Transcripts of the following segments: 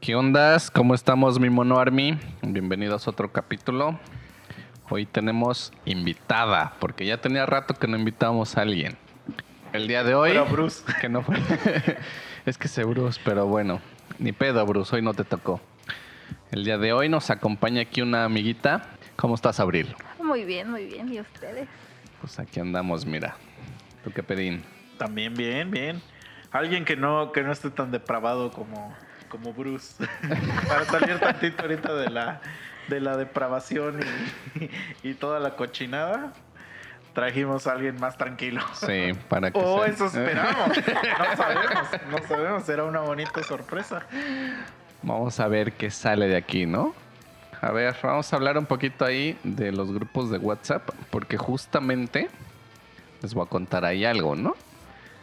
¿Qué ondas? ¿Cómo estamos, mi mono army? Bienvenidos a otro capítulo. Hoy tenemos invitada, porque ya tenía rato que no invitábamos a alguien. El día de hoy. Pero Bruce. Que no fue. es que sé Bruce, pero bueno. Ni pedo, Bruce, hoy no te tocó. El día de hoy nos acompaña aquí una amiguita. ¿Cómo estás, Abril? Muy bien, muy bien. ¿Y ustedes? Pues aquí andamos, mira. ¿Tú qué pedín? También bien, bien. Alguien que no, que no esté tan depravado como, como Bruce. Para salir tantito ahorita de la, de la depravación y, y toda la cochinada. Trajimos a alguien más tranquilo. Sí, para que Oh, sea- eso esperamos. No sabemos, no sabemos. Será una bonita sorpresa. Vamos a ver qué sale de aquí, ¿no? A ver, vamos a hablar un poquito ahí de los grupos de WhatsApp, porque justamente les voy a contar ahí algo, ¿no?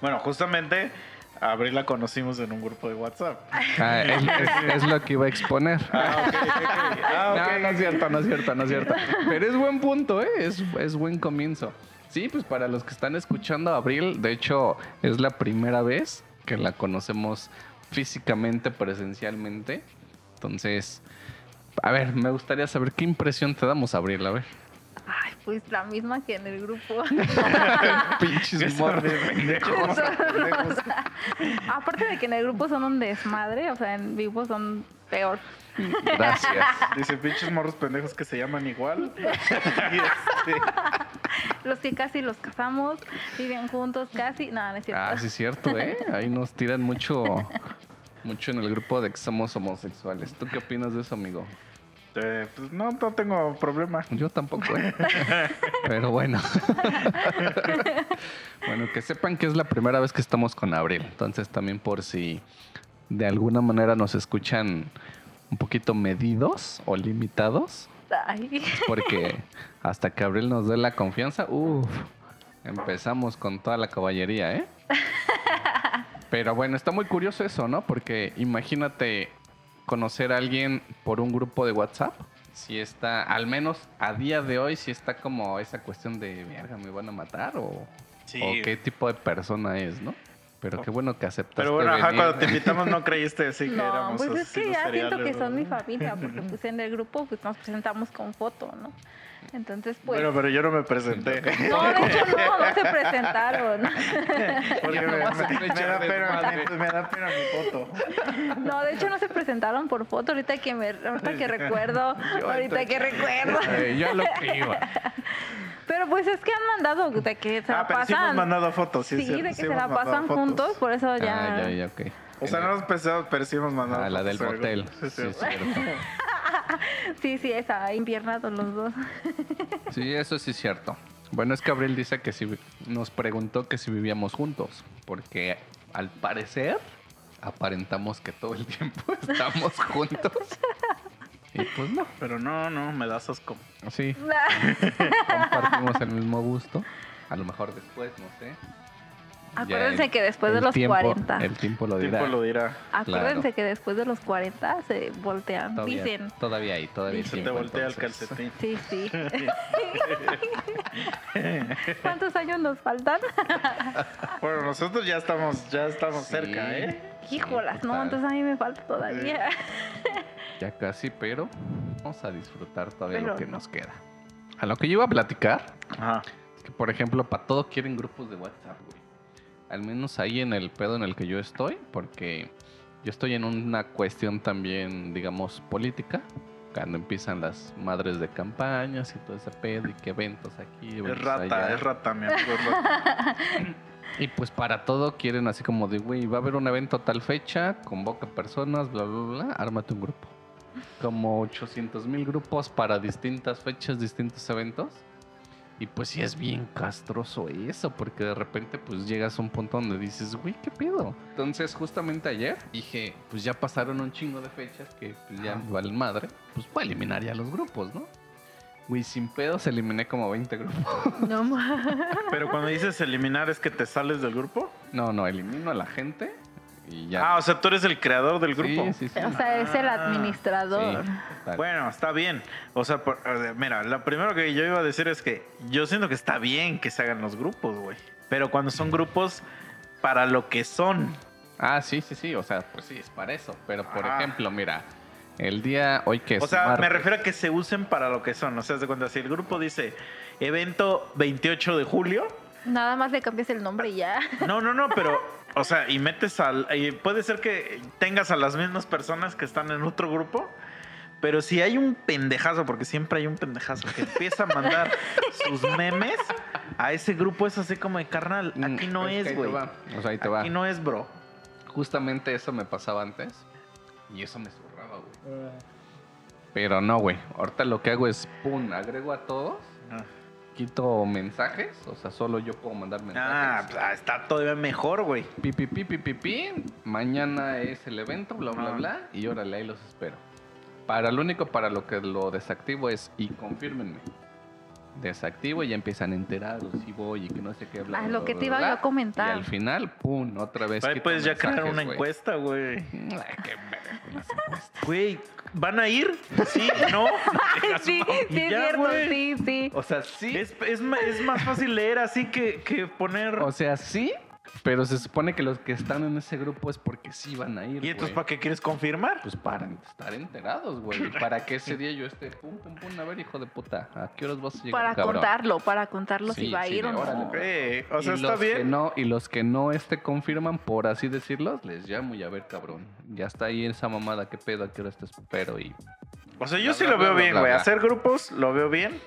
Bueno, justamente Abril la conocimos en un grupo de WhatsApp. Ah, es, es- es lo que iba a exponer. Ah, ok, ok, ok. Ah, ok. No, no es cierto, no es cierto, no es cierto. Pero es buen punto, ¿eh? Es, es buen comienzo. Sí, pues para los que están escuchando a Abril, de hecho, es la primera vez que la conocemos físicamente, presencialmente. Entonces, a ver, me gustaría saber qué impresión te damos, Abril, a ver. Ay, pues la misma que en el grupo. Pinches pendejos. Aparte de que en el grupo son un desmadre, o sea, en vivo son peor. Gracias. Dice pinches morros pendejos que se llaman igual. Este, Los que casi los casamos, viven juntos casi. No, no es cierto. Ah, sí es cierto, ¿eh? Ahí nos tiran mucho, mucho en el grupo de que somos homosexuales. ¿Tú qué opinas de eso, amigo? Eh, pues no, no tengo problema. Yo tampoco, ¿eh? Pero bueno. bueno, que sepan que es la primera vez que estamos con Abril. Entonces también por si de alguna manera nos escuchan un poquito medidos o limitados, Ay. porque hasta que Abril nos dé la confianza, uff, empezamos con toda la caballería, ¿eh? Pero bueno, está muy curioso eso, ¿no? Porque imagínate conocer a alguien por un grupo de WhatsApp. Si está, al menos a día de hoy, si está como esa cuestión de, mierda, ¿me van a matar? O, Sí. o qué tipo de persona es, ¿no? Pero qué bueno que aceptaste Pero bueno, ajá, venir. cuando te invitamos no creíste así que No, éramos pues es que ya siento que son mi familia, porque pues en el grupo pues nos presentamos con foto, ¿no? Entonces, pues... Bueno, pero yo no me presenté. No, de hecho no, no se presentaron. Porque me, me- da pena, me da pena mi foto. No, de hecho no se presentaron por foto, ahorita que me, ahorita que recuerdo, Yo ahorita que recuerdo. Eh, yo lo que iba. Pero pues es que han mandado de que se Ah, la pero sí hemos pasan. mandado fotos, sí, Sí, de que sí se la pasan fotos. juntos, por eso ya. Ah, ya, ya, ok. O sea, no hemos pensado, pero sí hemos mandado Ah, la del motel. Sí, Sí, es sí. cierto. Sí, sí, esa, inviernados los dos. Sí, eso sí es cierto. Bueno, es que Abril dice que si nos preguntó que si vivíamos juntos, porque al parecer aparentamos que todo el tiempo estamos juntos. Y pues no, Pero no, no, me das asco. sí, compartimos el mismo gusto. A lo mejor después, no sé. Acuérdense el- que después de los tiempo- 40. El tiempo lo dirá. tiempo lo dirá. Acuérdense claro. que después de los 40 se voltean. Todavía, Dicen. todavía hay, todavía hay Se te voltea el calcetín. Sí, sí. ¿Cuántos años nos faltan? Bueno, nosotros ya estamos, ya estamos Sí. cerca, ¿eh? Híjolas, no, entonces a mí me falta todavía. Ya casi, pero vamos a disfrutar todavía Pero lo que no. nos queda. A lo que yo iba a platicar Ajá. Es que, por ejemplo, para todo quieren grupos de WhatsApp, güey. Al menos ahí en el pedo en el que yo estoy, porque yo estoy en una cuestión también, digamos, política. Cuando empiezan las madres de campañas y todo ese pedo, y que eventos aquí, Es eventos rata, allá. es rata, mi amigo, es rata. Y pues para todo quieren así como de, güey, va a haber un evento a tal fecha, convoca personas, bla, bla, bla, ármate un grupo. Como 800 mil grupos para distintas fechas, distintos eventos. Y pues sí es bien castroso eso, porque de repente pues llegas a un punto donde dices, güey, ¿qué pedo? Entonces justamente ayer dije, pues ya pasaron un chingo de fechas que pues, ya me valen madre, pues voy a eliminar ya los grupos, ¿no? Güey, sin pedos eliminé como 20 grupos. No ma- Pero cuando dices eliminar, ¿es que te sales del grupo? No, no, elimino a la gente y ya. Ah, o sea, tú eres el creador del grupo. Sí, sí, sí. O sea, es el Ah, administrador. Bueno, está bien. O sea, por- mira, lo primero que yo iba a decir es que yo siento que está bien que se hagan los grupos, güey. Pero cuando son grupos para lo que son. Ah, sí, sí, sí. O sea, pues sí, es para eso. Pero, por Ah. ejemplo, mira, el día hoy que es. O sea, me refiero a que se usen para lo que son. O sea, de cuenta, si el grupo dice evento 28 de julio, Nada más le cambias el nombre y ya. no, no, no, pero, o sea, y metes al. Y puede ser que tengas a las mismas personas que están en otro grupo. Pero si hay un pendejazo, porque siempre hay un pendejazo que empieza a mandar sus memes a ese grupo, es así como de carnal. mm, Aquí no es, ahí te güey. va. O sea, ahí te va. Aquí no es, bro. Justamente eso me pasaba antes. Y eso me zurraba, güey. Pero no, güey. Ahorita lo que hago es, pum, agrego a todos, Ah. Quito mensajes. O sea, solo yo puedo mandar Ah, mensajes. ah, está todavía mejor, güey. Pi, pi, pi, pi, pi, pi. Mañana es el evento, bla, bla, Ah. bla. Y órale, ahí los espero. Para lo único para lo que lo desactivo es y confírmenme. Desactivo y ya empiezan a enterar si voy y que no sé qué. Bla, Ah, bla, lo bla, que bla, te iba bla. yo a comentar. Y al final, pum, otra vez. Ahí puedes ya crear una encuesta, güey. Las encuestas. Güey, ¿van a ir? Sí, no. Ay, sí, sí, es ya, cierto, sí, sí. O sea, sí. Es, es, ma- es más fácil leer así que, que poner. O sea, sí. Pero se supone que los que están en ese grupo es porque sí van a ir. ¿Y entonces güey. para qué quieres confirmar? Pues para estar enterados, güey. Y Para que ese día yo esté, pum, pum, pum, a ver, hijo de puta, ¿a qué horas vas a llegar, Para cabrón? contarlo, para contarlo si Sí, va a sí, ir de o no. órale, o sea, y está los Que bien. no, y los que no este confirman, por así decirlo, les llamo y a ver, cabrón. Ya está ahí esa mamada, ¿qué pedo? ¿A qué horas te espero? Y O sea, yo Bla, sí bla, lo bla, veo bien, güey. Hacer grupos lo veo bien.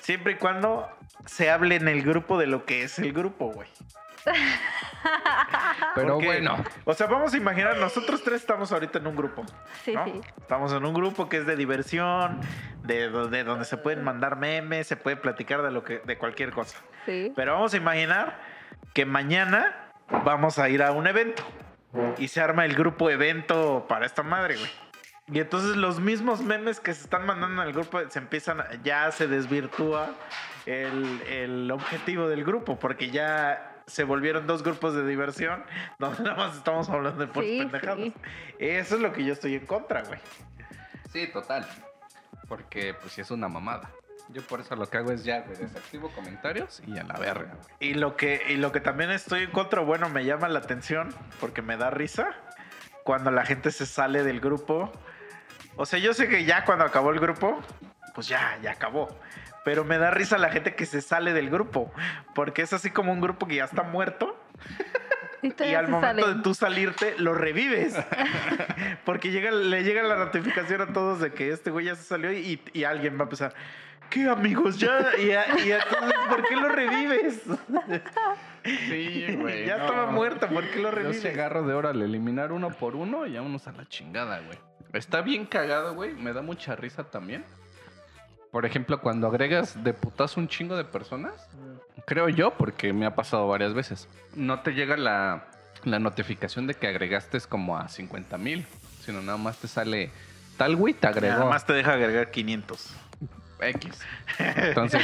Siempre y cuando se hable en el grupo de lo que es el grupo, güey. Pero Porque, bueno. O sea, vamos a imaginar, nosotros tres estamos ahorita en un grupo. Sí, ¿no? sí. Estamos en un grupo que es de diversión, de, de donde se pueden mandar memes, se puede platicar de lo que, de cualquier cosa. Sí. Pero vamos a imaginar que mañana vamos a ir a un evento y se arma el grupo evento para esta madre, güey. Y entonces los mismos memes que se están mandando en el grupo se empiezan, ya se desvirtúa el, el objetivo del grupo, porque ya se volvieron dos grupos de diversión donde nada más estamos hablando de puras Sí, pendejadas. sí. Eso es lo que yo estoy en contra, güey. Sí, total. Porque, pues, sí es una mamada. Yo por eso lo que hago es ya, güey, desactivo comentarios y a la verga, güey. Y lo que, y lo que también estoy en contra, bueno, me llama la atención porque me da risa cuando la gente se sale del grupo. O sea, yo sé que ya cuando acabó el grupo, pues ya, ya acabó. Pero me da risa la gente que se sale del grupo. Porque es así como un grupo que ya está muerto. Y, al momento salen. de tú salirte, lo revives. Porque llega, le llega la notificación a todos de que este güey ya se salió y, y alguien va a empezar. ¿Qué amigos? Ya, y, a- y entonces, ¿por qué lo revives? Sí, ya estaba muerto, ¿por qué lo Yo revives? se agarro de órale, eliminar uno por uno y vámonos a la chingada, güey. Está bien cagado, güey. Me da mucha risa también. Por ejemplo, cuando agregas de putazo un chingo de personas, creo yo, porque me ha pasado varias veces, no te llega la, la notificación de que agregaste como a 50 mil, sino nada más te sale tal güey, te agregó Nada más te deja agregar 500. X. Entonces,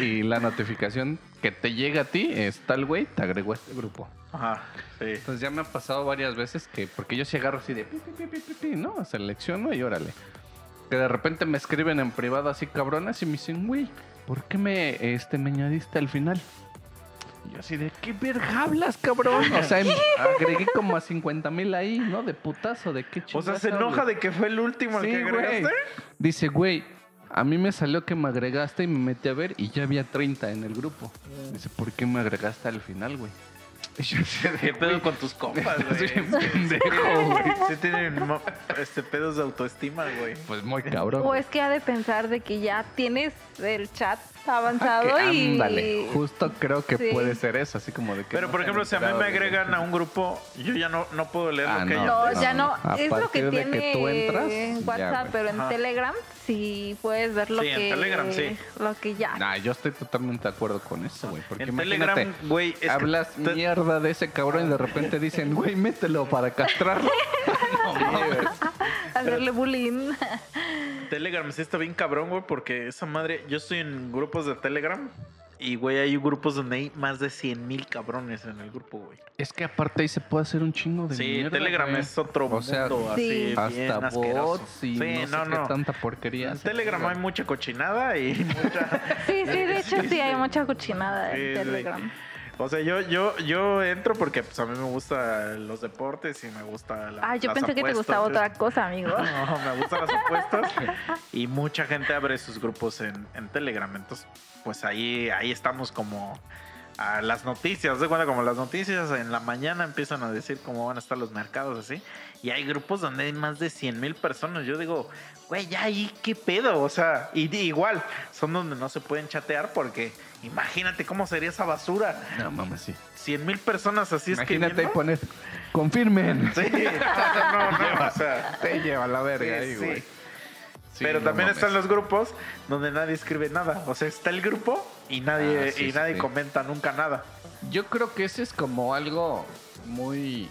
y, y la notificación que te llega a ti es tal güey, te agregó a este grupo. Ajá, sí. Entonces ya me ha pasado varias veces que, porque yo sí agarro así de pi, pi, pi, pi, pi, ¿no? Selecciono y órale. Que de repente me escriben en privado así cabronas y me dicen, güey, ¿por qué me, este, me añadiste al final? Y yo así de, ¿qué verga hablas, cabrón? O sea, em- agregué como a 50 mil ahí, ¿no? De putazo, de qué O sea, se enoja hablas? de que fue el último Sí, el que güey. agregaste. Dice, güey, a mí me salió que me agregaste y me metí a ver y ya había 30 en el grupo. Dice, ¿por qué me agregaste al final, güey? Y yo así de, ¿Qué pedo con tus compas, güey? bien pendejo, güey. Sí tienen este, pedos de autoestima, güey. Pues muy cabrón. O es que ha de pensar de que ya tienes el chat avanzado Ah, que y... ándale, justo creo que Sí. puede ser eso, así como de que... Pero no por ejemplo, si a mí me agregan a un grupo, yo ya no, no puedo leer Ah, lo que no. ellos No, ya no. A Es lo que de tiene que tú entras, en ya, WhatsApp, güey. pero en Ajá. Telegram sí puedes ver lo Sí, en que... Telegram sí. Lo que ya... Nah, yo estoy totalmente de acuerdo con eso, güey. Porque En imagínate, Telegram, güey, es que hablas te- mierda de ese cabrón y de repente dicen, güey, mételo para castrarlo. no. Hacerle bullying. Telegram sí está bien cabrón, güey, porque esa madre, yo estoy en grupos de Telegram y, güey, hay grupos donde hay más de 100 mil cabrones en el grupo, güey. Es que aparte ahí se puede hacer un chingo de Sí, mierda, Telegram güey. es otro O sea, mundo así, Sí. bien Hasta asqueroso. bots y sí, no, sé qué tanta porquería. En Telegram hay mucha cochinada y mucha... Sí, sí, de hecho sí hay mucha cochinada Sí, en sí. Telegram. O sea, yo, yo, yo entro porque pues, a mí me gustan los deportes y me gusta la, Ah, yo las pensé que te gustaba otra cosa, amigo. No, me gustan las apuestas. Y mucha gente abre sus grupos en, en Telegram. Entonces, pues ahí, ahí estamos como a las noticias. De cuenta, como las noticias en la mañana empiezan a decir cómo van a estar los mercados así. Y hay grupos donde hay más de 100 mil personas. Yo digo, güey, ya ahí qué pedo. O sea, y igual, son donde no se pueden chatear porque imagínate cómo sería esa basura. No, mames, sí. 100 mil personas así Imagínate ahí escribiendo. poner, confirmen. Sí, no, no, no, o sea, Te lleva la sí, verga ahí, sí. güey. Sí, Pero no también mames. están los grupos donde nadie escribe nada. O sea, está el grupo y nadie, Ah, sí, y sí, nadie sí. comenta nunca nada. Yo creo que ese es como algo muy,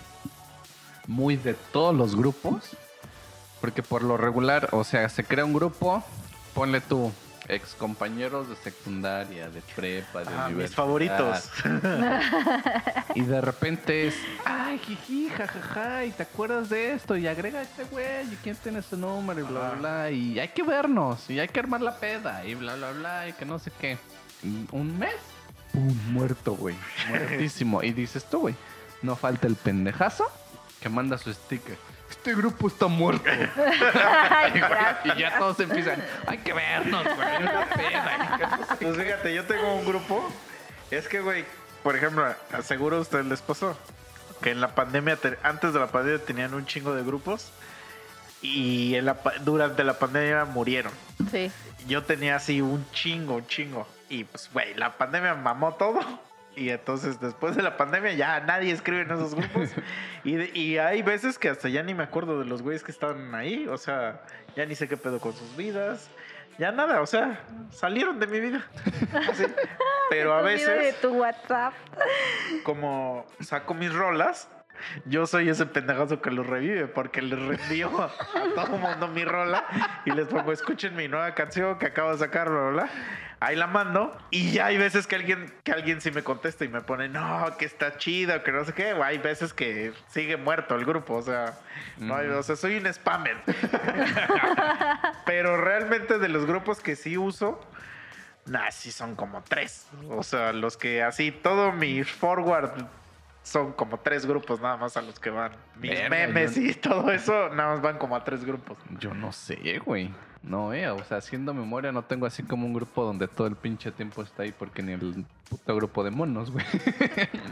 muy de todos los grupos. Porque por lo regular, o sea, se crea un grupo, ponle tú, ex compañeros de secundaria, de prepa, de Ah, mis favoritos. Y de repente es, ay, jiji, jajaja, y te acuerdas de esto, y agrega a este güey, y quién tiene su número, y bla, bla, bla, y hay que vernos, y hay que armar la peda, y bla, bla, bla, y que no sé qué. Y Un mes, pum, muerto, güey, muertísimo. Y dices tú, güey, no falta el pendejazo que manda su sticker. Este grupo está muerto. Ay, y ya todos empiezan, hay que vernos, güey, una sé Pues fíjate, yo tengo un grupo. Es que, güey, por ejemplo, seguro a ustedes les pasó que en la pandemia, te- antes de la pandemia, tenían un chingo de grupos y en la durante la pandemia murieron. Sí. yo tenía así un chingo, un chingo. Y pues, güey, la pandemia mamó todo. Y entonces después de la pandemia ya nadie escribe en esos grupos. Y, de- y hay veces que hasta ya ni me acuerdo de los güeyes que estaban ahí. O sea, ya ni sé qué pedo con sus vidas. Ya nada, o sea, salieron de mi vida. Así. Pero a vida de veces, tu WhatsApp. como saco mis rolas, yo soy ese pendejazo que los revive porque les reenvío a todo mundo mi rola y les pongo, escuchen mi nueva canción que acabo de sacar, bla, bla, bla". Ahí la mando y ya hay veces que alguien, que alguien sí me contesta y me pone, no, que está chido, que no sé qué. O hay veces que sigue muerto el grupo, o sea, no hay- o sea, soy un spammer. Pero realmente de los grupos que sí uso, Nah, sí son como tres. O sea, los que así, todo mi forward son como tres grupos nada más a los que van. Mis Verga, memes yo- y todo eso nada más van como a tres grupos. Yo no sé, güey. No, eh, o sea, haciendo memoria no tengo así como un grupo donde todo el pinche tiempo está ahí porque ni el puto grupo de monos, güey.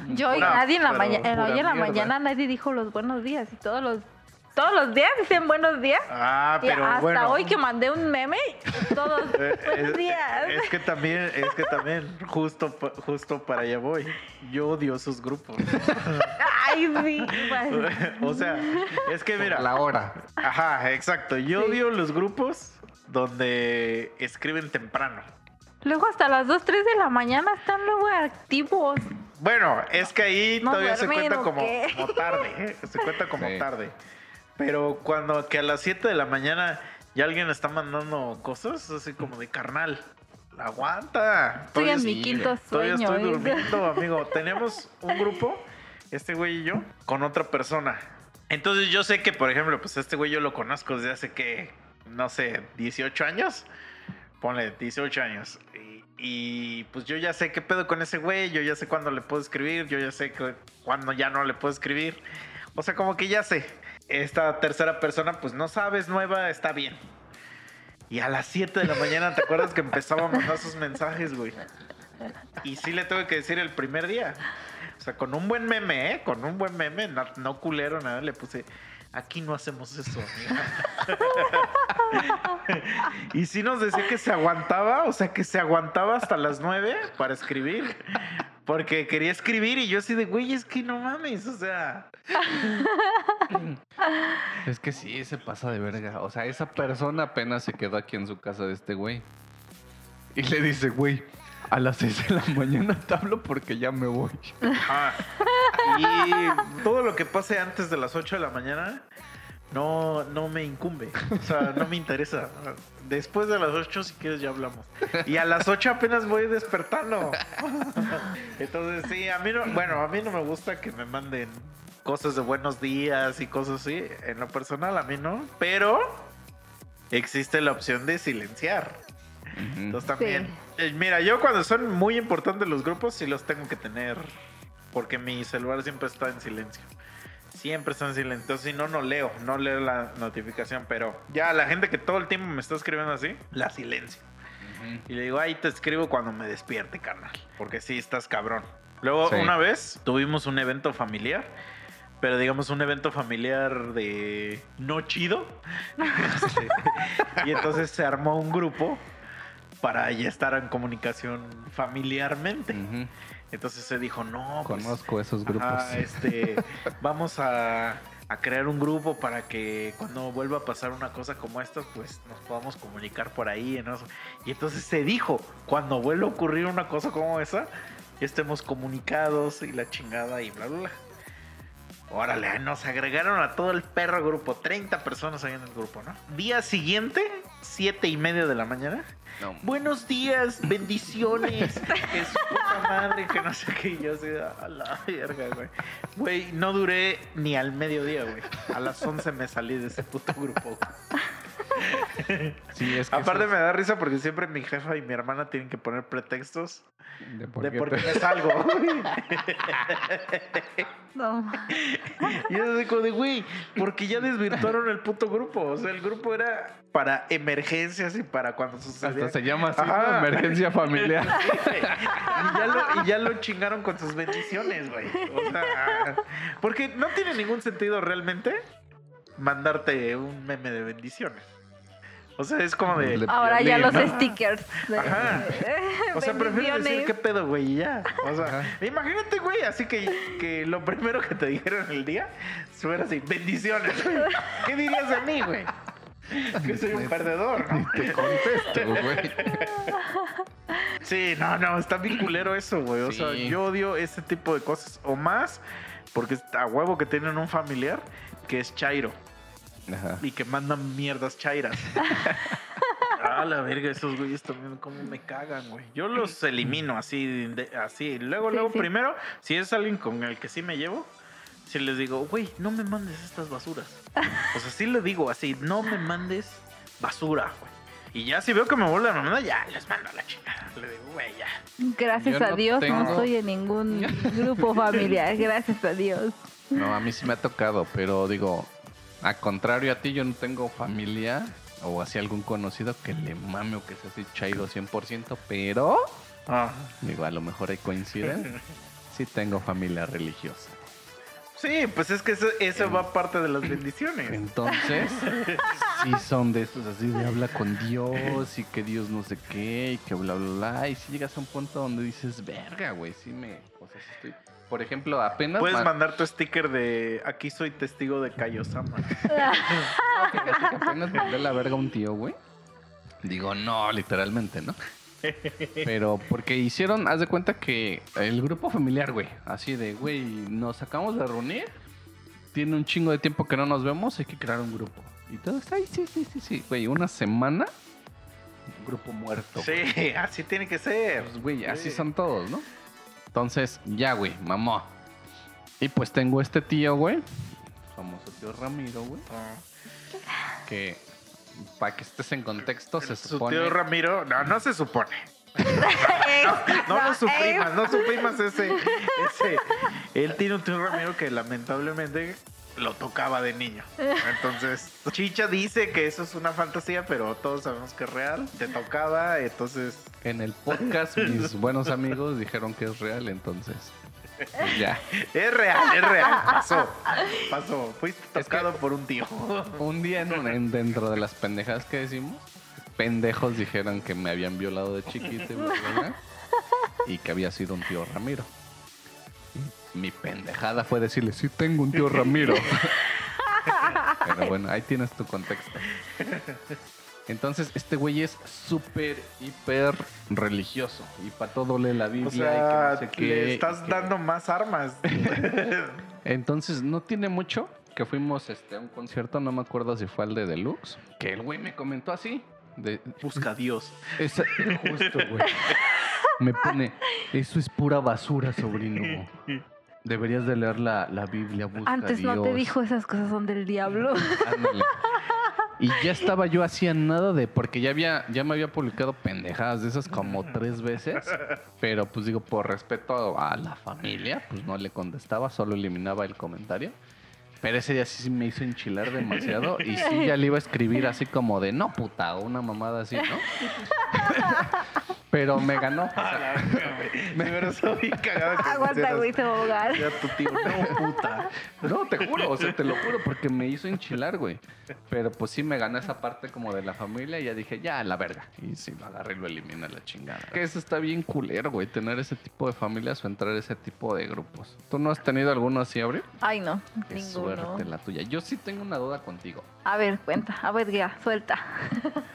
Yo y Pura- nadie en la mañana, hoy en la mierda. mañana nadie dijo los buenos días y todos los todos los días dicen buenos días. Ah, y pero hasta bueno. hoy que mandé un meme, todos Eh, buenos días. es que también, es que también, justo, pa- justo para allá voy. Yo odio esos grupos. Ay, sí. o sea, es que mira. La hora. Ajá, exacto. Yo Sí. odio los grupos donde escriben temprano. Luego hasta las 2, 3 de la mañana están luego activos. Bueno, es que ahí ¿No todavía se cuenta como, tarde, ¿eh? se cuenta como Sí. tarde. Pero cuando que a las 7 de la mañana ya alguien está mandando cosas así como de carnal, aguanta. Estoy en Todavía- mi quinto Todavía sueño. estoy ¿eh? durmiendo, amigo. Tenemos un grupo, este güey y yo, con otra persona. Entonces yo sé que, por ejemplo, pues este güey yo lo conozco desde hace que, no sé, 18 años. Ponle 18 años. Y, y, pues yo ya sé qué pedo con ese güey, yo ya sé cuándo le puedo escribir, yo ya sé cuándo ya no le puedo escribir. O sea, como que ya sé. Esta tercera persona, pues no sabes, nueva, está bien. Y a las 7 de la mañana, ¿te acuerdas que empezaba a mandar sus mensajes, güey? Y sí le tuve que decir el primer día. O sea, con un buen meme, ¿eh? Con un buen meme, no, no culero, nada, le puse, aquí no hacemos eso, y sí nos decía que se aguantaba, o sea, que se aguantaba hasta las 9 para escribir. Porque quería escribir y yo así de, güey, es que no mames, o sea... Es que sí, se pasa de verga. O sea, esa persona apenas se quedó aquí en su casa de este güey. Y le dice, güey, a las 6 de la mañana te hablo porque ya me voy. Ah, y todo lo que pase antes de las 8 de la mañana no, no me incumbe. O sea, no me interesa. Después de las 8, si quieres, ya hablamos. Y a las 8 apenas voy despertando. Entonces, sí, a mí no, bueno, a mí no me gusta que me manden cosas de buenos días y cosas así. En lo personal, a mí no. Pero existe la opción de silenciar. Entonces también. eh, Mira, yo cuando son muy importantes los grupos, sí los tengo que tener. Porque mi celular siempre está en silencio. Siempre está en silencio. Entonces, si no, no leo. No leo la notificación. Pero ya la gente que todo el tiempo me está escribiendo así, la silencio. Ujú. Y le digo, ahí te escribo cuando me despierte, carnal. Porque sí, estás cabrón. Luego, Sí. una vez tuvimos un evento familiar. Pero digamos un evento familiar de no chido. Este, y entonces se armó un grupo para ya estar en comunicación familiarmente. Ujú. Entonces se dijo, no, pues, Conozco esos grupos. ajá, este, vamos a, a crear un grupo para que cuando vuelva a pasar una cosa como esta, pues nos podamos comunicar por ahí. ¿no? Y entonces se dijo, cuando vuelva a ocurrir una cosa como esa, ya estemos comunicados y la chingada y bla, bla, bla. Órale, nos agregaron a todo el perro grupo, 30 personas ahí en el grupo, ¿no? Día siguiente, siete y media de la mañana. No. Buenos días, bendiciones. que su puta madre, que no sé qué. Y yo así, a la verga, güey. Güey, no duré ni al mediodía, güey. A las 11 me salí de ese puto grupo. Sí, es que Aparte eso me da risa porque siempre mi jefa y mi hermana tienen que poner pretextos de por de qué por qué te- me salgo. No. Y yo como de, güey, porque ya desvirtuaron el puto grupo. O sea, el grupo era para emergencias y para cuando sucedía. Hasta se llama así, ¿no? Emergencia familiar. y, ya lo, y ya lo chingaron con sus bendiciones, güey. O sea, porque no tiene ningún sentido realmente mandarte un meme de bendiciones. O sea, es como de. Ahora ya los ¿no? stickers. de- Ajá. O sea, prefiero decir qué pedo, güey, y ya. O sea, Ajá. imagínate, güey, así que, que lo primero que te dijeron el día fuera así, bendiciones, güey. ¿Qué dirías de mí, güey? Que soy un perdedor, ¿no? Te contesto, güey. Sí, no, no, está bien culero eso, güey. O sea, yo odio ese tipo de cosas. O más, porque a huevo que tienen un familiar que es Chairo Ajá. y que mandan mierdas chairas. Ah, la verga, esos güeyes también, cómo me cagan, güey. Yo los elimino así, de- así. Luego, Sí, luego, sí. primero, si es alguien con el que sí me llevo, si les digo, güey, no me mandes estas basuras. O sea, sí le digo así, no me mandes basura, güey. Y ya si veo que me vuelven a mandar, ya les mando a la chingada. Le digo, güey, ya. Gracias Yo a no Dios no estoy en ningún grupo familiar. Gracias a Dios. No, a mí sí me ha tocado, pero digo, a contrario a ti, yo no tengo familia o así algún conocido que le mame o que sea así chairo 100%, pero, Ah. digo, a lo mejor ahí coinciden. Sí tengo familia religiosa. Sí, pues es que eso, eso va parte de las bendiciones. Entonces, sí son de esos así de habla con Dios y que Dios no sé qué y que bla, bla, bla. Y si llegas a un punto donde dices, verga, güey, sí me... O sea, sí estoy... Por ejemplo, apenas... Puedes ma- mandar tu sticker de aquí soy testigo de Kaiosama. Que apenas mandé la verga a un tío, güey. Digo, no, literalmente, ¿no? Pero porque hicieron, haz de cuenta que el grupo familiar, güey, así de, güey, nos acabamos de reunir, tiene un chingo de tiempo que no nos vemos, hay que crear un grupo. Y todos, ay, sí, sí, sí, sí, güey, una semana, grupo muerto. güey. Sí, así tiene que ser. Pues, güey, así Sí. son todos, ¿no? Entonces, ya, güey, mamá. Y pues tengo este tío, güey, famoso tío Ramiro, güey, Ah. que para que estés en contexto, se Su supone... tío Ramiro, no, no se supone. No lo eh, suprimas, no suprimas ese, ese. Él tiene un tío Ramiro que lamentablemente lo tocaba de niño. Entonces, Chicha dice que eso es una fantasía, pero todos sabemos que es real. Te tocaba, entonces. En el podcast, mis buenos amigos dijeron que es real, entonces. pues ya. Es real, es real. Pasó. Pasó. Fuiste Es que- tocado por un tío. Un día en un- en- dentro de las pendejadas que decimos, pendejos dijeron que me habían violado de chiquito y que había sido un tío Ramiro. Mi pendejada fue decirle, sí tengo un tío Ramiro. Pero bueno, ahí tienes tu contexto. Entonces, este güey es súper, hiper religioso. Y para todo lee la Biblia O sea, y que no sé qué. le estás que- dando más armas. Entonces, no tiene mucho que fuimos este, a un concierto, no me acuerdo si fue al de Deluxe, que el güey me comentó así. De, Busca a Dios. esa, justo, güey. Me pone, eso es pura basura, sobrino. Deberías de leer la, la Biblia, busca Antes no te Dios". dijo esas cosas son del diablo. Ándale. Y ya estaba yo hacía nada de, porque ya había, ya me había publicado pendejadas de esas como tres veces, pero pues digo, por respeto a la familia, pues no le contestaba, solo eliminaba el comentario. Pero ese día sí me hizo enchilar demasiado y sí ya le iba a escribir así como de no puta, una mamada así, ¿no? Pero me ganó. Me estado bien cagado Aguanta, güey, se va a ahogar. Ya tu tío, no, puta. No, te juro, o sea, te lo juro, porque me hizo enchilar, güey. Pero pues sí me ganó esa parte como de la familia y ya dije, ya, a la verga. Y sí, lo agarré y lo eliminé a la chingada. Que eso está bien culero, güey, tener ese tipo de familias o entrar a ese tipo de grupos. ¿Tú no has tenido alguno así, Abril? Ay, no, Qué ninguno. suerte la tuya. Yo sí tengo una duda contigo. A ver, cuenta. A ver, ya, suelta.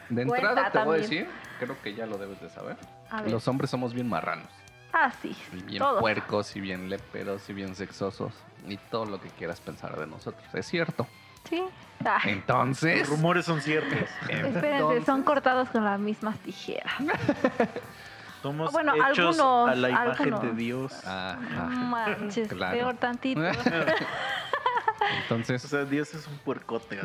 De Cuenta entrada te voy a decir, creo que ya lo debes de saber. A ver. Los hombres somos bien marranos. Ah, sí. Y bien Todos. puercos y bien léperos y bien sexosos. Y todo lo que quieras pensar de nosotros. Es cierto. Sí. Ah, Entonces... Los rumores son ciertos. espérense, entonces- son cortados con las mismas tijeras. Somos Bueno, hechos algunos, a la imagen algunos. de Dios. Ajá. No manches, Claro. peor tantito. Entonces, O sea, Dios es un puercote.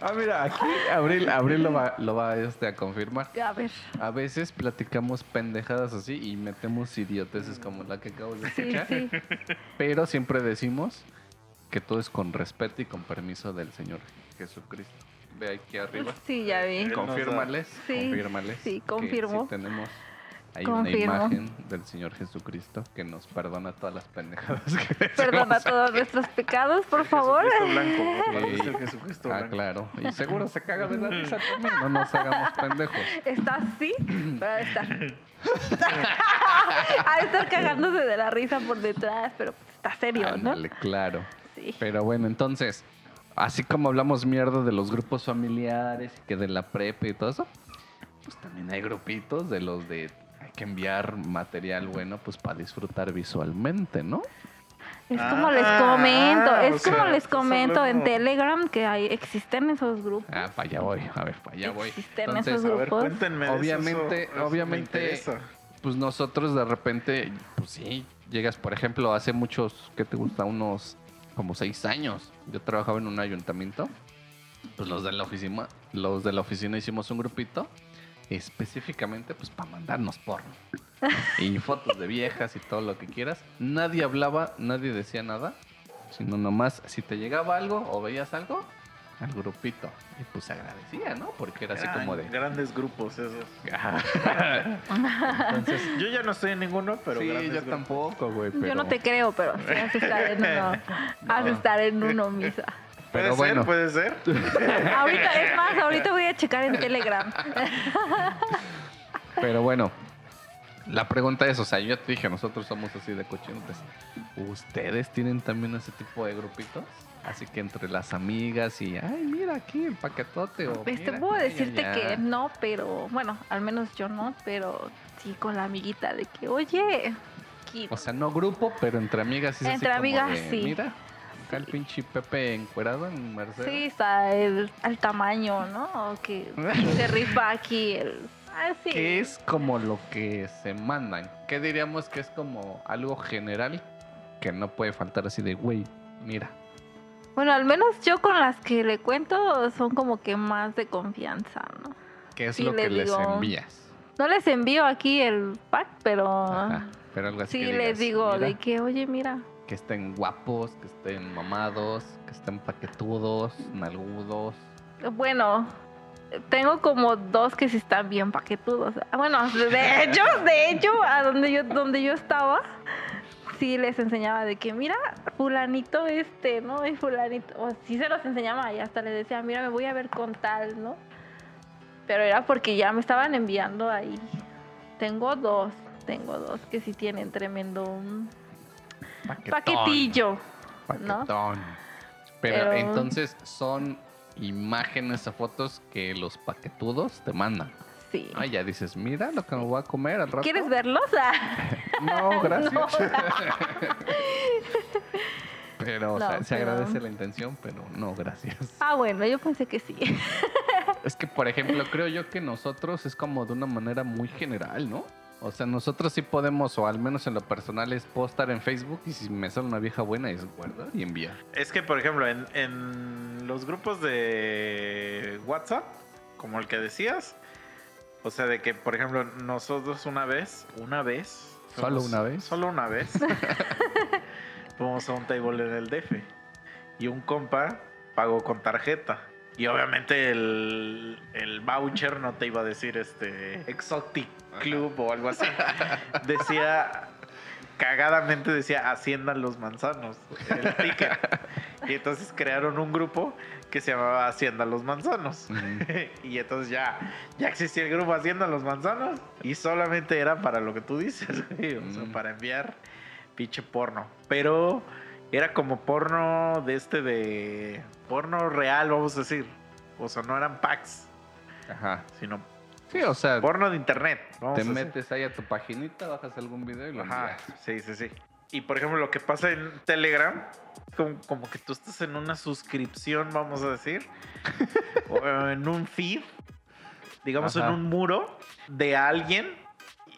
Ah, mira, aquí Abril, Abril lo va, lo va este, a confirmar. A ver, A veces platicamos pendejadas así y metemos idioteces como la que acabo de sí, escuchar. sí. Pero siempre decimos que todo es con respeto y con permiso del Señor Jesucristo. Ve aquí arriba. Sí, ya vi. Confírmales, Sí, confírmales. sí, que confirmo. sí tenemos Confirmo. una imagen del Señor Jesucristo que nos perdona todas las pendejadas que Perdona todos nuestros pecados, por favor. Jesucristo blanco. Jesucristo Ah, blanco. claro. Y seguro se caga de la risa también. No nos hagamos pendejos. Está así, pero ha de estar. ha de estar cagándose de la risa por detrás, pero pues está serio, ¿no? Claro. Sí. Pero bueno, entonces, así como hablamos mierda de los grupos familiares y que de la prepa y todo eso, pues también hay grupitos de los de hay que enviar material bueno pues para disfrutar visualmente, ¿no? Es Ah, como les comento, es o sea, como les comento en Telegram que hay, existen esos grupos. Ah, para allá voy, a ver, para allá voy. Existen Entonces, esos A ver, grupos. cuéntenme. Obviamente, eso- eso me obviamente, pues nosotros de repente, pues sí, llegas, por ejemplo, hace muchos, ¿qué te gusta? Unos como seis años. Yo trabajaba en un ayuntamiento. Pues los de la oficina, los de la oficina hicimos un grupito específicamente pues para mandarnos porno. y fotos de viejas y todo lo que quieras. Nadie hablaba, nadie decía nada, sino nomás si te llegaba algo o veías algo al grupito y pues agradecía, ¿no? Porque era así como de Grandes grupos esos. Entonces, Yo ya no estoy en ninguno, pero sí, yo grupos. tampoco, güey. Yo pero- no te creo, pero sí has estar en uno. Has estar en uno, misa. Puede ser, puede ser. Ahorita, es más, ahorita voy a checar en Telegram. Pero bueno, la pregunta es, o sea, yo te dije, nosotros somos así de cochinotes. ¿Ustedes tienen también ese tipo de grupitos? Así que entre las amigas y, ay, mira aquí el paquetote. O, Este, mira puedo aquí, decirte allá". que no, pero bueno, al menos yo no, pero sí con la amiguita de que, oye, aquí- O sea, no grupo, pero entre amigas sí así Entre como amigas, de, sí. Mira, acá el pinche Pepe encuerado en Mercedes. sí, está el, al tamaño, ¿no? O que se rifa aquí el... Ah, sí. ¿Qué es como lo que se mandan? ¿Qué diríamos que es como algo general que no puede faltar así de, güey, mira? Bueno, al menos yo con las que le cuento son como que más de confianza, ¿no? ¿Qué es Sí, lo que les les digo. envías? No les envío aquí el pack, pero Ajá, pero algo así sí que les digas, digo "Mira, de que, oye, mira, que estén guapos, que estén mamados, que estén paquetudos, nalgudos. bueno, tengo como dos que sí están bien paquetudos. Ah, Bueno, de hecho, de hecho, a donde yo, donde yo estaba, sí les enseñaba de que, mira, fulanito este, ¿no? Y fulanito, sí se los enseñaba y hasta les decía, mira, me voy a ver con tal, ¿no? Pero era porque ya me estaban enviando ahí. Tengo dos, tengo dos que sí tienen tremendo Paquetón, paquetillo. ¿no? Paquetón. Pero, Pero- entonces son imágenes o fotos que los paquetudos te mandan. Sí. Ah, ya dices, mira lo que me voy a comer al rato. ¿Quieres verlos? Ah, No, gracias. No. pero, o No, sea, se pero- agradece la intención, pero no, gracias. ah, bueno, yo pensé que sí. Es que, por ejemplo, creo yo que nosotros es como de una manera muy general, ¿no? O sea, nosotros sí podemos, o al menos en lo personal, es puedo estar en Facebook y si me sale una vieja buena es guardar y enviar. Es que, por ejemplo, en, en los grupos de WhatsApp, como el que decías, o sea, de que, por ejemplo, nosotros una vez, una vez. ¿Solo fuimos- una vez? Solo una vez. fuimos a un table en el DF. Y un compa pagó con tarjeta. Y obviamente el, el voucher no te iba a decir este Exotic Club o algo así. Decía, cagadamente decía Hacienda Los Manzanos, el ticket. Y entonces crearon un grupo que se llamaba Hacienda Los Manzanos. Y entonces ya, ya existía el grupo Hacienda Los Manzanos. Y solamente era para lo que tú dices, O sea, para enviar pinche porno. Pero era como porno de este de. Porno real, vamos a decir. O sea, no eran packs, Ajá. sino Sí, o sea, porno de internet. vamos te metes ahí a tu paginita, bajas algún video y lo Ajá, sí, sí, sí. Y por ejemplo, lo que pasa en Telegram, como, como que tú estás en una suscripción, vamos a decir, o en un feed, digamos Ajá. en un muro de alguien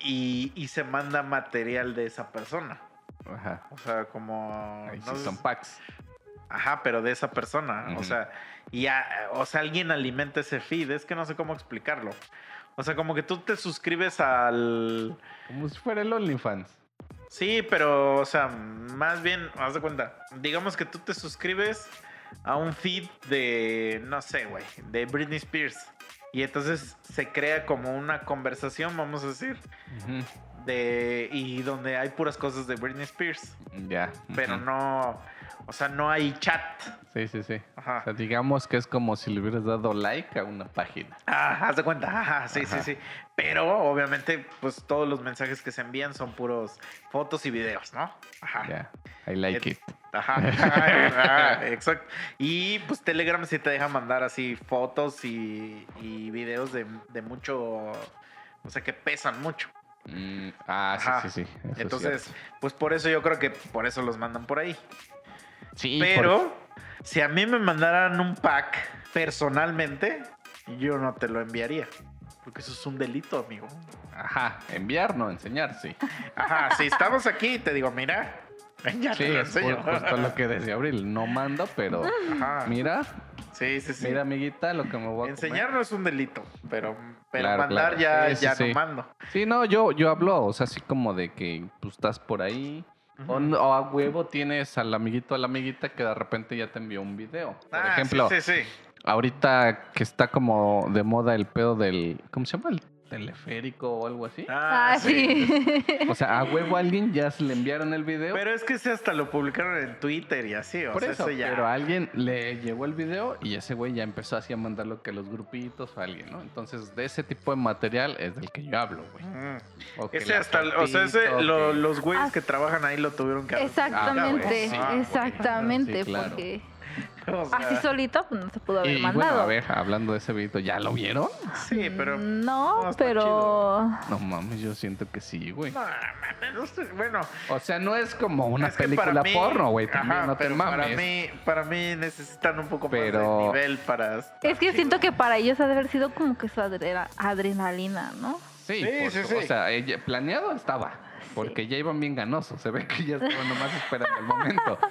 y, y se manda material de esa persona. Ajá. O sea, como... No sé son si- packs. Ajá, pero de esa persona. O sea, y a- o sea, alguien alimenta ese feed. Es que no sé cómo explicarlo. O sea, como que tú te suscribes al... Como si fuera el OnlyFans. Sí, pero, o sea, más bien, haz de cuenta. Digamos que tú te suscribes a un feed de, no sé, güey, de Britney Spears. Y entonces se crea como una conversación, vamos a decir, Ujú. De. Y donde hay puras cosas de Britney Spears. Ya. Pero no. O sea, no hay chat. Sí, sí, sí. Ajá. O sea, digamos que es como si le hubieras dado like a una página. Ah, haz de cuenta. Ajá, sí, Ajá. sí, sí. Pero obviamente, pues todos los mensajes que se envían son puros fotos y videos, ¿no? Ajá. Ya. I like it. Ajá, ajá, exacto. Y pues Telegram sí te deja mandar así fotos y, y videos de, de mucho, o sea, que pesan mucho. Mm, ah, sí, Ajá. sí, sí. eso es Entonces, pues por eso yo creo que por eso los mandan por ahí. Sí, Pero si a mí me mandaran un pack personalmente, yo no te lo enviaría. Porque eso es un delito, amigo. Ajá. Enviar, no enseñar, sí. Ajá, si estamos aquí te digo, mira, ya Sí, te lo es enseño. ju- justo lo que decía Abril. No mando, pero Ajá. mira, Sí, sí, sí. mira, amiguita, lo que me voy a Enseñar comer. no es un delito, pero, pero Claro, mandar claro. ya, Sí, ya sí. no mando. Sí, no, yo, yo hablo, o sea, así como de que pues, estás por ahí. O, a huevo tienes al amiguito o a la amiguita que de repente ya te envió un video. Por Ah, ejemplo, Sí, sí, sí. ahorita que está como de moda el pedo del. ¿Cómo se llama? El teleférico o algo así. Ah, sí. O sea, a huevo a alguien ya se le enviaron el video. Pero es que ese hasta lo publicaron en Twitter y así, o por sea, eso, eso ya. pero a alguien le llegó el video y ese güey ya empezó así a mandarlo que a los grupitos o a alguien, ¿no? Entonces, de ese tipo de material es del que yo hablo, güey. Mm. O Ese hasta, o sea, ese, lo- que- los güeyes Ah. que trabajan ahí lo tuvieron que Exactamente, Ah, sí, exactamente, Sí, claro. porque o sea, así solito pues, no se pudo haber Y bueno, mandado. a ver, hablando de ese video, ¿ya lo vieron? Sí, pero. no, pero No mames, yo siento que sí, güey. No, mames, bueno, O sea, no es como una es que para película mí- porno, güey. También Ajá, no te mames. Para mí, para mí necesitan un poco más de nivel para. es que siento que para ellos ha de haber sido como que su adrena- adrenalina, ¿no? Sí, Sí, por sí, o sea, ella- planeado estaba. Porque ya iban bien ganosos. Se ve que ya estaban nomás esperando el momento.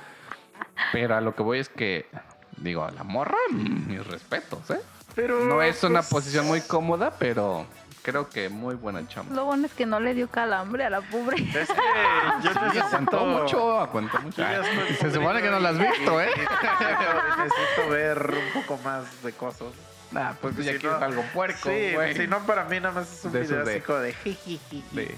Pero a lo que voy es que, digo, a la morra, mis respetos, ¿eh? Pero. No es una pues, posición muy cómoda, pero creo que muy buena chamba. Lo bueno es que no le dio calambre a la pobre. Es que yo Y aguantó mucho, aguantó mucho. Se supone que no la has visto, ¿eh? Necesito ver un poco más de cosas. Nah, pues tú ya no- algo puerco, Sí, güey. si no, para mí nada más es un De video de- así como de. De-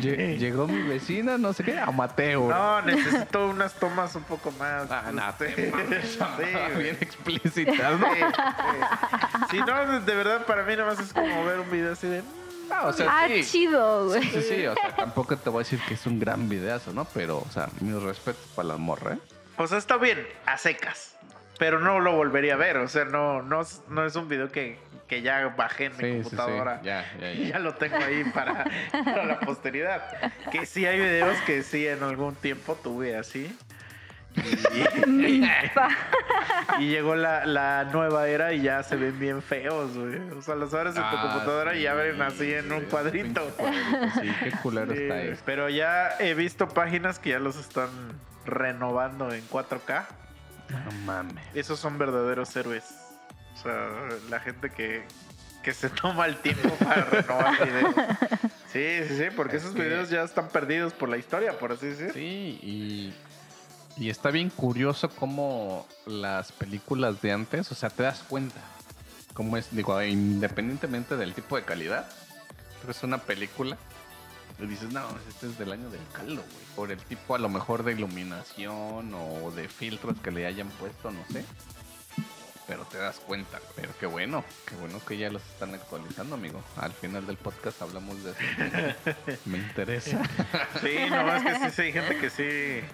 lle- Llegó mi vecina, no sé qué, amateur. No, necesito unas tomas un poco más. Ah, no, este, sí, bien explícitas, ¿no? sí, sí. Si no, de verdad, para mí nada más es como ver un video así de. Ah, o sea, ah, sí. chido, güey. Sí, sí, o sea, tampoco te voy a decir que es un gran videazo, ¿no? Pero, o sea, mis respetos para la morra, ¿eh? O sea, está bien, a secas. Pero no lo volvería a ver. O sea, no, no, es- no es un video que, que ya bajé en mi Sí, sí, sí. computadora. Ya, ya, Y ya. ya lo tengo ahí para, para la posteridad. Que sí hay videos que sí en algún tiempo tuve así. Y, y llegó la, la nueva era y ya se ven bien feos, güey. O sea, los abres en tu Ah, computadora y ya sí, ven así en un cuadrito. Sí, qué culero Sí, está eso. pero ya he visto páginas que ya los están renovando en 4K. No mames. Esos son verdaderos héroes. O sea, la gente que, que se toma el tiempo para renovar videos. Sí, sí, sí, porque Es esos que- videos ya están perdidos por la historia, por así decir. Sí, y, y está bien curioso cómo las películas de antes, o sea, te das cuenta. Cómo es, digo, independientemente del tipo de calidad, ves una película y dices, no, este es del año del caldo, güey. Por el tipo a lo mejor de iluminación o de filtros que le hayan puesto, no sé. Pero te das cuenta, pero qué bueno, qué bueno que ya los están actualizando, amigo. Al final del podcast hablamos de eso. Me interesa. Sí, no, es que sí, sí, hay gente que sí,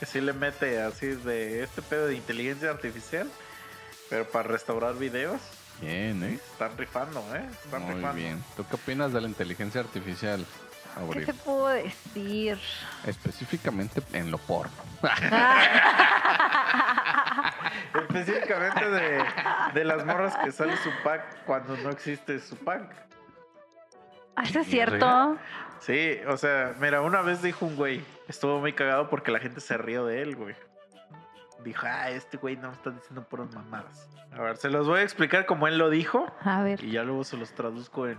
que sí le mete así de este pedo de inteligencia artificial, pero para restaurar videos, Bien, ¿eh? están rifando, ¿eh? Están Muy rifando. bien. ¿Tú qué opinas de la inteligencia artificial, ¿Qué te puedo decir? Específicamente en lo porno. Específicamente de, de las morras que sale su pack cuando no existe su pack. Ah, ¿Eso es ¿Es cierto? Sí, o sea, mira, una vez dijo un güey, estuvo muy cagado porque la gente se rió de él, güey. Dijo, ah, este güey no me está diciendo puras mamadas. A ver, se los voy a explicar como él lo dijo A ver. y ya luego se los traduzco en,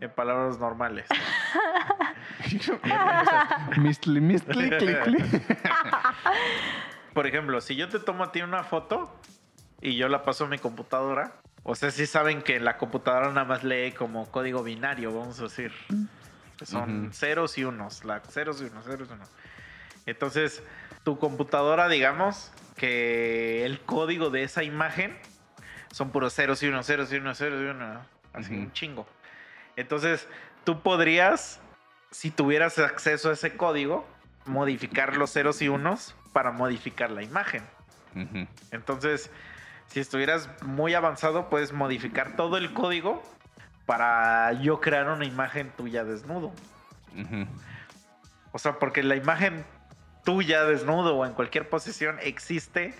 en palabras normales. mistli, mistli, cli, cli. Por ejemplo, si yo te tomo a ti una foto y yo la paso a mi computadora, o sea, sí saben que la computadora nada más lee como código binario, vamos a decir. Son ceros y unos, la ceros y unos, ceros y unos. Entonces, tu computadora, digamos que el código de esa imagen son puros ceros y unos, ceros y unos, ceros y unos, así un chingo. Entonces, tú podrías, si tuvieras acceso a ese código, modificar los ceros y unos para modificar la imagen. Entonces, si estuvieras muy avanzado, puedes modificar todo el código para yo crear una imagen tuya desnudo. O sea, porque la imagen tuya desnudo o en cualquier posición existe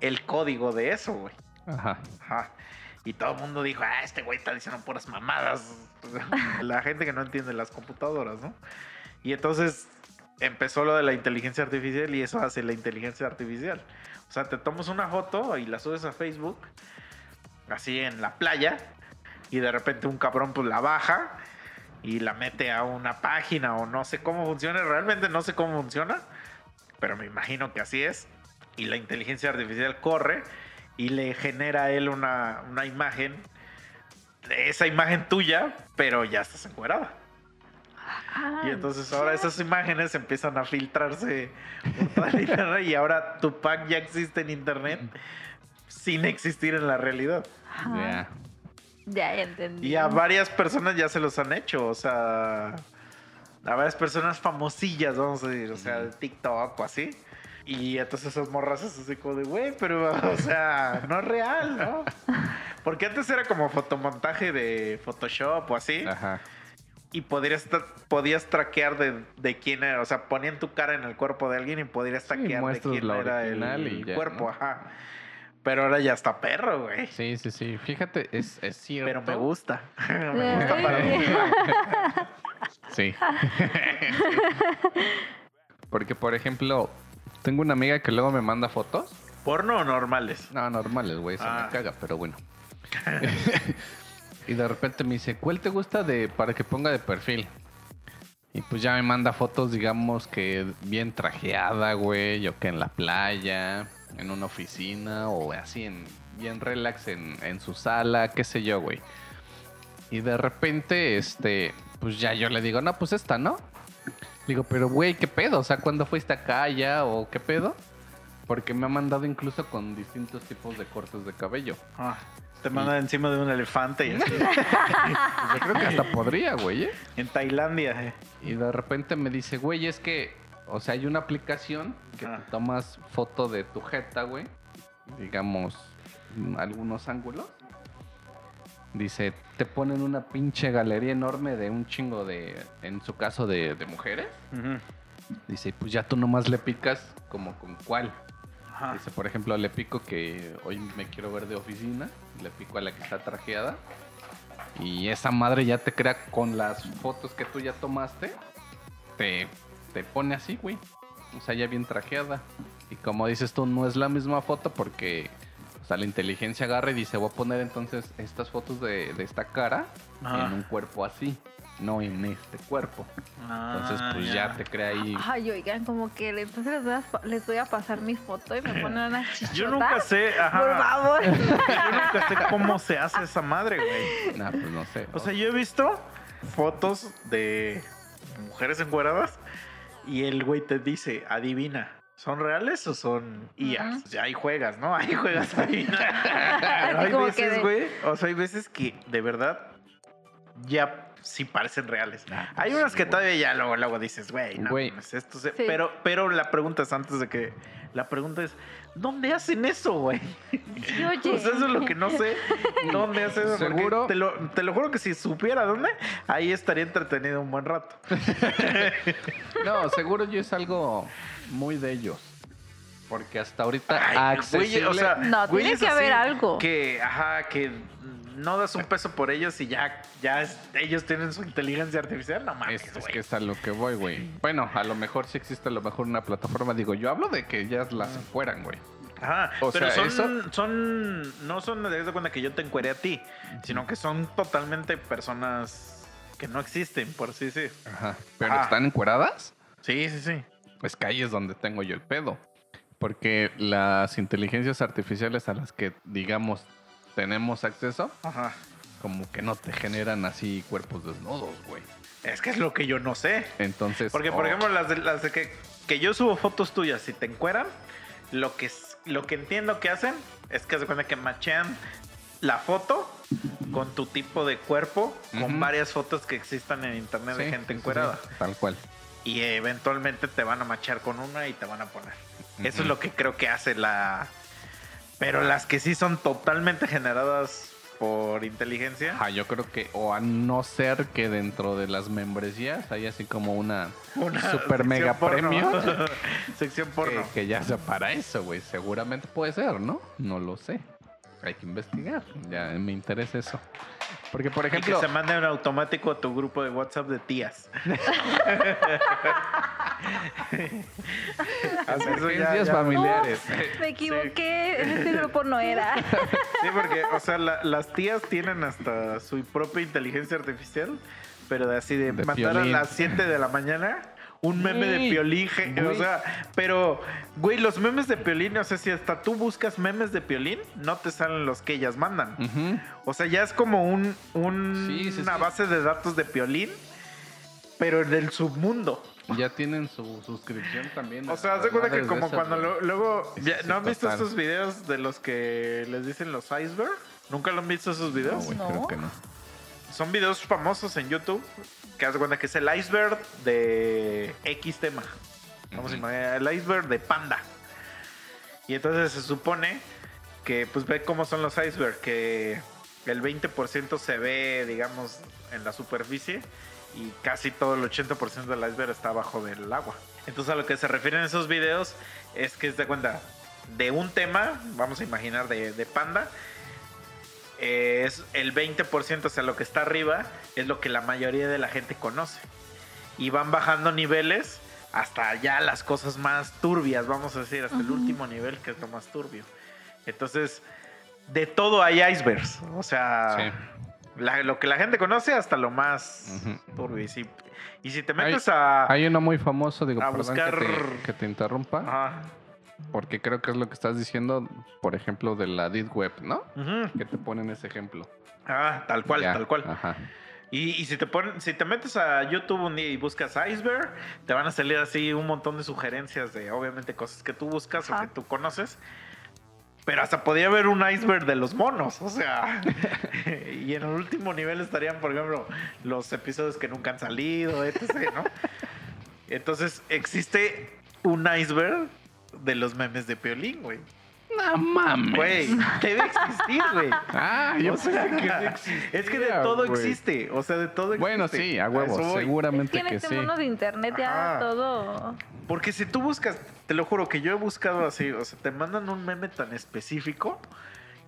el código de eso, güey. Ajá. Ajá. Y todo el mundo dijo, ah, este güey está diciendo puras mamadas. la gente que no entiende las computadoras, ¿no? Y entonces empezó lo de la inteligencia artificial y eso hace la inteligencia artificial. O sea, te tomas una foto y la subes a Facebook, así en la playa, y de repente un cabrón pues la baja y la mete a una página o no sé cómo funciona, realmente no sé cómo funciona, pero me imagino que así es. Y la inteligencia artificial corre y le genera a él una, una imagen, de esa imagen tuya, pero ya estás encuerada. Ah, Y entonces ahora esas imágenes empiezan a filtrarse por toda la internet y ahora tu pack ya existe en internet sin existir en la realidad. ajá. Ya. Ya entendí. Y a varias personas ya se los han hecho, o sea, a varias personas famosillas, vamos a decir, o sea, de TikTok o así. Y entonces esas morras es así como de, güey, pero, o sea, no es real, ¿no? Porque antes era como fotomontaje de Photoshop o así. Ajá. Y podrías, podías traquear de, de quién era. O sea, ponían tu cara en el cuerpo de alguien y podrías traquear de quién la era el ya, cuerpo. ¿no? Ajá. Pero ahora ya está perro, güey. Sí, sí, sí. Fíjate, es, es cierto. Pero me gusta. me gusta para mí. Sí. Porque, por ejemplo, tengo una amiga que luego me manda fotos. ¿Porno o normales? No, normales, güey, se Ah. me caga, pero bueno. y de repente me dice, ¿cuál te gusta de para que ponga de perfil? Y pues ya me manda fotos, digamos que bien trajeada, güey, o que en la playa, en una oficina, o así, en, bien relax en, en su sala, qué sé yo, güey. Y de repente, este, pues ya yo le digo, no, pues esta, ¿no? Digo, pero güey, ¿qué pedo? O sea, ¿cuándo fuiste acá ya o qué pedo? Porque me ha mandado incluso con distintos tipos de cortes de cabello. Ah, te manda encima de un elefante y así. Yo creo que hasta podría, güey. ¿eh? en Tailandia. eh. Y de repente me dice, güey, es que, o sea, hay una aplicación que Ah. te tomas foto de tu jeta, güey. Digamos, algunos ángulos. Dice, te ponen una pinche galería enorme de un chingo de, en su caso, de, de mujeres. Dice, pues ya tú nomás le picas como con cuál. Ajá. Dice, por ejemplo, le pico que hoy me quiero ver de oficina, le pico a la que está trajeada. Y esa madre ya te crea con las fotos que tú ya tomaste, te, te pone así, güey. O sea, ya bien trajeada. Y como dices tú, no es la misma foto porque sea, la inteligencia agarra y dice, voy a poner entonces estas fotos de, de esta cara Ajá. en un cuerpo así, no en este cuerpo. Entonces, Ah, pues ya. te crea ahí. Ay, oigan, como que entonces les voy a, pa- les voy a pasar mi foto y me ponen unas chichotas. Yo nunca sé, Por ajá, favor. yo nunca sé cómo se hace esa madre, güey. Nah, pues no sé. O sea, yo he visto fotos de mujeres encueradas y el güey te dice, adivina, ¿son reales o son IA? Sea, ahí juegas, ¿no? Ahí juegas a adivinar. Pero hay veces, güey, o sea, hay veces que de verdad ya sí parecen reales. Ah, Hay pues unas sí, que todavía ya luego, luego dices, güey, no, esto se- Sí. pero, pero la pregunta es antes de que, la pregunta es, ¿dónde hacen eso, güey? Sea, eso es lo que no sé. ¿Dónde hace eso? Seguro. Te lo, te lo juro que si supiera dónde, ahí estaría entretenido un buen rato. No, seguro yo es algo muy de ellos. Porque hasta ahorita Ay, accesible. güey, o sea, No, güey, tiene es que haber algo. Que, ajá, que no das un peso por ellos y ya, ya es- ellos tienen su inteligencia artificial. No mames, es, es que es a lo que voy, güey. Bueno, a lo mejor sí existe a lo mejor una plataforma. Digo, yo hablo de que ya las fueran, güey. Ajá, O pero sea, son, eso- son, no son, de cuenta que yo te encuere a ti, sino que son totalmente personas que no existen, por así decir. Ajá. Pero están encueradas. Sí, sí, sí. Pues que ahí es donde tengo yo el pedo. Porque las inteligencias artificiales a las que, digamos, tenemos acceso, Ajá. como que no te generan así cuerpos desnudos, güey. Es que es lo que yo no sé. Entonces. Porque, por oh, ejemplo, las de, las de que, que yo subo fotos tuyas, si te encueran, lo que, lo que entiendo que hacen es que se cuenta que machean la foto con tu tipo de cuerpo, con varias fotos que existan en internet sí, de gente sí, encuerada. sí, tal cual. Y eventualmente te van a machear con una y te van a poner. Eso es lo que creo que hace la... Pero las que sí son totalmente generadas por inteligencia. Ajá, yo creo que, o a no ser que dentro de las membresías hay así como una, Una super mega porno. premio sección que, porno. que ya sea para eso, güey. Seguramente puede ser, ¿no? No lo sé. Hay que investigar. Ya me interesa eso. Porque, por Y que ejemplo, se mande un automático a tu grupo de WhatsApp de tías. Emergencias ya- familiares. Me equivoqué, ese grupo no era. Sí, porque, o sea, la- las tías tienen hasta su propia inteligencia artificial, pero de así de, De matar a Piolín. las 7 de la mañana. Un meme de Güey, piolín, o güey. sea, pero, güey, los memes de piolín, o sea, si hasta tú buscas memes de piolín, no te salen los que ellas mandan. O sea, ya es como un, un- Sí, sí, una sí. base de datos de piolín, pero del submundo. ya tienen su suscripción también. O sea, haz de cuenta que como cuando güey. lo- luego... Ya- ¿No han visto estos videos de los que les dicen los iceberg? ¿Nunca lo han visto esos No, videos? güey, No. creo que no. Son videos famosos en YouTube que haz de cuenta que es el iceberg de X tema. Vamos a imaginar el iceberg de panda. Y entonces se supone que pues ve cómo son los iceberg, que el 20% se ve, digamos, en la superficie y casi todo el 80% del iceberg está abajo del agua. Entonces a lo que se refieren esos videos es que se da cuenta de un tema, vamos a imaginar de, de panda, es el 20%, o sea, lo que está arriba es lo que la mayoría de la gente conoce. Y van bajando niveles hasta ya las cosas más turbias, vamos a decir, hasta el último nivel que es lo más turbio. Entonces, de todo hay icebergs, o sea, Sí. la- lo que la gente conoce hasta lo más turbio. Y si, y si te metes a... Hay uno muy famoso, digo, a perdón buscar- que, te, que te interrumpa, Ajá. Porque creo que es lo que estás diciendo, por ejemplo, de la Deep Web, ¿no? Que te ponen ese ejemplo. Ah, tal cual, Ya, tal cual. Ajá. Y, y si te ponen, si te metes a YouTube un día y buscas iceberg, te van a salir así un montón de sugerencias de obviamente cosas que tú buscas o que tú conoces. Pero hasta podría haber un iceberg de los monos, o sea. y en el último nivel estarían, por ejemplo, los episodios que nunca han salido, etc., ¿no? Entonces, existe un iceberg de los memes de Piolín, güey. No mames. Güey, debe existir, güey. Ah, yo O sea, pensé que sí existía, es que de todo güey. existe. O sea, de todo existe. Bueno, sí, a huevo, eso voy. Es seguramente que en que este sí. mundo de internet ya Ajá. todo. Porque si tú buscas, te lo juro que yo he buscado así, o sea, te mandan un meme tan específico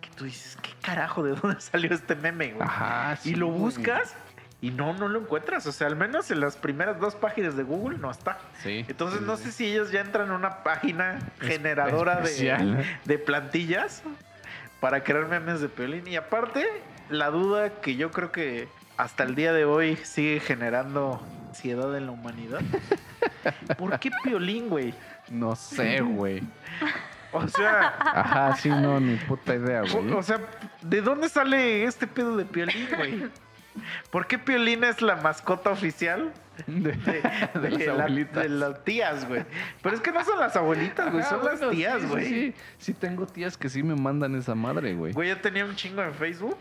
que tú dices, ¿qué carajo? ¿De dónde salió este meme, güey? Ajá, sí, y lo buscas y no, no lo encuentras. O sea, al menos en las primeras dos páginas de Google no está. Sí. Entonces sí, no sí. sé si ellos ya entran a una página generadora de plantillas para crear memes de Piolín. Y aparte, la duda que yo creo que hasta el día de hoy sigue generando ansiedad en la humanidad. ¿Por qué Piolín, güey? No sé, güey. O sea, Ajá, sí, no, ni puta idea, güey. o, o sea, ¿de dónde sale este pedo de Piolín, güey? ¿Por qué Piolín es la mascota oficial de, de, de las la- de las tías, güey? Pero es que no son las abuelitas, güey, Ajá, son las tías, güey. Sí, sí, sí tengo tías que sí me mandan esa madre, güey. Güey, yo tenía un chingo en Facebook.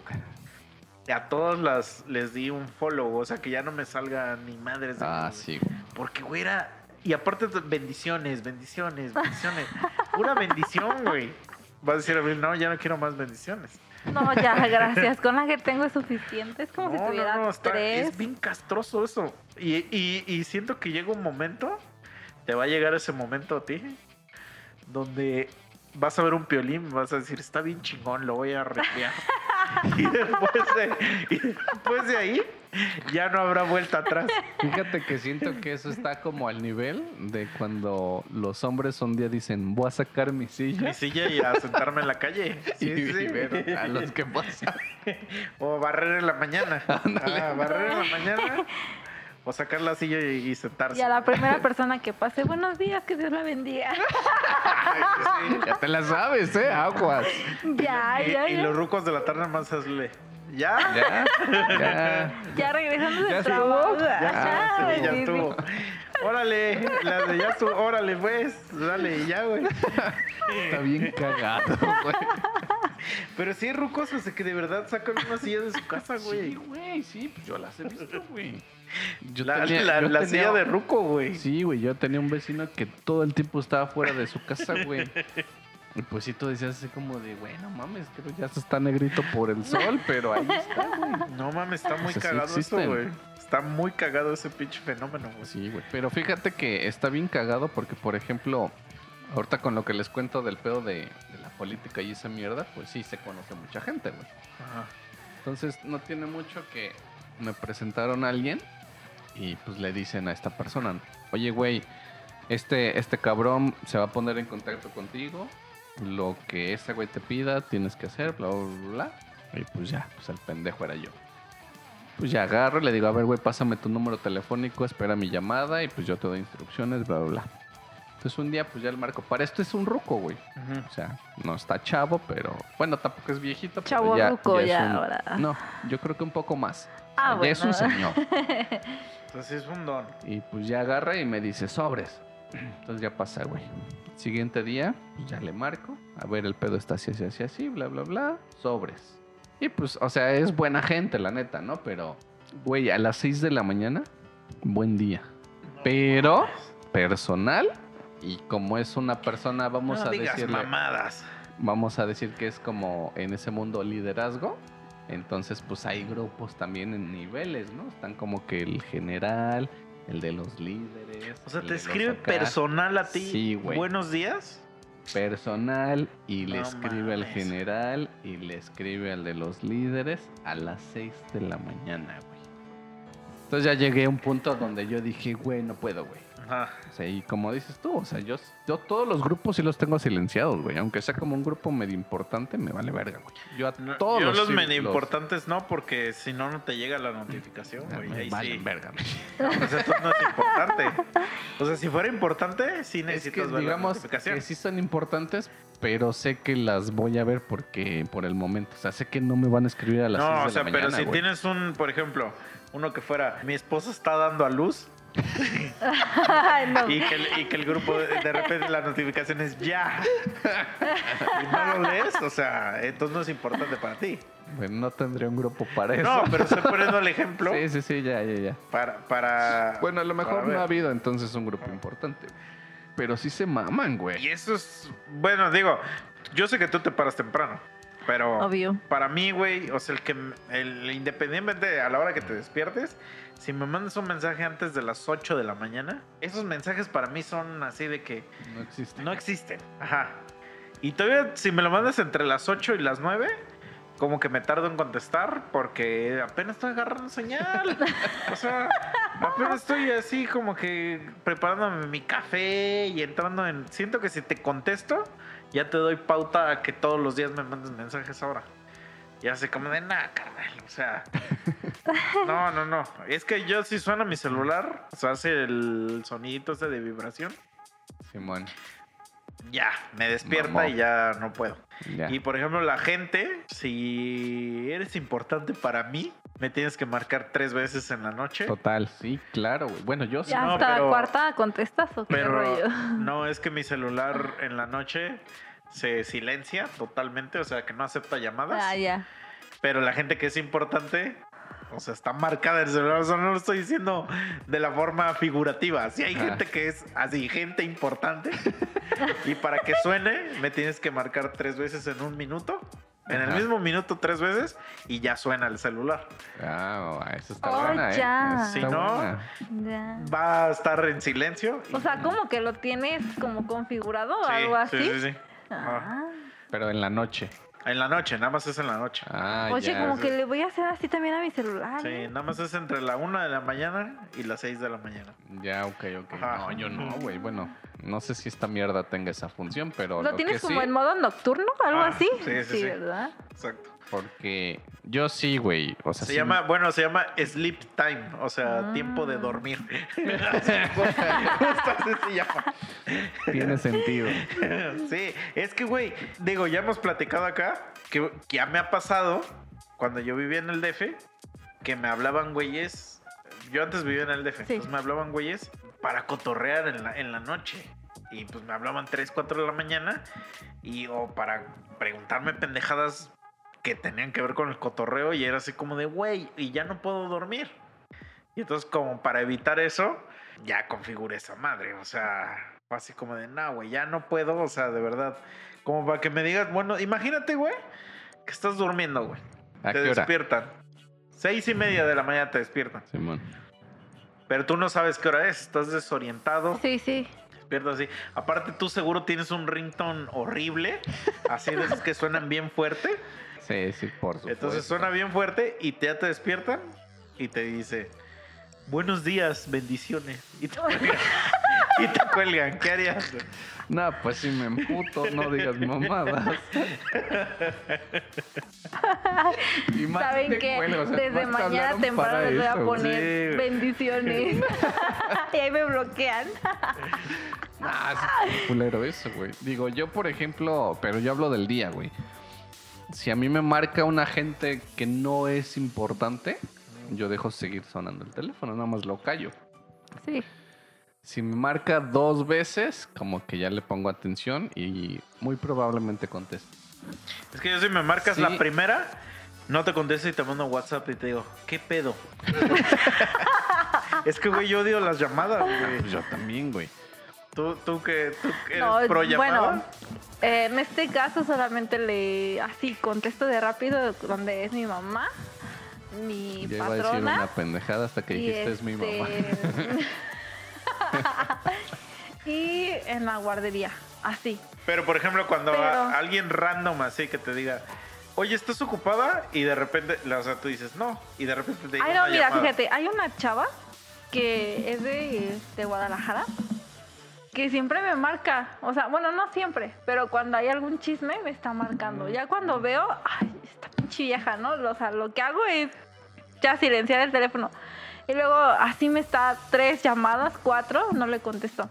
Y a todas las les di un follow, o sea que ya no me salga ni madres. de Ah, sí, güey. Porque, güey, era. Y aparte, bendiciones, bendiciones, bendiciones. Pura bendición, güey. Vas a decir, no, ya no quiero más bendiciones. No, ya, gracias. Con la que tengo es suficiente. Es como si tuviera no, no, está- tres. es bien castroso eso. Y, y, y siento que llega un momento, te va a llegar ese momento a ti, donde vas a ver un piolín, vas a decir, está bien chingón, lo voy a arrepiar. y, después de, y después de ahí, ya no habrá vuelta atrás. Fíjate que siento que eso está como al nivel de cuando los hombres un día dicen, voy a sacar mi silla Mi silla y a sentarme en la calle. y, Sí, sí. y ver a los que pasan. O barrer en la mañana. Ah, barrer en la mañana. O sacar la silla y, y sentarse. Y a la primera persona que pase, buenos días, que Dios la bendiga. Sí. Ya te la sabes, ¿eh? Aguas. ya, Y, ya, y ya. los rucos de la tarde más hazle. ¿Ya? Ya, ya. Ya regresando ¿Ya del estuvo? trabajo. Ya, sí, ya sí, sí. estuvo. Órale, la de ya estuvo, órale, pues, dale, ya, güey. Está bien cagado, güey. Pero sí rucos, o sea, que de verdad sacan una silla de su casa, Sí, güey. güey, sí, pues yo las he visto, güey. Yo La, tenía- la- yo la tenía- silla de ruco, güey. Sí, güey, yo tenía un vecino que todo el tiempo estaba fuera de su casa, güey. Y pues sí, tú decías así como de, güey, no mames, creo que ya se está negrito por el sol, pero ahí está, güey. No mames, está muy O sea, sí cagado eso, existen. güey. Está muy cagado ese pinche fenómeno, güey. Sí, güey. Pero fíjate que está bien cagado porque, por ejemplo, ahorita con lo que les cuento del pedo de, de la política y esa mierda, pues sí se conoce mucha gente, güey. Ajá. Entonces no tiene mucho que me presentaron a alguien y pues le dicen a esta persona, oye, güey, este, este cabrón se va a poner en contacto contigo, lo que ese güey te pida tienes que hacer, bla, bla, bla, bla. Y pues ya, pues el pendejo era yo. Pues ya agarro y le digo, a ver, güey, pásame tu número telefónico, espera mi llamada y pues yo te doy instrucciones, bla, bla, bla. Entonces un día pues ya el marco, para esto es un ruco, güey. O sea, no está chavo, pero bueno, tampoco es viejito. pero Chavo ya, ruco ya un- ahora. No, yo creo que un poco más. Ah, ya es un señor. Entonces es un don. Y pues ya agarra y me dice sobres. Entonces ya pasa, güey. Siguiente día, pues ya le marco. A ver, el pedo está así, así, así, así, bla, bla, bla. Sobres. Y pues, o sea, es buena gente, la neta, ¿no? Pero, güey, a las 6 de la mañana, buen día. Pero, personal. Y como es una persona, vamos no a digas decirle mamadas. vamos a decir que es como en ese mundo liderazgo. Entonces, pues hay grupos también en niveles, ¿no? Están como que el general, el de los líderes. O sea, te escribe personal a ti. Sí, güey. Buenos días. Personal y le No escribe al general y le escribe al de los líderes a las 6 de la mañana, güey. Entonces ya llegué a un punto donde yo dije, güey, no puedo, güey. Ajá. O sea, y como dices tú, o sea, yo, yo todos los grupos sí los tengo silenciados, güey. Aunque sea como un grupo medio importante, me vale verga, güey. Yo a No, todos yo los, los sí medio los- importantes no, porque si no, no te llega la notificación, Ah, güey. me Ahí valen sí. verga, güey. Pues entonces no es importante. O sea, si fuera importante, sí Es necesitas que ver la digamos notificación. que sí son importantes, pero sé que las voy a ver porque por el momento. O sea, sé que no me van a escribir a las No, 6 de o sea, la pero mañana, si güey. tienes un, por ejemplo, uno que fuera, mi esposa está dando a luz no. y que, el- y que el grupo de, de repente la notificación es ya. Y no lo lees, o sea, entonces no es importante para ti. Bueno, no tendría un grupo para eso. No, pero estoy poniendo el ejemplo Sí, sí, sí, ya, ya, ya. para, para. Bueno, a lo mejor no ha habido entonces un grupo importante. Pero sí se maman, Y güey. eso es, bueno, digo, yo sé que tú te paras temprano, pero Obvio. para mí, güey, o sea, el que, el, independientemente a la hora que te despiertes, si me mandas un mensaje antes de las 8 de la mañana, esos mensajes para mí son así de que No existe. no existen. Ajá. Y todavía, si me lo mandas entre las 8 y las 9, como que me tardo en contestar porque apenas estoy agarrando señal. o sea, apenas estoy así como que preparándome mi café y entrando en... Siento que si te contesto, ya te doy pauta a que todos los días me mandes mensajes ahora. Ya sé como de nada, carnal. O sea, no, no, no. Es que yo si suena mi celular, o sea, hace el sonidito ese de vibración. Simón. Ya, me despierta y ya no puedo. Ya. Y por ejemplo, la gente, si eres importante para mí, me tienes que marcar tres veces en la noche. Total, sí, claro, güey. Bueno, yo sí. Ya No, hasta pero- la cuarta contestas o qué Pero rollo. no, es que mi celular en la noche se silencia totalmente, o sea que no acepta llamadas. Ah, ya. Pero la gente que es importante, o sea, está marcada en el celular. O sea, no lo estoy diciendo de la forma figurativa. Si hay Ajá. gente que es así, gente importante. y para que suene, me tienes que marcar tres veces en un minuto. En el mismo minuto, tres veces. Y ya suena el celular. Ah, eso está Oh, buena, ¿eh? ya. Si está no. Ya. Va a estar en silencio. y- O sea, como que lo tienes como configurado o Sí, algo así. Sí, sí, sí. Ah. Pero en la noche. En la noche, nada más es en la noche. Ah, Oye, ya. como sí. que le voy a hacer así también a mi celular. Sí, ¿eh? nada más es entre la una de la mañana y las seis de la mañana. Ya, ok, ok. Ajá. No, yo no, güey. Bueno, no sé si esta mierda tenga esa función, pero. ¿Lo tienes como sí, en modo nocturno? ¿Algo Ah, así? sí, sí, sí. ¿verdad? Exacto. Porque yo sí, güey. O sea, Se sí- llama, bueno, se llama sleep time, o sea, Ah. tiempo de dormir. Así, justo así se llama. Tiene sentido. Sí, es que, güey, digo, ya hemos platicado acá que, que ya me ha pasado cuando yo vivía en el DF que me hablaban güeyes. Yo antes vivía en el DF, Sí. entonces me hablaban güeyes para cotorrear en la, en la noche. Y pues me hablaban 3, 4 de la mañana y o para preguntarme pendejadas que tenían que ver con el cotorreo y era así como de, güey, y ya no puedo dormir. Y entonces como para evitar eso, ya configuré esa madre. O sea, fue así como de, no, güey, ya no puedo. O sea, de verdad, como para que me digas, bueno, imagínate, güey, que estás durmiendo, güey. ¿A te qué hora? despiertan. Seis y media de la mañana te despiertan. Simón. Pero tú no sabes qué hora es, estás desorientado. Sí, sí. despiertas así. Aparte, tú seguro tienes un ringtone horrible, así de esos que suenan bien fuerte. Sí, sí, por supuesto. Entonces suena bien fuerte y te- ya te despiertan y te dice, buenos días, bendiciones. Y te cuelgan. y te cuelgan. ¿Qué harías? No, pues si me emputo, no digas mamadas. Y más ¿Saben te qué? cuelgo, o sea, Desde más te mañana hablaron temprano para les voy a eso. poner Sí, bendiciones. y ahí me bloquean. Ah, es culero eso, güey. Digo, yo, por ejemplo, pero yo hablo del día, güey. Si a mí me marca una gente que no es importante, yo dejo seguir sonando el teléfono, nada más lo callo. Sí. Si me marca dos veces, como que ya le pongo atención y muy probablemente contesto. Es que yo si me marcas Sí. la primera, no te contesto y te mando un WhatsApp y te digo, ¿qué pedo? es que, güey, yo odio las llamadas, güey. Pues yo también, güey. ¿Tú, tú que, tú que eres No, pro llamada? bueno, eh, en este caso solamente le así contesto de rápido donde es mi mamá, mi Ya iba a decir una patrona. pendejada hasta que dijiste es mi mamá. este- y en la guardería, así. Pero, por ejemplo, cuando Pero- a- alguien random así que te diga, oye, ¿estás ocupada? Y de repente, o sea, tú dices, no. Y de repente te diga Ay, no, una mira, llamada. fíjate, hay una chava que es de, de Guadalajara que siempre me marca. O sea, bueno, no siempre, pero cuando hay algún chisme me está marcando. Ya cuando veo, ay, esta pinche vieja, ¿no? O sea, lo que hago es ya silenciar el teléfono. Y luego así me está tres llamadas, cuatro, no le contesto.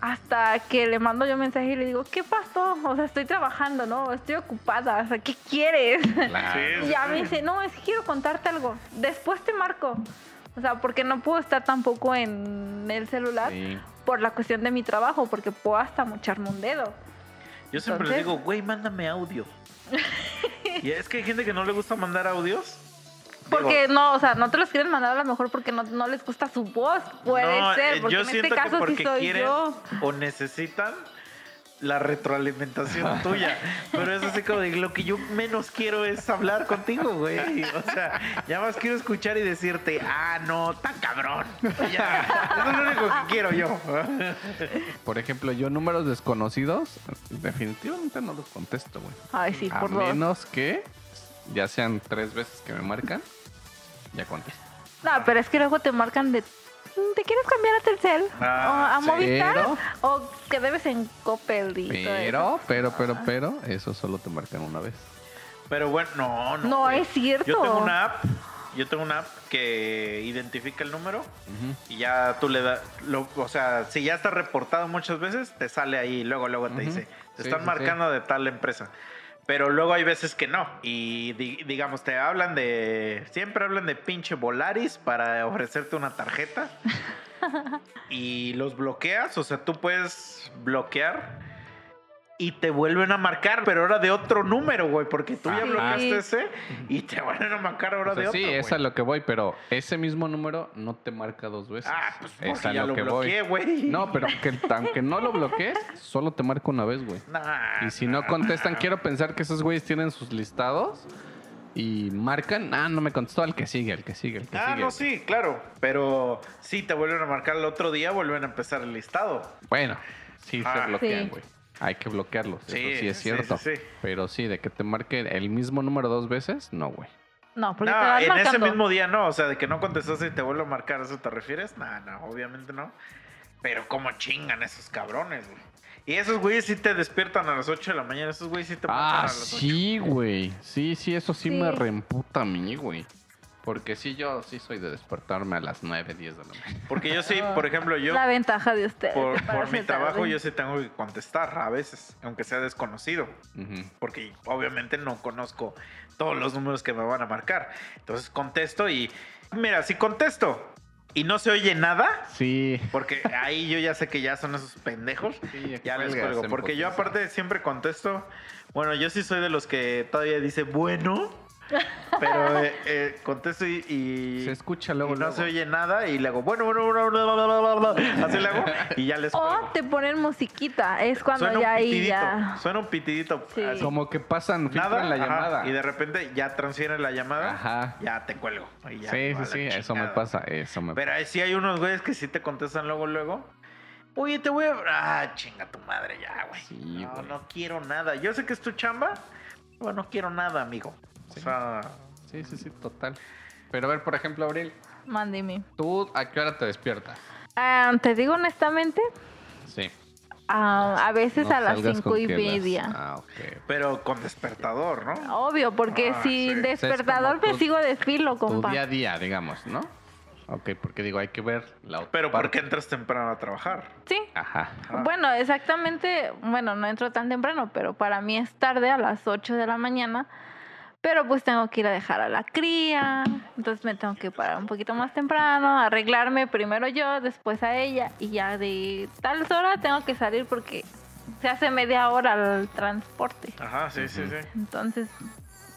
Hasta que le mando yo mensaje y le digo, ¿qué pasó? O sea, estoy trabajando, ¿no? Estoy ocupada. O sea, ¿qué quieres? Claro. Y ya me dice, no, es que quiero contarte algo. Después te marco. O sea, porque no puedo estar tampoco en el celular Sí. Por la cuestión de mi trabajo, porque puedo hasta mocharme un dedo. Yo siempre les digo, güey, mándame audio. y es que hay gente que no le gusta mandar audios. Porque no, o sea, no te los quieren mandar a lo mejor porque no, no les gusta su voz. Puede No, ser, eh, porque yo en este siento que caso porque sí soy quieren yo. o necesitan la retroalimentación tuya. Pero es así como de lo que yo menos quiero es hablar contigo, güey. O sea, ya más quiero escuchar y decirte, ah, no, tan cabrón. Ya, eso es lo único que quiero yo. Por ejemplo, yo números desconocidos, definitivamente no los contesto, güey. Ay, sí, A por dos. menos que ya sean tres veces que me marcan, ya contesto. No, pero es que luego te marcan de. "Mm, ¿Te quieres cambiar a Telcel? Ah, o a. Movistar. Pero- O que debes en Coppel y todo eso. Pero, pero, pero, pero, eso solo te marcan una vez. Pero bueno, no, no. No, güey. es cierto. Yo tengo una app. Yo tengo una app que identifica el número y ya tú le das, lo- o sea, si ya está reportado muchas veces, te sale ahí, luego, luego te dice, te Sí, están sí, marcando de tal empresa. Pero luego hay veces que no. Y di- digamos, te hablan de. Siempre hablan de pinche Volaris para ofrecerte una tarjeta. y los bloqueas. O sea, tú puedes bloquear. Y te vuelven a marcar, pero ahora de otro número, güey. Porque tú ya Ajá. bloqueaste ese. Y te vuelven a marcar ahora O sea, de otro. sí, es güey. a lo que voy, pero ese mismo número no te marca dos veces. Ah, pues es a ya lo lo que bloqueé, voy. güey. No, pero que, aunque no lo bloquees, solo te marca una vez, güey. Nah, Y si no contestan, nah. quiero pensar que esos güeyes tienen sus listados y marcan, ah, no me contestó, al que sigue, al que sigue, al que Ah, sigue. no, sí, claro. Pero sí, te vuelven a marcar el otro día, vuelven a empezar el listado. Bueno, sí Ah. se bloquean, Sí. Hay que bloquearlos, Sí, eso sí es cierto. sí, sí. Pero sí, de que te marque el mismo número dos veces, no, güey. No, porque No, te van en ese mismo día no, o sea, de que no contestaste y te vuelvo a marcar, ¿a eso te refieres? No, no, obviamente no. Pero cómo chingan esos cabrones, güey. Y esos güeyes sí te despiertan a las 8 de la mañana, esos güeyes sí te marcan a Ah, las 8. sí, güey. Sí, sí, eso sí, Sí. me reemputa a mí, güey. Porque sí, yo sí soy de despertarme a las 9, 10 de la mañana. Porque yo sí, por ejemplo, yo, La ventaja de ustedes. por, por mi trabajo, tarde. yo sí tengo que contestar a veces, aunque sea desconocido. Ujú. porque obviamente no conozco todos los números que me van a marcar. Entonces contesto y mira, si contesto y no se oye nada, Sí. porque ahí yo ya sé que ya son esos pendejos, Sí, ya les cuelgo. Porque yo aparte siempre contesto, bueno, yo sí soy de los que todavía dice bueno, pero eh, eh, contesto y, y- Se escucha luego, y no luego. se oye nada y le hago bueno, bueno, bueno, bla, bla, bla, bla, bla, así le hago y ya les O cuelgo. te ponen musiquita. Es cuando Suena un ya ahí pitidito, ya. suena un pitidito. Sí. así. Como que pasan, filtran Nada, la ajá, llamada. y de repente ya transfieren la llamada, Ajá. ya te cuelgo. y ya sí, sí, la sí, eso me chingada. pasa, eso me Pero ahí sí hay unos güeyes que sí te contestan luego, luego. Oye, te voy a... Ah, chinga tu madre ya, güey. Sí, no, güey. no quiero nada. Yo sé que es tu chamba, pero no quiero nada, amigo. O sea, Sí, sí, sí, total. Pero a ver, por ejemplo, Abril, Mándeme. ¿tú a qué hora te despiertas? Ah, te digo honestamente, Sí. ah, a veces No a las cinco y media. Ah, ok. pero con despertador, ¿no? Obvio, porque Ah, si sí. despertador me tu- sigo de filo, Tu compa. día a día, digamos, ¿no? Ok, porque digo, hay que ver la otra Pero ¿por parte. qué entras temprano a trabajar? Sí. Ajá. Ah. Bueno, exactamente, bueno, no entro tan temprano, pero para mí es tarde a las 8 de la mañana. Pero pues tengo que ir a dejar a la cría, entonces me tengo que parar un poquito más temprano, arreglarme primero yo, después a ella y ya de tal hora tengo que salir porque se hace media hora el transporte. Ajá, sí, sí, sí. Entonces,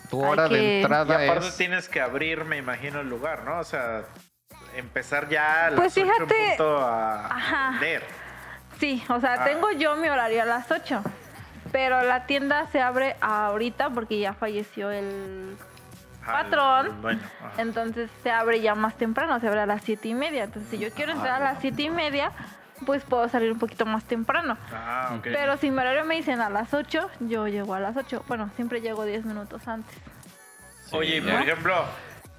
Tu hora que- de Y entrada aparte es... tienes que abrir, me imagino, el lugar, ¿no? O sea, empezar ya a las Pues fíjate- punto a a Ajá. vender. sí, o sea, Ah. tengo yo mi horario a las 8, pero la tienda se abre ahorita porque ya falleció el Al- Patrón. al. Entonces se abre ya más temprano, se abre a las siete y media. Entonces si yo quiero entrar a las siete y media, pues puedo salir un poquito más temprano. Ah, ok. Pero si mi horario me dicen a las 8, yo llego a las 8. Bueno, siempre llego 10 minutos antes. Oye, por ejemplo,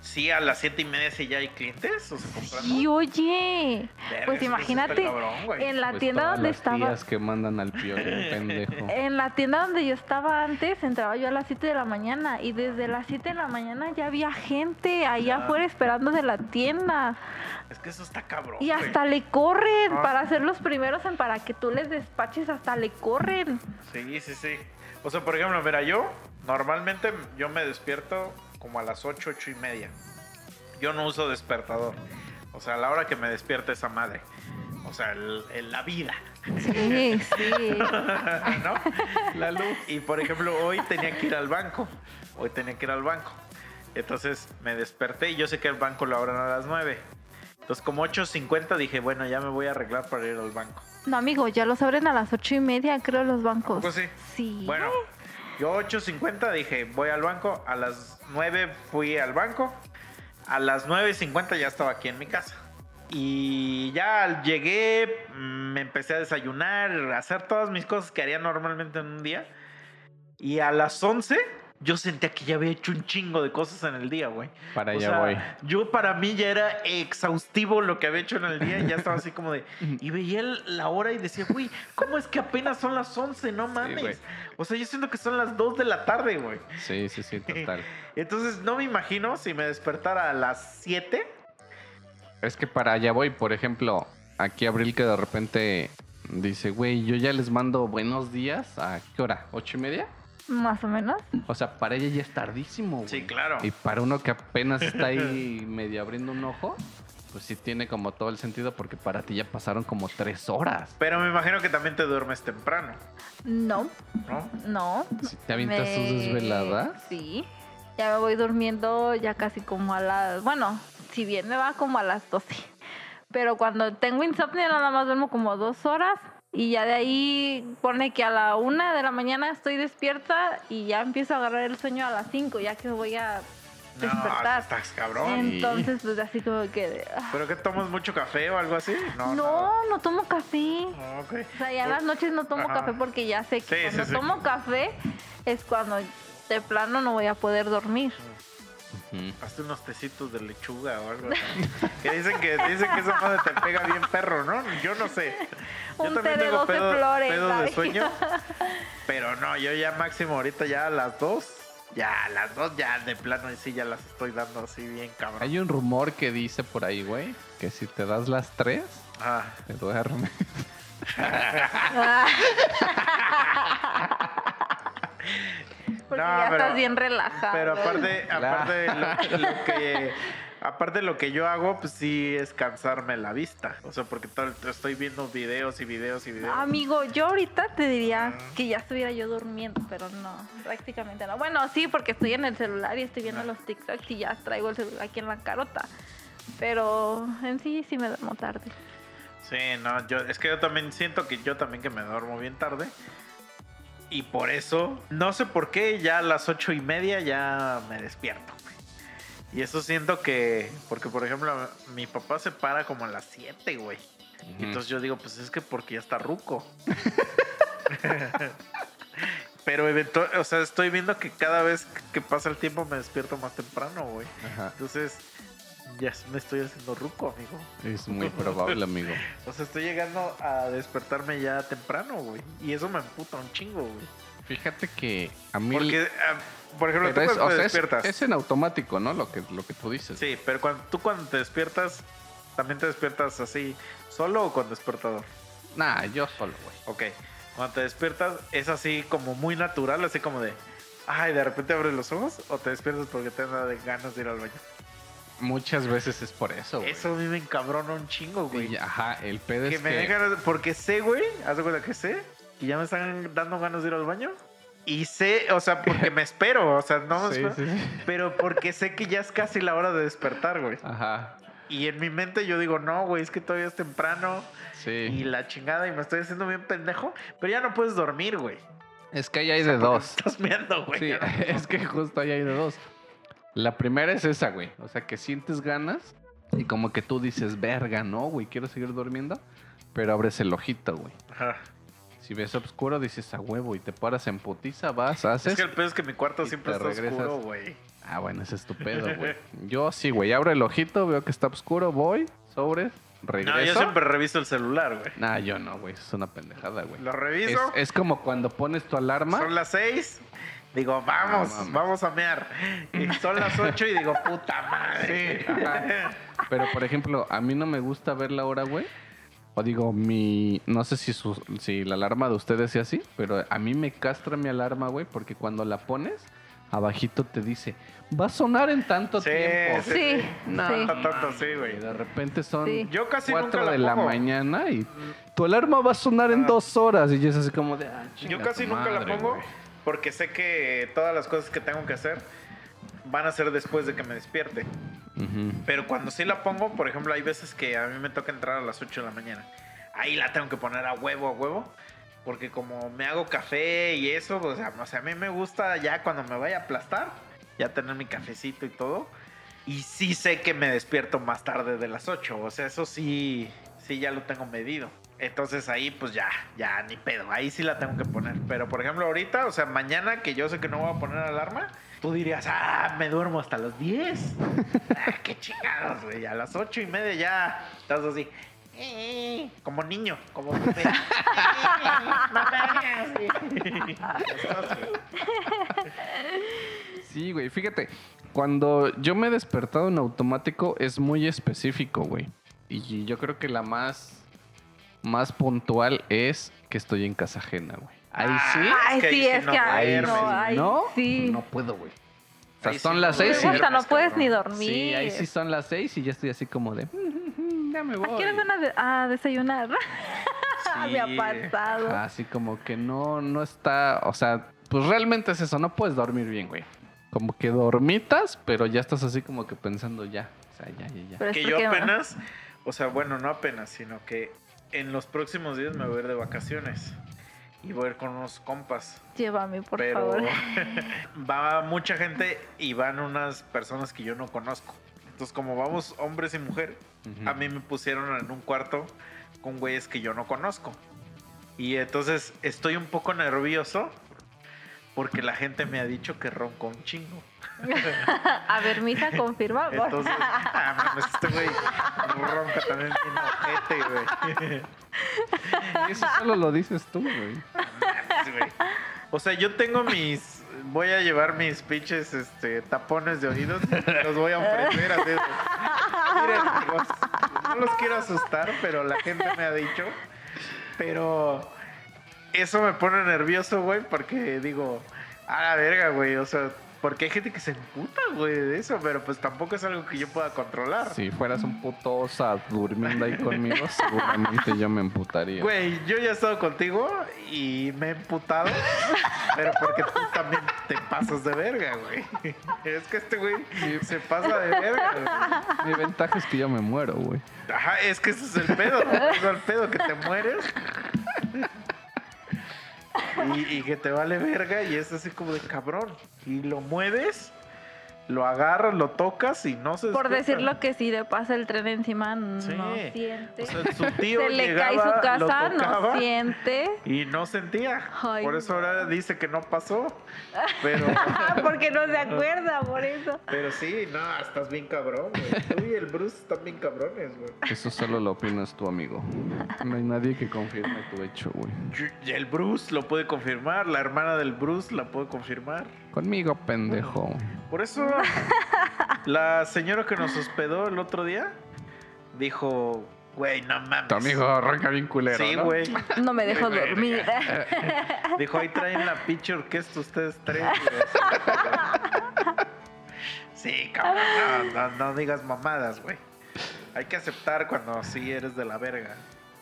sí a las siete y media sí ya hay clientes, o sea, comprando. Y oye, Verga, pues imagínate, cabrón, en la Pues tienda donde las estaba... tías que mandan al pendejo. En la tienda donde yo estaba antes, entraba yo a las 7 de la mañana y desde las 7 de la mañana ya había gente allá Ah. afuera esperando de la tienda. Es que eso está cabrón. Y güey. hasta le corren Ah. para ser los primeros en para que tú les despaches, hasta le corren. Sí, sí, sí. O sea, por ejemplo, mira, yo normalmente yo me despierto como a las ocho, ocho y media. Yo no uso despertador. O sea, a la hora que me despierta esa madre. O sea, el- el- la vida. Sí, sí. ¿no? La luz. Y por ejemplo, hoy tenía que ir al banco. Hoy tenía que ir al banco. Entonces me desperté y yo sé que el banco lo abran a las 9. Entonces como 8.50 dije, bueno, ya me voy a arreglar para ir al banco. No, amigo, ya los abren a las ocho y media, creo, los bancos. Pues sí. Sí. Bueno, yo 8.50 dije, voy al banco. A las 9 fui al banco. A las 9.50 ya estaba aquí en mi casa. Y ya llegué, mm, me empecé a desayunar, a hacer todas mis cosas que haría normalmente en un día. Y a las 11 yo sentía que ya había hecho un chingo de cosas en el día, güey. Para O allá sea, voy. Yo para mí ya era exhaustivo lo que había hecho en el día y ya estaba así como de... Y veía la hora y decía, güey, ¿cómo es que apenas son las 11? No mames. o sea, yo siento que son las 2 de la tarde, güey. Sí, sí, sí, total. Entonces no me imagino si me despertara a las 7. Es que para allá voy, por ejemplo, aquí Abril que de repente dice, güey, yo ya les mando buenos días. ¿A qué hora? ¿Ocho y media? Más o menos. O sea, para ella ya es tardísimo. güey. Sí, claro. Y para uno que apenas está ahí medio abriendo un ojo, pues sí tiene como todo el sentido porque para ti ya pasaron como tres horas. Pero me imagino que también te duermes temprano, No, ¿no? no. Si te avientas tus Me- desveladas. Sí. Ya me voy durmiendo ya casi como a las... Bueno, si bien me va como a las 12. Pero cuando tengo insomnio nada más duermo como dos horas. Y ya de ahí pone que a la una de la mañana estoy despierta y ya empiezo a agarrar el sueño a las 5, ya que voy a No, despertar. estás cabrón. Entonces, pues así como que... ah. ¿Pero que tomas mucho café o algo así? No, No, no tomo café. O sea, ya en las noches no tomo Ajá. café porque ya sé que Sí, sí, cuando sí. tomo café es cuando de plano no voy a poder dormir. Hazte unos tecitos de lechuga o algo así. que dicen que dicen que esa madre te pega bien perro, ¿no? Yo no sé. Yo Un también té de tengo 12 pedo, flores, pedo de sueño. Pero no, yo ya máximo ahorita ya a las dos. Ya a las dos ya de plano y sí ya las estoy dando así bien cabrón. Hay un rumor que dice por ahí, güey, que si te das las tres, Ah, te duermes. Porque No, ya pero- estás bien relajado. pero aparte, Claro. aparte lo, lo que aparte lo que yo hago, pues sí es cansarme la vista. O sea, porque todo, el- estoy viendo videos y videos y videos. Amigo, yo ahorita te diría que ya estuviera yo durmiendo, pero no, prácticamente no. Bueno, sí, porque estoy en el celular y estoy viendo los TikToks y ya traigo el celular aquí en la carota. Pero en sí, sí me duermo tarde. Sí, no, yo es que yo también siento que yo también que me duermo bien tarde. Y por eso, no sé por qué, ya a las ocho y media ya me despierto. Y eso siento que, porque por ejemplo, mi papá se para como a las 7, güey. Entonces yo digo, pues es que porque ya está ruco. Pero eventual, o sea, estoy viendo que cada vez que pasa el tiempo me despierto más temprano, güey. Ajá. Entonces, ya me estoy haciendo ruco, amigo. Es muy probable, amigo. O sea, estoy llegando a despertarme ya temprano, güey. Y eso me emputa un chingo, güey. Fíjate que a mí... Porque, ah, por ejemplo, tú es, cuando o te sea, despiertas. es en automático, ¿no? Lo que, lo que tú dices. Sí, pero cuando, tú cuando te despiertas, ¿también te despiertas así, solo o con despertador? Nah, yo solo, güey. Ok. Cuando te despiertas, es así como muy natural, así como de. Ay, de repente abres los ojos o te despiertas porque te da ganas de ir al baño. Muchas veces es por eso, güey. Eso a mí me encabrona un chingo, güey. Ajá, el pedo Que es me que... den ganas, porque sé, güey, haz de cuenta que sé, y ya me están dando ganas de ir al baño. Y sé, o sea, porque me espero, o sea, no me Sí, espero, sí, pero porque sé que ya es casi la hora de despertar, güey. Ajá, Y en mi mente yo digo, no, güey, es que todavía es temprano sí. y la chingada y me estoy haciendo bien pendejo, pero ya no puedes dormir, güey. Es que ahí hay de dos. Estás viendo, güey. Sí, no- es que justo ahí hay de dos. La primera es esa, güey. O sea, que sientes ganas y como que tú dices, verga, no, güey, quiero seguir durmiendo. Pero abres el ojito, güey. Ajá. Si ves oscuro, dices a huevo y te paras en putiza, vas, haces. Es que el pedo es que mi cuarto siempre está regresas. oscuro, güey. Ah, bueno, ese es tu pedo, güey. Yo sí, güey, abro el ojito, veo que está oscuro, voy, sobres, regreso. No, yo siempre reviso el celular, güey. Nah, yo no, güey, es una pendejada, güey. Lo Es, reviso. es como cuando pones tu alarma. Son las seis. Digo, vamos, No vamos a mear. Y son las ocho y digo, puta madre. Sí. Pero, por ejemplo, a mí no me gusta ver la hora, güey. O digo, mi... No sé si, su- si la alarma de ustedes sea así, pero a mí me castra mi alarma, güey, porque cuando la pones, abajito te dice, va a sonar en tanto Sí, tiempo. sí. Sí, No. sí. Tanto, tanto, sí, Y güey. de repente son Sí. Yo casi 4 nunca la de la pongo. mañana y tu alarma va a sonar en Ah. dos horas. Y yo es así como de... "Ah, Yo casi nunca la pongo güey". Porque sé que todas las cosas que tengo que hacer van a ser después de que me despierte. Ujú. Pero cuando sí la pongo, por ejemplo, hay veces que a mí me toca entrar a las 8 de la mañana. Ahí la tengo que poner a huevo, a huevo. Porque como me hago café y eso, o sea, o sea, a mí me gusta ya cuando me vaya a aplastar, ya tener mi cafecito y todo. Y sí sé que me despierto más tarde de las 8. O sea, eso sí, sí ya lo tengo medido. Entonces ahí pues ya, ya ni pedo. Ahí sí la tengo que poner. Pero por ejemplo ahorita, o sea, mañana que yo sé que no voy a poner alarma, tú dirías, ah, me duermo hasta las 10. ah, qué chingados, güey. A las 8 y media ya estás así. eh, Como niño, como bebé. Güey. Sí, güey, fíjate, cuando yo me he despertado en automático es muy específico, güey. Y yo creo que la más, más puntual es que estoy en casa ajena, güey. Ahí sí, Ay, que ahí sí, sí es que ay, duermes, no, ay, ¿no? sí. no puedo, güey. O sea, Ahí sí son las seis y... Hasta no puedes cabrón. ni dormir. Sí, ahí sí son las seis y ya estoy así como de... "Mm, Ya me voy. ¿A qué hora van a, de- a desayunar? Me ha Sí. pasado. Así como que no, no está, o sea, pues realmente es eso, no puedes dormir bien, güey. Como que dormitas, pero ya estás así como que pensando ya, o sea, ya, ya, ya. Pero que yo apenas, o sea, bueno, no apenas, sino que en los próximos días me voy a ir de vacaciones. Y voy a ir con unos compas. Llévame, por pero favor. va mucha gente y van unas personas que yo no conozco. Entonces, como vamos hombres y mujer, Ujú. a mí me pusieron en un cuarto con güeyes que yo no conozco. Y entonces estoy un poco nervioso porque la gente me ha dicho que ronco un chingo. A ver, misa, confirma. Entonces, ah, mames, este güey ronca también tiene ojete, güey. Y eso solo lo dices tú, güey. O sea, yo tengo mis. Voy a llevar mis pinches este, tapones de oídos. Los voy a ofrecer así. Miren, amigos, no los quiero asustar, pero la gente me ha dicho. Pero eso me pone nervioso, güey, porque digo, a la verga, güey. O sea, porque hay gente que se emputa, güey, de eso, pero pues tampoco es algo que yo pueda controlar. Si fueras un puto osa durmiendo ahí conmigo, seguramente yo me emputaría. Güey, yo ya he estado contigo y me he emputado, pero porque tú también te pasas de verga, güey. Es que este güey se pasa de verga, güey. Mi ventaja es que yo me muero, güey. Ajá, es que ese es el pedo, ese es el pedo, que te mueres. Y, que te vale verga y es así como de cabrón. Y lo mueves, lo agarras, lo tocas y no se Por decirlo que si le pasa el tren encima, no Sí. siente. O sea, su tío Se le cae su casa, lo tocaba, no siente. Y no sentía. Ay, por eso no. ahora dice que no pasó. Pero, Porque no se acuerda, por eso. pero sí, no, estás bien cabrón, güey. Tú y el Bruce están bien cabrones, güey. Eso solo lo opinas tú, amigo. No hay nadie que confirme tu hecho, güey. El Bruce lo puede confirmar, la hermana del Bruce la puede confirmar. Conmigo, pendejo. Por eso, la señora que nos hospedó el otro día dijo, güey, no mames. Tu amigo ronca bien culero, Sí, ¿no? güey. No me dejó dormir. Dijo, ahí traen la pinche orquesta ustedes tres. Sí, cabrón, no, no, no digas mamadas, güey. Hay que aceptar cuando sí eres de la verga.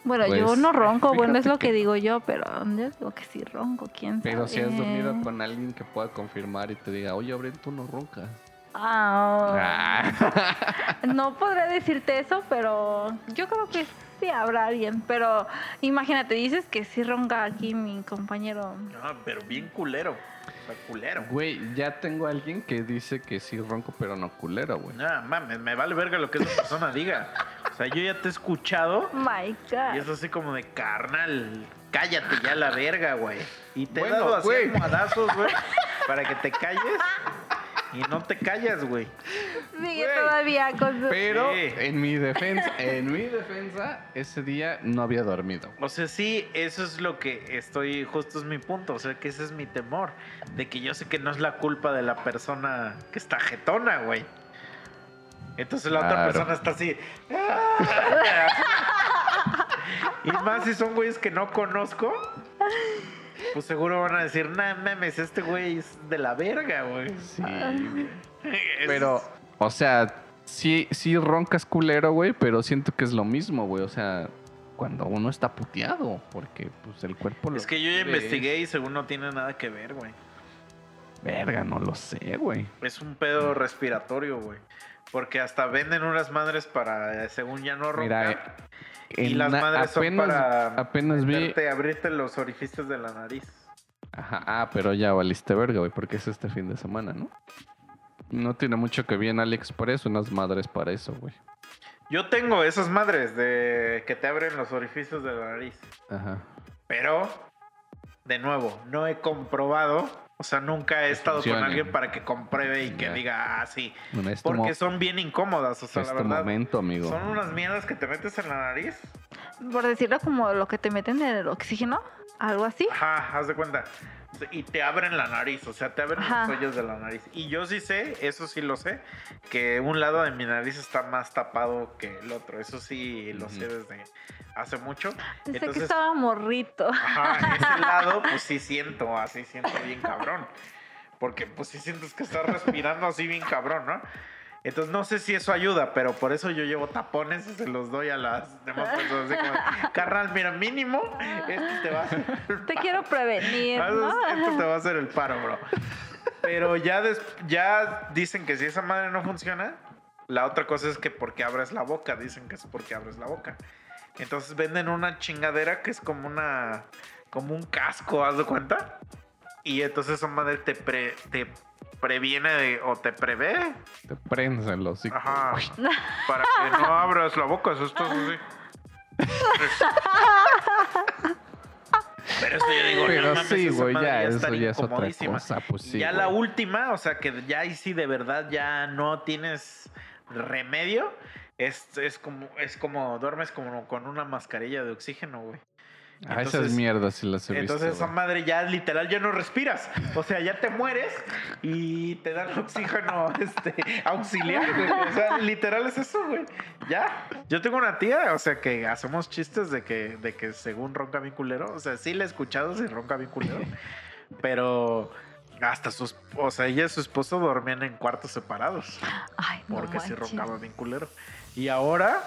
Bueno, yo Pues, no ronco, bueno, es lo que que- digo yo, pero yo digo que sí ronco, quién sabe. Pero si has dormido con alguien que pueda confirmar y te diga, oye, Abril, tú no roncas. Ah, Ah. no podré decirte eso, pero yo creo que sí habrá alguien. Pero imagínate, dices que sí ronca aquí mi compañero. No, pero bien culero. Culero. Güey, ya tengo a alguien que dice que sí ronco, pero no culero, güey. No, mames, me vale verga lo que esa persona diga. O sea, yo ya te he escuchado My y God. es así como de carnal. Cállate ya la verga, güey. Y te Bueno, he dado así güey. almohadazos, güey, para que te calles. Y no te callas, güey. Sigue Güey, todavía con su... Pero Sí. en mi defensa, en mi defensa, ese día no había dormido. O sea, sí, eso es lo que estoy, justo es mi punto, o sea, que ese es mi temor, de que yo sé que no es la culpa de la persona que está jetona, güey. Entonces la otra Claro. persona está así. y más si son güeyes que no conozco, pues seguro van a decir, nah, memes, este güey es de la verga, güey. Sí, Pero, o sea, sí, sí roncas culero, güey, pero siento que es lo mismo, güey. O sea, cuando uno está puteado, porque pues el cuerpo lo Es que yo ya investigué y según no tiene nada que ver, güey. Verga, no lo sé, güey. Es un pedo respiratorio, güey. Porque hasta venden unas madres para, eh, según ya no Mira, roncar. y las na- madres son para apenas vi. meterte, abrirte los orificios de la nariz. Ajá, ah, pero ya valiste verga, güey, porque es este fin de semana, ¿no? No tiene mucho que ver en AliExpress, unas madres para eso, güey. Yo tengo esas madres de que te abren los orificios de la nariz. Ajá. Pero, de nuevo, no he comprobado. O sea, nunca he estado con alguien para que compruebe y que Ya. diga, ah, sí. Este, Porque son bien incómodas. O sea, la este verdad. momento, amigo. Son unas mierdas que te metes en la nariz. Por decirlo como lo que te meten en el oxígeno, algo así. Ajá, haz de cuenta. Y te abren la nariz, o sea, te abren Ajá. los hoyos de la nariz. Y yo sí sé, eso sí lo sé, que un lado de mi nariz está más tapado que el otro. Eso sí lo sé desde hace mucho. Desde que Entonces- estaba morrito. Ajá, ese lado, pues sí siento, así siento bien cabrón. Porque pues sí sientes que estás respirando así bien cabrón, ¿no? Entonces no sé si eso ayuda, pero por eso yo llevo tapones y se los doy a las demás personas. Así como, carnal, mira, mínimo, este te va a hacer Te paro". quiero prevenir, Ah, ¿no? Esto te va a hacer el paro, bro. Pero ya, des- ya dicen que si esa madre no funciona, la otra cosa es que porque abres la boca, dicen que es porque abres la boca. Entonces venden una chingadera que es como una como un casco, ¿haz de cuenta? Y entonces esa madre te, pre- te previene de- o te prevé Te prensa en los hocico, Ajá. para que no abras la boca, eso estás así. Pero eso yo digo, no Pero mames, sí, esa güey, madre ya, está eso ya es otra cosa, pues sí, ya la última, o sea, que ya ahí sí de verdad ya no tienes remedio, es, es como es como duermes como con una mascarilla de oxígeno, güey. Ah, esas Entonces- mierdas sí las he visto. Entonces esa madre ya literal ya no respiras. O sea, ya te mueres y te dan oxígeno este, auxiliar, güey. O sea, literal es eso, güey. Ya. Yo tengo una tía, o sea, que hacemos chistes de que, de que según ronca bien culero. O sea, sí la he escuchado si ronca bien culero. Pero hasta sus... O sea, ella y su esposo dormían en cuartos separados. Ay, no Porque sí manches. roncaba bien culero. Y ahora,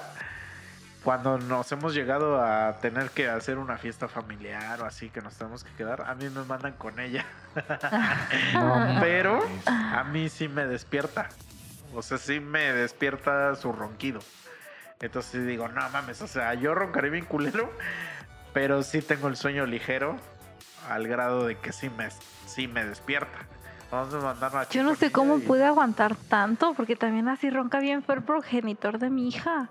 cuando nos hemos llegado a tener que hacer una fiesta familiar o así, que nos tenemos que quedar, a mí me mandan con ella. No Pero a mí sí me despierta. O sea, sí me despierta su ronquido. Entonces digo, no mames, o sea, yo roncaré bien culero, pero sí tengo el sueño ligero al grado de que sí me, sí me despierta. Vamos a mandar a Yo no sé cómo pude aguantar tanto, porque también así ronca bien fue el progenitor de mi hija.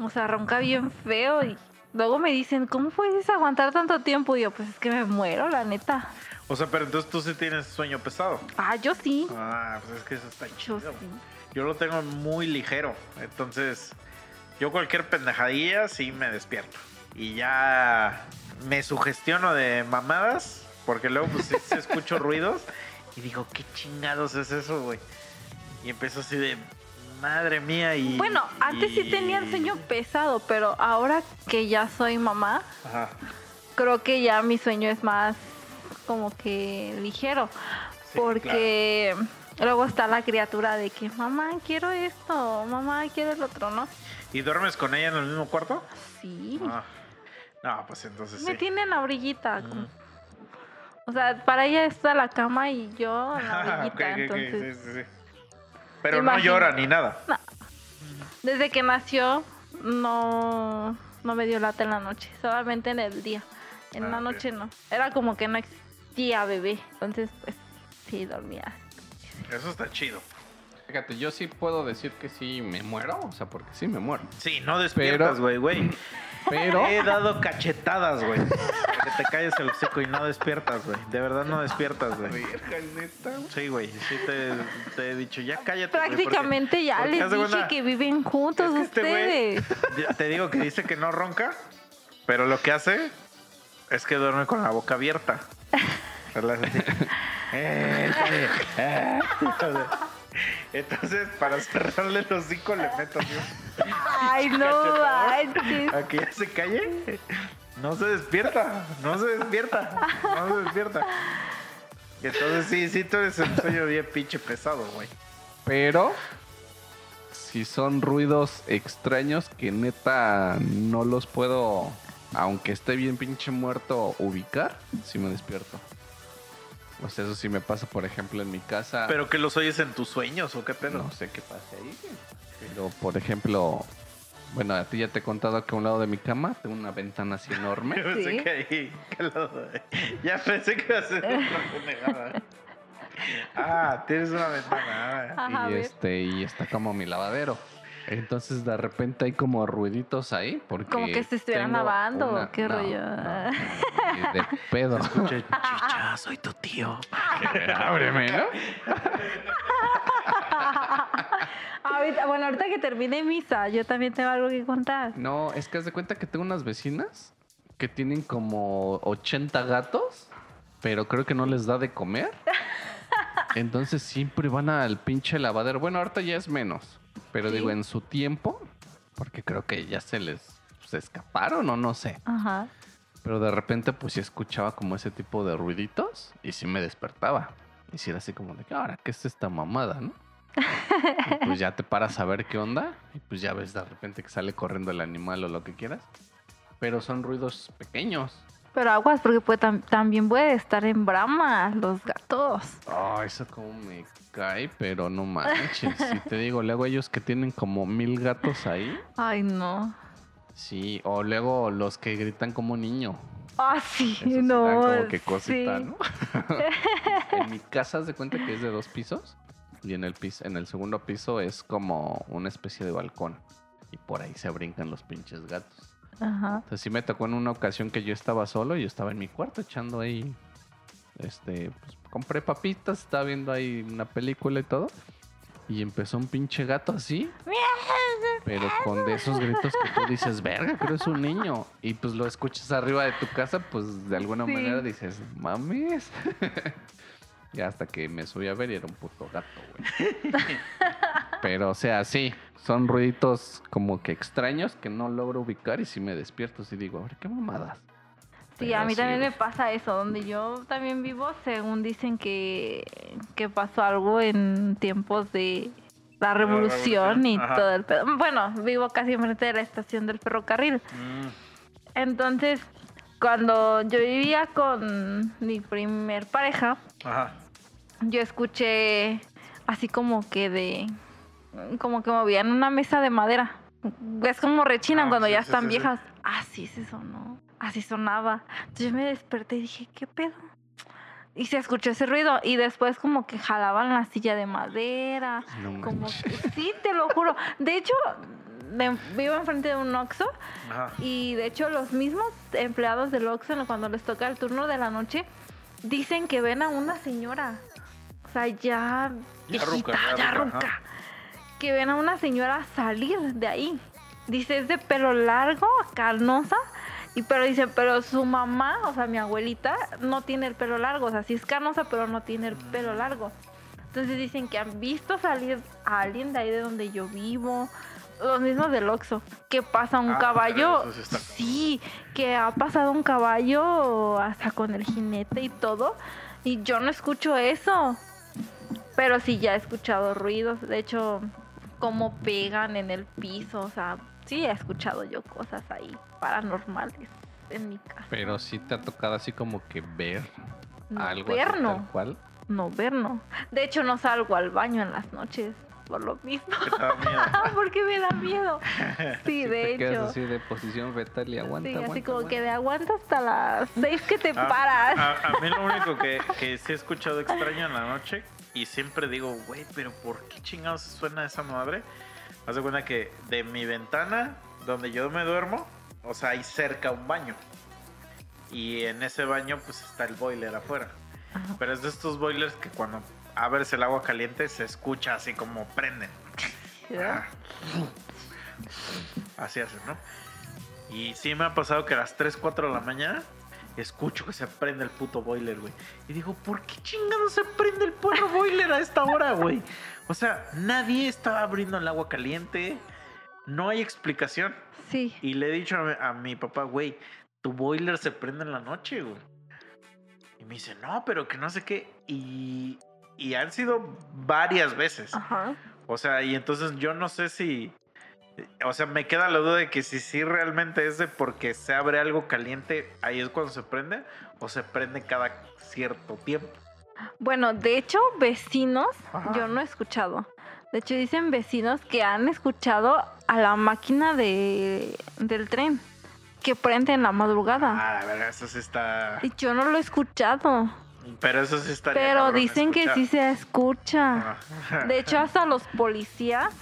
O sea, ronca bien feo y luego me dicen, ¿cómo puedes aguantar tanto tiempo? Y yo, pues es que me muero, la neta. O sea, pero entonces tú sí tienes sueño pesado. Ah, yo sí. Ah, pues es que eso está Yo chido. sí. Yo lo tengo muy ligero. Entonces, yo cualquier pendejadilla sí me despierto. Y ya me sugestiono de mamadas. Porque luego pues escucho ruidos. Y digo, ¿qué chingados es eso, güey? Y empiezo así de, madre mía. Y, Bueno, antes sí tenía el sueño pesado, pero ahora que ya soy mamá, Ajá. creo que ya mi sueño es más como que ligero. Sí, porque luego está la criatura de que, mamá, quiero esto, mamá, quiero el otro, ¿no? ¿Y duermes con ella en el mismo cuarto? Sí. Ah. No, pues entonces Me sí. tiene en la orillita. Mm. como- O sea, para ella está la cama y yo en la orillita. entonces, sí, sí, Pero no llora ni nada. desde que nació, no, no me dio lata en la noche, solamente en el día. En Ah, la noche no. Era como que no existía bebé. Entonces, pues, sí, dormía. Eso está chido. Fíjate, yo sí puedo decir que sí me muero, o sea, porque sí me muero. Sí, no despiertas, güey, güey. Pero He dado cachetadas, güey. Para que te calles el hocico y no despiertas, güey. De verdad no despiertas, güey. Sí, güey. Sí te, te he dicho, ya cállate. porque- Prácticamente ya porque les dije que viven juntos es que este güey- ustedes. ya Te digo que dice que no ronca, pero lo que hace es que duerme con la boca abierta. Eh, eh. Entonces, para cerrarle el hocico, le meto un- Ay, no manches. a que ya se calle. No se despierta, no se despierta, no se despierta. Y Entonces sí, sí, tú eres un sueño bien pinche pesado, güey. Pero si son ruidos extraños que neta no los puedo, aunque esté bien pinche muerto, ubicar, si me despierto. O sea, eso sí me pasa, por ejemplo, en mi casa. ¿Pero que los oyes en tus sueños o qué pedo? no sé qué pasa ahí. Pero, por ejemplo, bueno, a ti ya te he contado que a un lado de mi cama tengo una ventana así enorme. Yo pensé Sí. que ahí. que lo- ya pensé que iba a ser otra. Ah, tienes una ventana. ah. Y este y está como mi lavadero. Entonces de repente hay como ruiditos ahí porque Como que se estuvieran tengo lavando, una- ¿qué no, rollo? no, no, de pedo. Escuché, chicha, soy tu tío. Ábreme, ¿no? Ahorita, bueno, ahorita que termine misa, yo también tengo algo que contar. No, es que haz de cuenta que tengo unas vecinas que tienen como 80 gatos, pero creo que no les da de comer. Entonces siempre van al pinche lavadero. Bueno, ahorita ya es menos, pero Sí. digo en su tiempo, porque creo que ya se les se escaparon o no sé. Ajá. Pero de repente pues sí escuchaba como ese tipo de ruiditos y sí me despertaba. Y sí era así como de que ahora, ¿qué es esta mamada, no? Y pues ya te paras a ver qué onda y pues ya ves de repente que sale corriendo el animal o lo que quieras. Pero son ruidos pequeños. Pero aguas, porque puede, tam- también puede estar en brama los gatos. Oh, eso como me cae, pero no manches. Si te digo, luego ellos que tienen como mil gatos ahí. Ay, no. Sí, o luego los que gritan como niño. Ah, sí, Eso no. como que cosita, sí. ¿no? en mi casa de cuenta que es de dos pisos y en el piso, en el segundo piso es como una especie de balcón y por ahí se brincan los pinches gatos. Ajá. Entonces sí me tocó en una ocasión que yo estaba solo y yo estaba en mi cuarto echando ahí, este, pues compré papitas, estaba viendo ahí una película y todo y empezó un pinche gato así. Pero con de esos gritos que tú dices, verga, creo es un niño. Y pues lo escuchas arriba de tu casa, pues de alguna Sí. manera dices, mames. y hasta que me subí a ver y era un puto gato, güey. Pero o sea, sí, son ruiditos como que extraños que no logro ubicar y si me despierto y digo, a ver, qué mamadas. Sí, a mí también me pasa eso. Donde yo también vivo, según dicen que, que pasó algo en tiempos de la revolución y Ajá. todo el pedo. Bueno, vivo casi enfrente de la estación del ferrocarril. Mm, Entonces, cuando yo vivía con mi primer pareja, Ajá. yo escuché así como que de como que movían una mesa de madera. Es como rechinan Ah, cuando sí, ya sí, están sí, sí. viejas. Así se sonó. Así sonaba. Entonces yo me desperté y dije, ¿qué pedo? Y se escuchó ese ruido. Y después como que jalaban la silla de madera. No Como que- sí, te lo juro. De hecho, de- vivo enfrente de un Oxxo. Ajá. Y de hecho los mismos empleados del Oxxo cuando les toca el turno de la noche dicen que ven a una señora. O sea, ya viejita, ruca, ya, ya ruca, ruca. ajá. Que ven a una señora salir de ahí. Dice, es de pelo largo, carnosa. Y pero dice, pero su mamá, o sea, mi abuelita, no tiene el pelo largo. O sea, sí es carnosa, pero no tiene el pelo largo. Entonces dicen que han visto salir a alguien de ahí de donde yo vivo. Los mismos del Oxxo. Que pasa un Ah, caballo. Sí, que ha pasado un caballo hasta con el jinete y todo. Y yo no escucho eso. Pero sí, ya he escuchado ruidos. De hecho, cómo pegan en el piso. O sea, sí he escuchado yo cosas ahí paranormales en mi casa. Pero sí te ha tocado así como que ver No, algo ver así no. tal cual. No, ver no. De hecho, no salgo al baño en las noches por lo mismo. Miedo. Porque me da miedo. Sí, Sí, de te quedas hecho. así de posición fetal y aguanta, Sí, aguanta, así como aguanta. que de aguanta hasta las seis que te A- paras. A, a mí lo único que, que sí he escuchado extraño en la noche y siempre digo, güey, pero ¿por qué chingados suena esa madre? Haz de cuenta que de mi ventana, donde yo me duermo, o sea, hay cerca un baño. Y en ese baño, pues está el boiler afuera. Ajá. Pero es de estos boilers que cuando abres el agua caliente se escucha así como prenden. ¿verdad? Así hacen, ¿no? Y sí me ha pasado que a las 3, 4 de la mañana escucho que se prende el puto boiler, güey. Y digo, ¿por qué chingado se prende el puto boiler a esta hora, güey? O sea, nadie estaba abriendo el agua caliente. No hay explicación. Sí. Y le he dicho a mi, a mi papá, güey, tu boiler se prende en la noche, güey. Y me dice, no, pero que no sé qué. Y, y han sido varias veces. Ajá. O sea, y entonces yo no sé si. O sea, me queda la duda de que si sí realmente es de porque se abre algo caliente, ahí es cuando se prende, o se prende cada cierto tiempo. Bueno, de hecho, vecinos, Ajá. yo no he escuchado. De hecho, dicen vecinos que han escuchado a la máquina de, del tren que prende en la madrugada. Ah, la verdad, eso sí está. Y yo no lo he escuchado. Pero eso sí está. Pero dicen que sí se escucha. De hecho, hasta los policías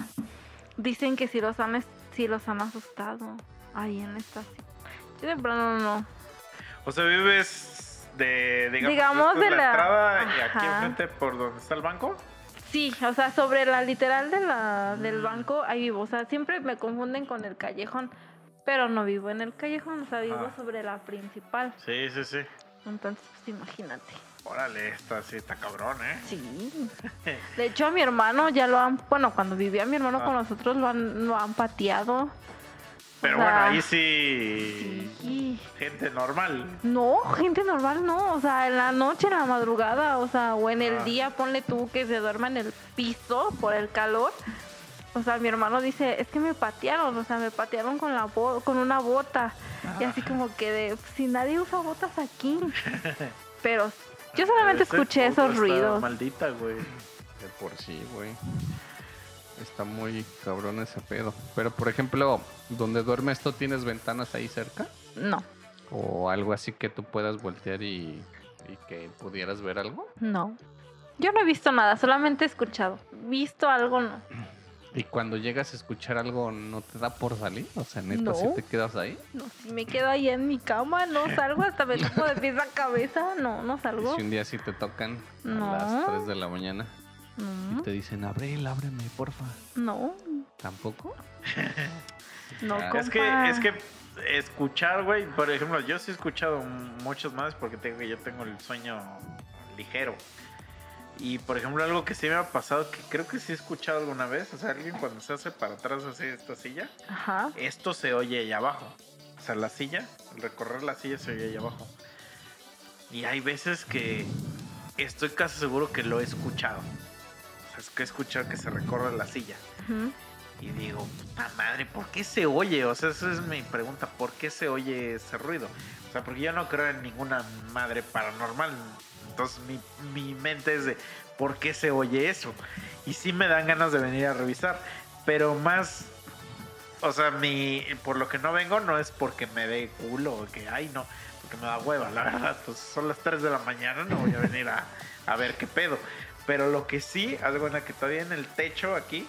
dicen que sí los han, sí los han asustado ahí en la estación. Yo de plano no. O sea, vives de. Digamos, Digamos es de la, la- entrada y aquí enfrente por donde está el banco. Sí, o sea, sobre la literal de la, del banco, ahí vivo. O sea, siempre me confunden con el callejón, pero no vivo en el callejón, o sea, vivo Ah. sobre la principal. Sí, sí, sí. Entonces, pues imagínate. Órale, esta sí está cabrón, ¿eh? Sí. De hecho, a mi hermano ya lo han, bueno, cuando vivía mi hermano Ah. con nosotros, lo han, lo han pateado. Pero O sea, bueno, ahí sí. Sí. Gente normal. No, gente normal no, o sea, en la noche, en la madrugada, o sea, o en el Ah. día, ponle tú que se duerma en el piso por el calor. O sea, mi hermano dice, es que me patearon, o sea, me patearon con la bo- con una bota. Y así como que de, si nadie usa botas aquí. Pero yo solamente escuché esos ruidos. Maldita, güey. De por sí, güey. Está muy cabrón ese pedo. Pero, por ejemplo, donde duermes tú, ¿tienes ventanas ahí cerca? No, O algo así que tú puedas voltear y, y que pudieras ver algo. no. Yo no he visto nada, solamente he escuchado. Visto algo, no. Y cuando llegas a escuchar algo, ¿no te da por salir? O sea, neta, No. si te quedas ahí. No, si me quedo ahí en mi cama, no salgo hasta me toco de pies a cabeza, no, no Y salgo. si un día sí te tocan No. a las 3 de la mañana No, y te dicen, Abril, ábreme, porfa. no, ¿Tampoco? no, Ah. compa. Es que, es que escuchar, güey, por ejemplo, yo sí he escuchado muchos más porque tengo, yo tengo el sueño ligero. Y por ejemplo, algo que sí me ha pasado, que creo que sí he escuchado alguna vez, o sea, alguien cuando se hace para atrás así esta silla, Ajá. esto se oye allá abajo. O sea, la silla, al recorrer la silla se oye allá abajo. Y hay veces que estoy casi seguro que lo he escuchado. Que he escuchado que se recorre la silla. Y digo, puta madre, ¿por qué se oye? O sea, esa es mi pregunta, ¿por qué se oye ese ruido? O sea, porque yo no creo en ninguna madre paranormal. Entonces mi, mi mente es de, ¿por qué se oye eso? Y sí me dan ganas de venir a revisar. Pero más, o sea, mi, por lo que no vengo no es porque me dé culo o que, ay, no, porque me da hueva, la verdad. Pues son las 3 de la mañana, no voy a venir a, a ver qué pedo. Pero lo que sí, algo en la que todavía en el techo aquí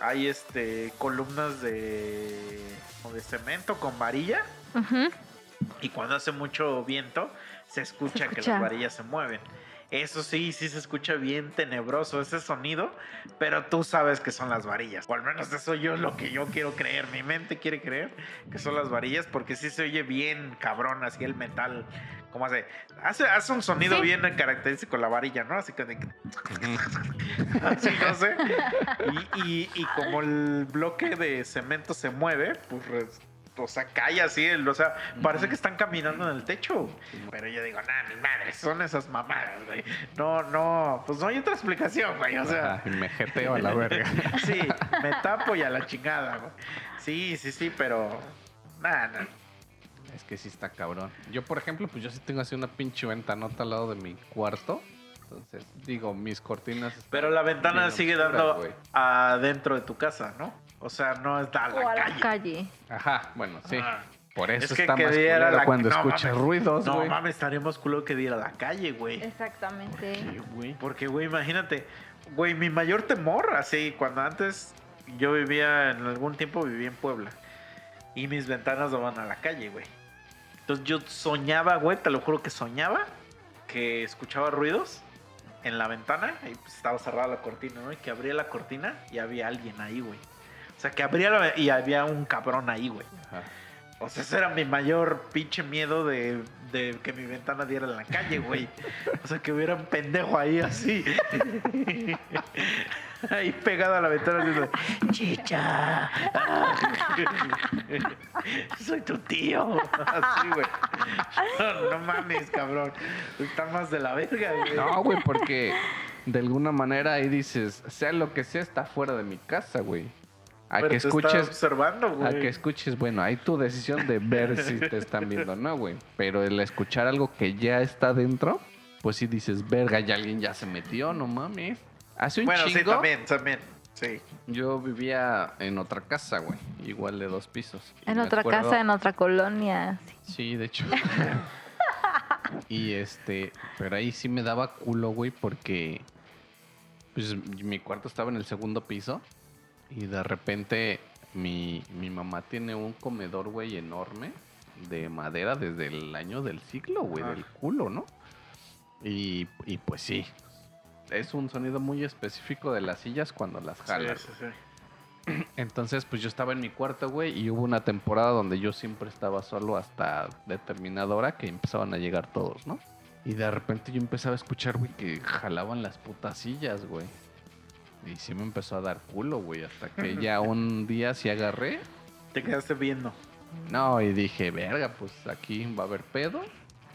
hay este columnas de, como de cemento con varilla y cuando hace mucho viento se escucha, Se que escucha. las varillas se mueven. Eso sí, sí se escucha bien tenebroso ese sonido, pero tú sabes que son las varillas. O al menos eso yo es lo que yo quiero creer. Mi mente quiere creer que son las varillas porque sí se oye bien cabrón, así el metal. ¿Cómo hace? Hace, hace un sonido Sí. bien característico la varilla, ¿no? Así que así no sé. Y, y- y como el bloque de cemento se mueve, pues o sea, cae así, o sea, parece que están caminando en el techo. Pero yo digo, nah, mi madre, son esas mamadas, güey. No, no, pues no hay otra explicación, güey. O sea, me jeteo a la verga. sí, me tapo y a la chingada, güey. Sí, sí, sí, pero nada, nada. Es que sí está cabrón. Yo, por ejemplo, pues yo sí tengo así una pinche ventanota al lado de mi cuarto. Entonces, digo, mis cortinas. están Pero la ventana sigue oscuras, dando adentro de tu casa, ¿no? O sea, no está a la O a la calle. Ajá, bueno, sí. Ah. Por eso Es que está que más diera la- cuando no, escuchas mames. ruidos, No mames, estaríamos culo que diera a la calle, güey. Exactamente. Sí, güey. Porque, güey, imagínate, güey, mi mayor temor, así, cuando antes yo vivía, en algún tiempo vivía en Puebla. Y mis ventanas daban a la calle, güey. Entonces yo soñaba, güey, te lo juro que soñaba, que escuchaba ruidos en la ventana y pues estaba cerrada la cortina, ¿no? Y que abría la cortina y había alguien ahí, güey. O sea, que abría la y había un cabrón ahí, güey. Ajá. O sea, ese era mi mayor pinche miedo de, de que mi ventana diera en la calle, güey. O sea, que hubiera un pendejo ahí así. Ahí pegado a la ventana diciendo, chicha. Soy tu tío. Así, güey. No, no mames, cabrón. Está más de la verga, güey. No, güey, porque de alguna manera ahí dices, sea lo que sea, está fuera de mi casa, güey. A Pero que te está escuches, observando, güey. a que escuches, bueno, hay tu decisión de ver si te están viendo o no, güey. Pero el escuchar algo que ya está dentro, pues sí dices, verga, ya alguien ya se metió, no mames. Hace un Bueno, sí, también, también. Sí. yo vivía en otra casa, güey, igual de dos pisos. En otra acuerdo- casa, en otra colonia. sí. Sí, de hecho. y este, pero ahí sí me daba culo, güey, porque pues mi cuarto estaba en el segundo piso y de repente mi, mi mamá tiene un comedor, güey, enorme de madera desde el año del siglo, güey, Ah. del culo, ¿no? Y, y pues sí, es un sonido muy específico de las sillas cuando las jalas. Sí, sí, sí. Entonces, pues yo estaba en mi cuarto, güey, y hubo una temporada donde yo siempre estaba solo hasta determinada hora que empezaban a llegar todos, ¿no? Y de repente yo empezaba a escuchar, güey, que jalaban las putas sillas, güey. Y sí me empezó a dar culo, güey, hasta que ya un día sí agarré. Te quedaste viendo. No, y dije, verga, pues aquí va a haber pedo.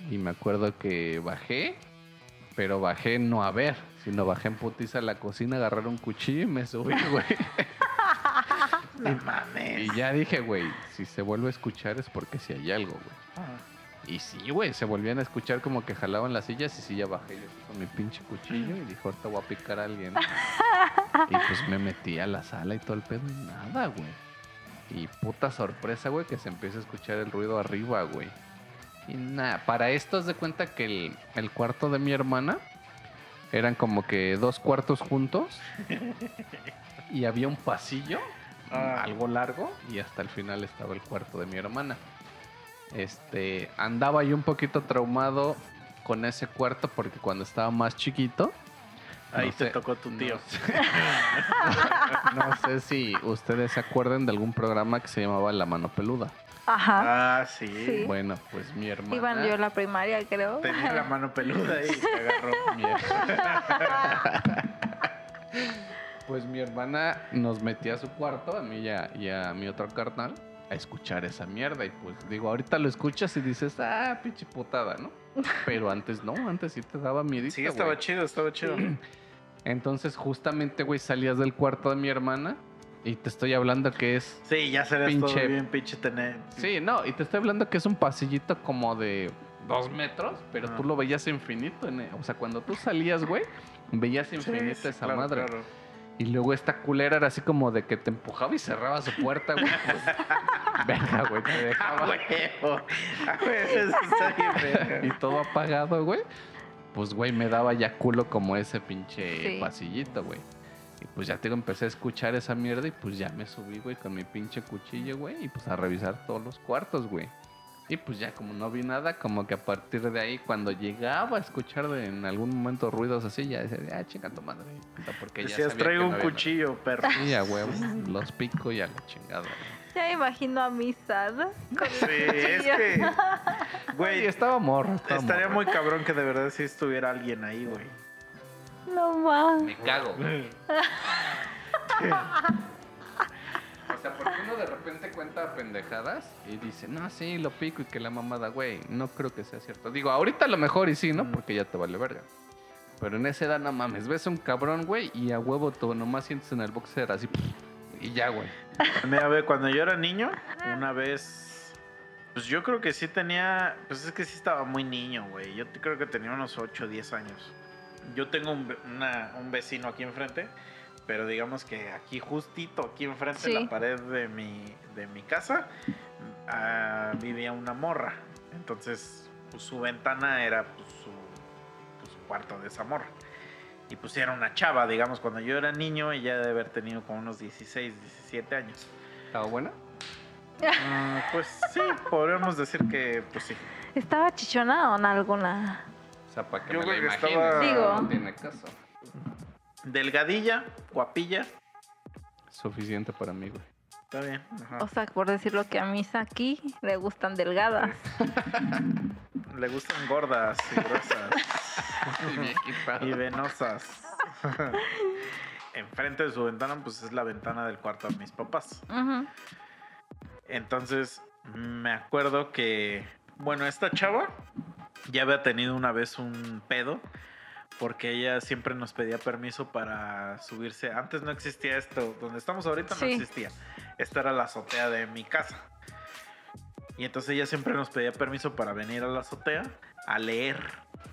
Y me acuerdo que bajé, pero bajé no a ver, sino bajé en putiza a la cocina, agarrar un cuchillo y me subí, güey. No mames. Y ya dije, güey, si se vuelve a escuchar es porque si hay algo, güey. Ah. Y sí, güey, se volvían a escuchar como que jalaban las sillas y sí, ya bajé yo con mi pinche cuchillo y dije, ahorita voy a picar a alguien. y pues me metí a la sala y todo el pedo y nada, güey. Y puta sorpresa, güey, que se empieza a escuchar el ruido arriba, güey. Y nada, para esto haz de cuenta que el, el cuarto de mi hermana eran como que dos cuartos juntos y había un pasillo Ah. algo largo y hasta el final estaba el cuarto de mi hermana. Este, andaba yo un poquito traumado con ese cuarto porque cuando estaba más chiquito, Ahí no te sé, tocó tu no tío. sé. No sé si ustedes se acuerdan de algún programa que se llamaba La Mano Peluda. Ajá. Ah, sí. Sí. Bueno, pues mi hermana. Iban yo a la primaria, creo. Tenía la mano peluda y te agarró. mi pues mi hermana nos metía a su cuarto, a mí y a, y a mi otro carnal, a escuchar esa mierda. Y pues digo, ahorita lo escuchas y dices, ah, pinche putada, ¿no? Pero antes no, antes sí te daba miedo. Sí, estaba chido, estaba chido. Entonces, justamente, güey, salías del cuarto de mi hermana y te estoy hablando que es. Sí, ya serías todo Pinche- bien pinche tener. Sí, no, y te estoy hablando que es un pasillito como de dos metros, pero Ah. tú lo veías infinito. en o sea, cuando tú salías, güey, veías infinito sí, esa claro, madre. claro. Y luego esta culera era así como de que te empujaba y cerraba su puerta, güey. Pues, verga, güey, te dejaba. y todo apagado, güey. Pues, güey, me daba ya culo como ese pinche Sí. pasillito, güey. Y pues ya te digo, empecé a escuchar esa mierda y pues ya me subí, güey, con mi pinche cuchillo, güey. Y pues a revisar todos los cuartos, güey. Y pues ya como no vi nada, como que a partir de ahí, cuando llegaba a escuchar de- en algún momento ruidos así, ya decía, ah, chinga tu madre. Porque ya Decías, sabía traigo que un no había nada". cuchillo, perro. Sí, a huevo. Los pico y a la chingada. Ya me imagino a misa, ¿no? Con el Sí, es cuchillo. que. Güey, Güey, estaba morro. estaba estaría morro. muy cabrón que de verdad sí estuviera alguien ahí, güey. No más. Me cago. O sea, porque uno de repente cuenta pendejadas y dice, no, sí, lo pico y que la mamada, güey, no creo que sea cierto. Digo, ahorita a lo mejor y sí, ¿no? Mm. Porque ya te vale verga. Pero en esa edad, no mames, ves a un cabrón, güey, y a huevo tú nomás sientes en el boxer así, y ya, güey. Mira, ve, cuando yo era niño, una vez. Pues yo creo que sí tenía. Pues es que sí estaba muy niño, güey. Yo te- creo que tenía unos 8 o 10 años. Yo tengo un, una- un vecino aquí enfrente. Pero digamos que aquí justito, aquí enfrente de Sí. la pared de mi, de mi casa, ah, vivía una morra. Entonces, pues, su ventana era pues, su, pues, su cuarto de esa morra. Y pues era una chava, digamos, cuando yo era niño, ella debe haber tenido como unos 16, 17 años. ¿Estaba buena? Ah, pues sí, podríamos decir que, pues sí. ¿Estaba chichona o en alguna? O sea, para que Yo me la creo que imagines. estaba- Digo. No tiene caso. Delgadilla, guapilla. Suficiente para mí, güey. Está bien. ajá. O sea, por decirlo que a misa aquí le gustan delgadas. Le gustan gordas y gruesas y venosas. Enfrente de su ventana, pues es la ventana del cuarto de mis papás. Ujú. Entonces, me acuerdo que, bueno, esta chava ya había tenido una vez un pedo porque ella siempre nos pedía permiso para subirse. Antes no existía esto, donde estamos ahorita no existía. Esta era la azotea de mi casa. Y entonces ella siempre nos pedía permiso para venir a la azotea a leer.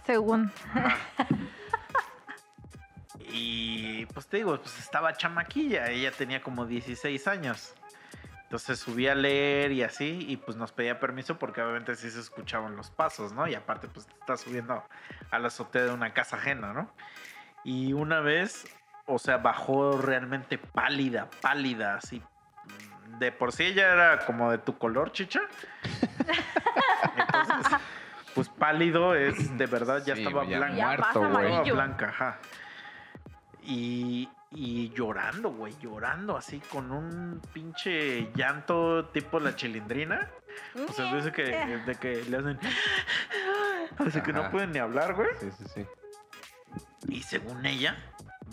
Según. Y pues te digo, pues estaba chamaquilla, ella tenía como 16 años. Entonces subí a leer y así, y pues nos pedía permiso porque obviamente sí se escuchaban los pasos, ¿no? Y aparte pues te estás subiendo a la azotea de una casa ajena, ¿no? Y una vez, o sea, bajó realmente pálida, pálida, así. De por sí ella era como de tu color, chicha. Entonces, pues pálido es de verdad, ya Sí, estaba ya blanca. Ya muerto, pasa amarillo. blanca, ajá. Y, y llorando, güey, llorando así con un pinche llanto tipo la chilindrina. O sea, dice que, de que le hacen... Así que no pueden ni hablar, güey. Sí, sí, sí. Y según ella,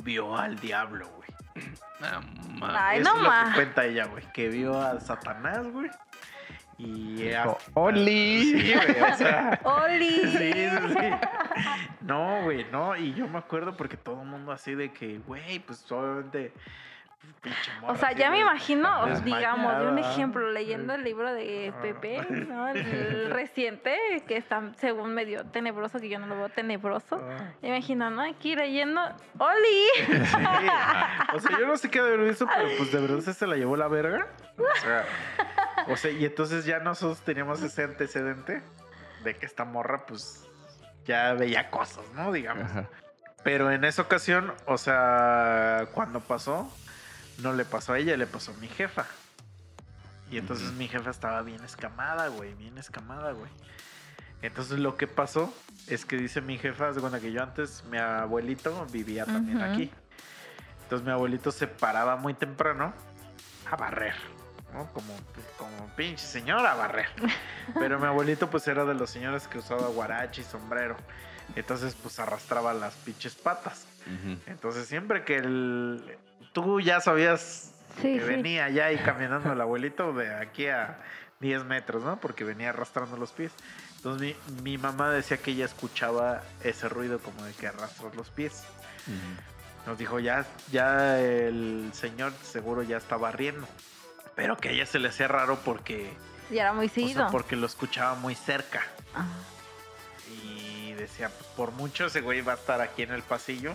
vio al diablo, güey. No, mames. Ay, Eso no es lo que cuenta ella, güey. Que vio a Satanás, güey. Y... Dijo, hasta- "Oli". Sí, güey, o sea... ¡Oli! Sí, sí, sí. No, güey, no. Y yo me acuerdo porque todo el mundo así de que, güey, pues obviamente. Morra O sea, ya me imagino, digamos, de un ejemplo, leyendo el libro de. Pepe, ¿no? El reciente, que está según medio tenebroso, que yo no lo veo tenebroso. Ah, Me imagino, ¿no? Aquí leyendo, ¡Oli! sí. O sea, yo no sé qué de haber visto, pero pues de verdad se la llevó la verga. O sea, o sea, y entonces ya nosotros teníamos ese antecedente de que esta morra, pues, ya veía cosas, ¿no? Digamos. Ajá. Pero en esa ocasión, o sea, cuando pasó, no le pasó a ella, le pasó a mi jefa. Y entonces mi jefa estaba bien escamada, güey, bien escamada, güey. Entonces lo que pasó es que dice mi jefa, de cuenta que yo antes, mi abuelito vivía también aquí. Entonces mi abuelito se paraba muy temprano a barrer, ¿no? Como, como pinche señor a barrer. Pero mi abuelito pues era de los señores que usaba guarache y sombrero. Entonces pues arrastraba las pinches patas. Entonces siempre que el... tú ya sabías Sí, que sí. venía ya y caminando el abuelito de aquí a 10 metros, ¿no? Porque venía arrastrando los pies. Entonces mi, mi mamá decía que ella escuchaba ese ruido como de que arrastras los pies. Ujú. Nos dijo, ya, ya el señor seguro ya está barriendo. Pero que a ella se le hacía raro porque, Y era muy o sea, seguido. porque lo escuchaba muy cerca. Ah. Y decía, pues por mucho ese güey va a estar aquí en el pasillo.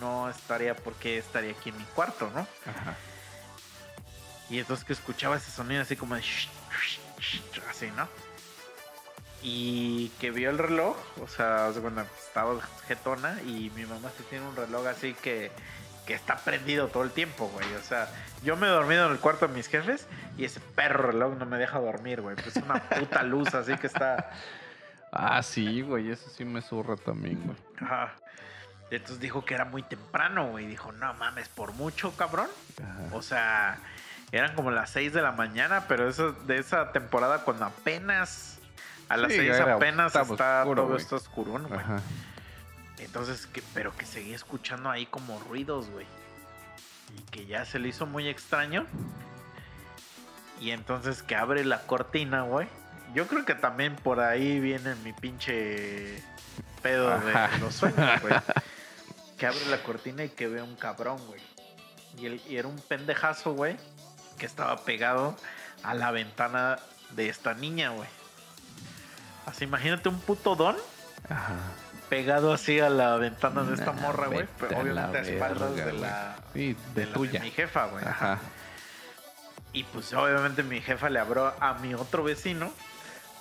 No estaría porque estaría aquí en mi cuarto, ¿no? Ajá. Y entonces que escuchaba ese sonido así como de... así, ¿no? Y que vio el reloj, o sea, cuando estaba jetona y mi mamá sí tiene un reloj así que, que está prendido todo el tiempo, güey. O sea, yo me he dormido en el cuarto de mis jefes y ese perro reloj no me deja dormir, güey. Pues una puta luz así que está... Ah, sí, güey, eso sí me zurra también, güey. Ajá. Entonces dijo que era muy temprano, güey. Dijo, no mames, por mucho, cabrón. Ajá. O sea, eran como las 6 de la mañana, pero eso, de esa temporada cuando apenas a las Sí, 6 era- apenas está oscuro, todo güey. esto oscuro, güey. Entonces, que, pero que seguía escuchando ahí como ruidos, güey. Y que ya se le hizo muy extraño. Y entonces que abre la cortina, güey. Yo creo que también por ahí viene mi pinche pedo de los sueños, güey. Que abre la cortina y que ve un cabrón, güey. Y, el- y era un pendejazo, güey, que estaba pegado a la ventana de esta niña, güey. Así, imagínate un puto don Ajá. pegado así a la ventana de esta Nah, morra, güey. Pero a obviamente a espaldas verga, de la, Sí, de de la tuya. mi jefa, güey. Ajá. Y pues obviamente mi jefa le habló a mi otro vecino,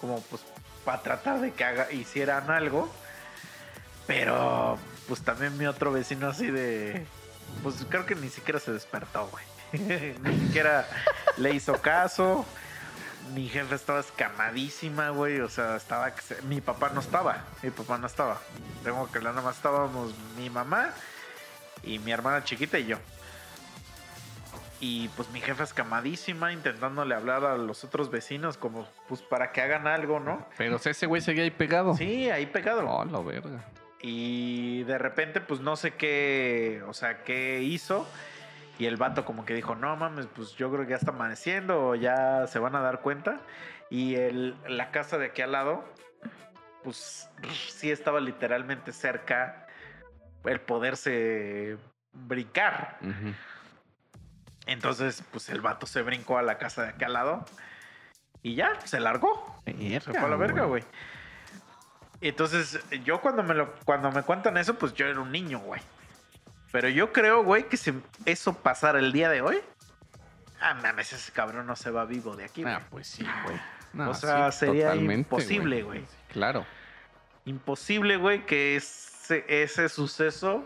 como pues para tratar de que haga, hicieran algo. Pero pues también mi otro vecino así de... Pues creo que ni siquiera se despertó, güey. ni siquiera le hizo caso. Mi jefa estaba escamadísima, güey. O sea, estaba... que se- Mi papá no estaba. Mi papá no estaba. Tengo que hablar, nada más estábamos mi mamá y mi hermana chiquita y yo. Y pues mi jefa escamadísima intentándole hablar a los otros vecinos como pues para que hagan algo, ¿no? Pero ese güey seguía ahí pegado. Sí, ahí pegado. Oh, la verga. Y de repente pues no sé qué, o sea, qué hizo. Y el vato como que dijo, no mames, pues yo creo que ya está amaneciendo o ya se van a dar cuenta. Y el, la casa de aquí al lado, pues sí estaba literalmente cerca el poderse brincar. Entonces, pues el vato se brincó a la casa de acá al lado y ya, se largó. Se fue a la verga, güey. Entonces, yo cuando me lo, cuando me cuentan eso, pues yo era un niño, güey. Pero yo creo, güey, que si eso pasara el día de hoy, ah, mames, ese cabrón no se va vivo de aquí, güey. Ah, pues sí, güey. No, O sea, sería imposible, güey. Claro. Imposible, güey, que ese, ese suceso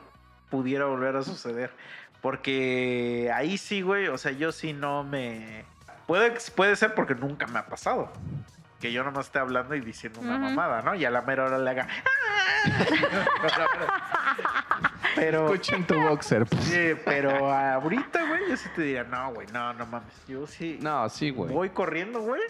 pudiera volver a suceder. Porque ahí sí, güey, o sea, yo sí no me... Puede, puede ser porque nunca me ha pasado. Que yo nomás esté hablando y diciendo una mamada, ¿no? Y a la mera hora le haga... Pero... Escuchen tu boxer. Sí, pero ahorita, güey, yo sí te diría, no, güey, no, no mames. Yo sí No, sí, güey. voy corriendo, güey.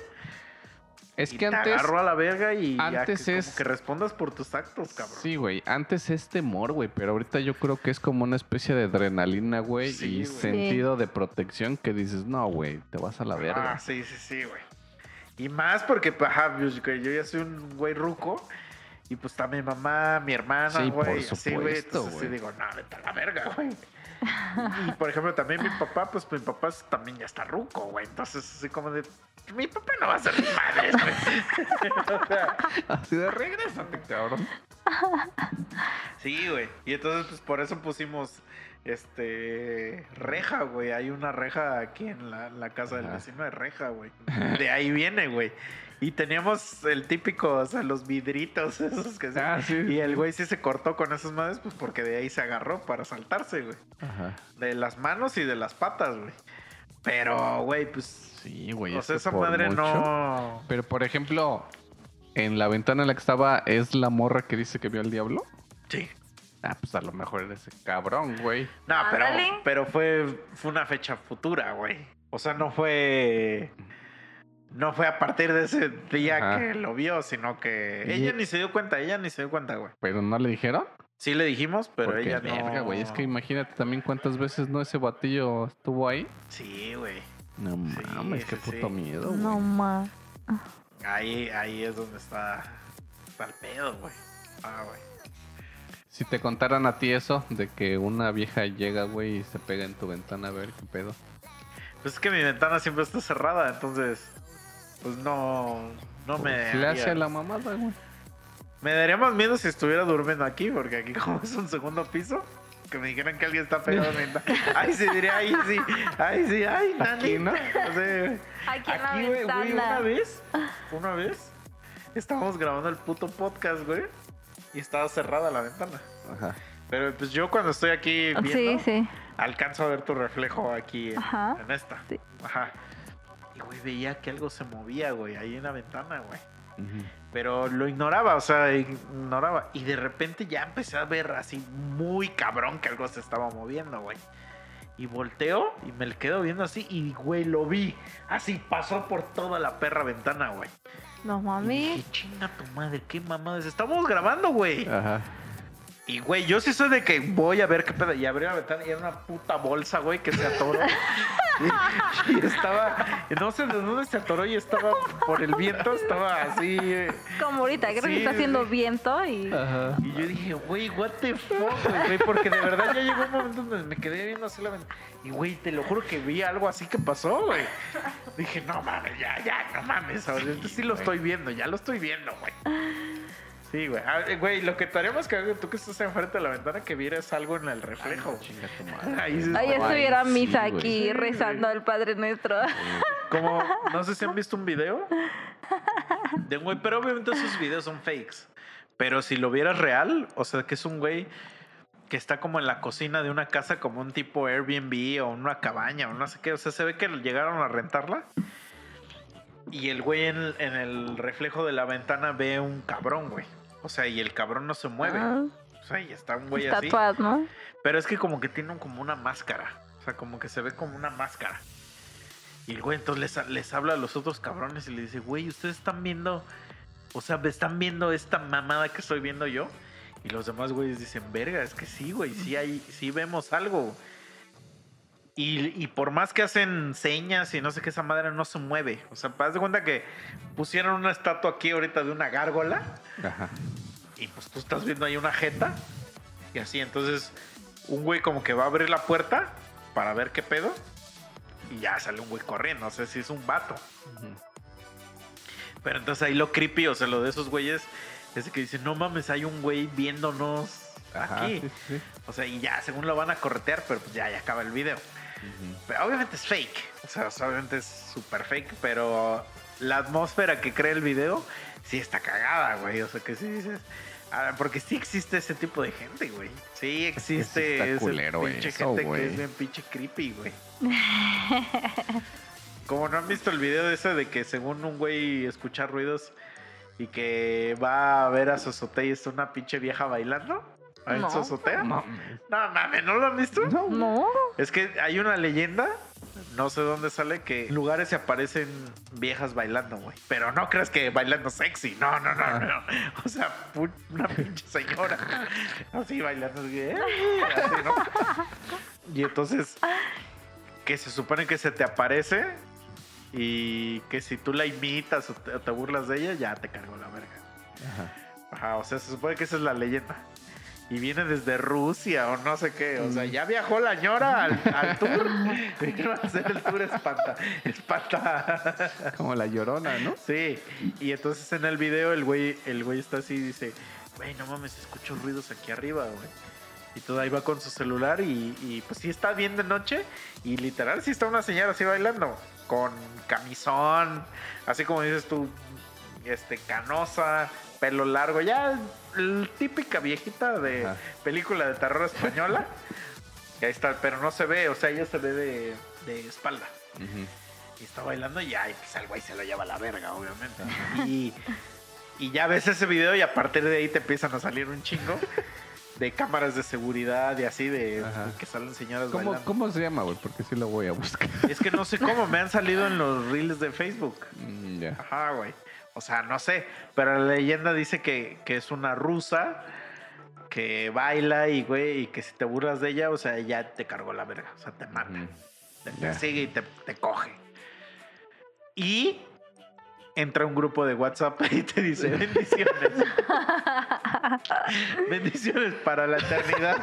Es y que te antes. agarro a la verga y ya antes que, como es- que respondas por tus actos, cabrón. Sí, güey. Antes es temor, güey. Pero ahorita yo creo que es como una especie de adrenalina, güey. Sí, y sentido de protección que dices, no, güey, te vas a la verga. Ah, sí, sí, sí, güey. Y más porque, pues, ajá, pues, yo ya soy un güey ruco. Y pues está mi mamá, mi hermana, Sí, güey. así, güey. Entonces sí digo, no, vete a la verga, güey. Y por ejemplo, también mi papá, pues mi papá también ya está ruco, güey. Entonces, así como de. Mi papá no va a ser mi madre, güey. O sea, Así de regrésate, cabrón. Sí, güey. Y entonces, pues por eso pusimos este reja, güey. Hay una reja aquí en la, en la casa del vecino de reja, güey. De ahí viene, güey. Y teníamos el típico, o sea, los vidritos esos que se... Ah, sí. Y el güey sí se cortó con esas madres, pues porque de ahí se agarró para saltarse, güey. Ajá. De las manos y de las patas, güey. Pero, güey, pues... Sí, güey. o sea, esa madre mucho- no... Pero por ejemplo, en la ventana en la que estaba, ¿es la morra que dice que vio al diablo? Sí. Ah, pues a lo mejor era ese cabrón, güey. No, pero, pero fue, fue una fecha futura, güey. O sea, no fue. No fue a partir de ese día Ajá. que lo vio, sino que Y- ella ni se dio cuenta, ella ni se dio cuenta, güey. Pero no le dijeron. Sí le dijimos, pero Porque, ella no. verga, güey. Es que imagínate también cuántas veces no ese batillo estuvo ahí. Sí, güey. No Sí, mames, qué puto sí. miedo, güey. No más. Ahí, ahí es donde está, está el pedo, güey. Ah, güey. Si te contaran a ti eso, de que una vieja llega, güey, y se pega en tu ventana a ver qué pedo. Pues es que mi ventana siempre está cerrada, entonces. Pues no. No me. Pues le hace la mamada, güey. Me daría más miedo si estuviera durmiendo aquí, porque aquí como es un segundo piso, que me dijeran que alguien está pegado en mi ventana. Ay, sí, diría, ay, sí, ay, sí, ay, Nani. Aquí, ¿no? O sea, Aquí aquí, güey, una vez, una vez, estábamos grabando el puto podcast, güey, y estaba cerrada la ventana. Ajá. Pero pues yo cuando estoy aquí viendo, Sí, sí. alcanzo a ver tu reflejo aquí en, Ajá. en esta. Sí. Ajá. Y, güey, veía que algo se movía, güey, ahí en la ventana, güey. Pero lo ignoraba, o sea, ignoraba. Y de repente ya empecé a ver así muy cabrón que algo se estaba moviendo, güey. Y volteo y me le quedo viendo así y, güey, lo vi. Así pasó por toda la perra ventana, güey. No mami. dije, chinga tu madre, qué mamadas. Estamos grabando, güey. Ajá. Y, güey, yo sí soy de que voy a ver qué pedo. Y abrí la ventana y era una puta bolsa, güey, que se atoró. y, y estaba, no sé de dónde se atoró y estaba por el viento, estaba así. Como ahorita, creo Sí, que está haciendo sí. viento y. Ajá. Y yo dije, güey, what the fuck, güey, güey, porque de verdad ya llegó un momento donde me quedé viendo así la ventana. Y, güey, te lo juro que vi algo así que pasó, güey. Dije, no mames, ya, ya, no mames. ahorita sí lo estoy viendo, ya lo estoy viendo, güey. Sí, güey. Ah, eh, Güey, lo que te que tú que estás enfrente de la ventana que vieras algo en el reflejo. Chinga tu madre. Ahí Ay, estuviera misa aquí Sí, rezando al Padre Nuestro. Como, no sé si han visto un video de un güey, pero obviamente esos videos son fakes. Pero si lo vieras real, o sea, que es un güey que está como en la cocina de una casa, como un tipo Airbnb o una cabaña o no sé qué. O sea, se ve que llegaron a rentarla. Y el güey en, en el reflejo de la ventana ve un cabrón, güey. O sea, y el cabrón no se mueve. Ah, O sea, y está un güey así. Estatuas, ¿no? Pero es que como que tiene un- como una máscara. O sea, como que se ve como una máscara. Y el güey entonces les, les habla a los otros cabrones y le dice, güey, ustedes están viendo, o sea, están viendo esta mamada que estoy viendo yo. Y los demás güeyes dicen, verga, es que sí, güey, sí, hay, sí vemos algo. Y, y por más que hacen señas y no sé qué, esa madre no se mueve. O sea, haz de cuenta que pusieron una estatua aquí ahorita de una gárgola Ajá. y pues tú estás viendo ahí una jeta y así, entonces un güey como que va a abrir la puerta para ver qué pedo y ya sale un güey corriendo, no sé si es un vato. Pero entonces ahí lo creepy, o sea, lo de esos güeyes Ese que dice, no mames, hay un güey viéndonos Ajá, aquí. sí, sí. O sea, y ya, según lo van a corretear, pero pues ya, ya acaba el video. Pero obviamente es fake. O sea, obviamente es súper fake, pero la atmósfera que crea el video sí está cagada, güey. O sea, que sí dices. ah, porque sí existe ese tipo de gente, güey. Sí existe sí está ese culero pinche eso, gente güey. que es bien pinche creepy, güey. Como no han visto el video de ese de que según un güey escucha ruidos y que va a ver a su azotea y está una pinche vieja bailando en No. su azotea. No, No mames, ¿no lo han visto? No. Es que hay una leyenda, no sé dónde sale, que en lugares se aparecen viejas bailando, güey. Pero no creas que bailando sexy, no, no, no, no. O sea, una pinche señora así bailando, así, ¿eh? Y entonces, que se supone que se te aparece y que si tú la imitas o te, o te burlas de ella, ya te cargó la verga. Ajá. Ajá, o sea, se supone que esa es la leyenda. Y viene desde Rusia o no sé qué. O sea, ya viajó la ñora al, al tour. Vino a hacer el tour espanta. Espanta. Como la llorona, ¿no? Sí. Y entonces en el video el güey, el güey está así y dice, güey, no mames, escucho ruidos aquí arriba, güey. Y todo ahí va con su celular y, y, pues sí está bien de noche. Y literal sí está una señora así bailando. Con camisón. Así como dices tú, este, canosa, pelo largo. Ya típica viejita de Ajá. película de terror española. Y ahí está, pero no se ve, o sea, ella se ve de, de espalda. Ujú. Y está bailando y ay, pues el güey se lo lleva a la verga, obviamente. Y, y ya ves ese video y a partir de ahí te empiezan a salir un chingo de cámaras de seguridad y así de Ajá. que salen señoras ¿Cómo, bailando. ¿Cómo se llama, güey? Porque sí lo voy a buscar. Es que no sé cómo, me han salido en los reels de Facebook. Mm, ya. Ajá, güey. O sea, no sé, pero la leyenda dice que, que es una rusa que baila y, güey, y que si te burlas de ella, o sea, ya te cargó la verga, o sea, te mata. Te persigue y te, te coge. Y entra un grupo de WhatsApp y te dice bendiciones. bendiciones para la eternidad.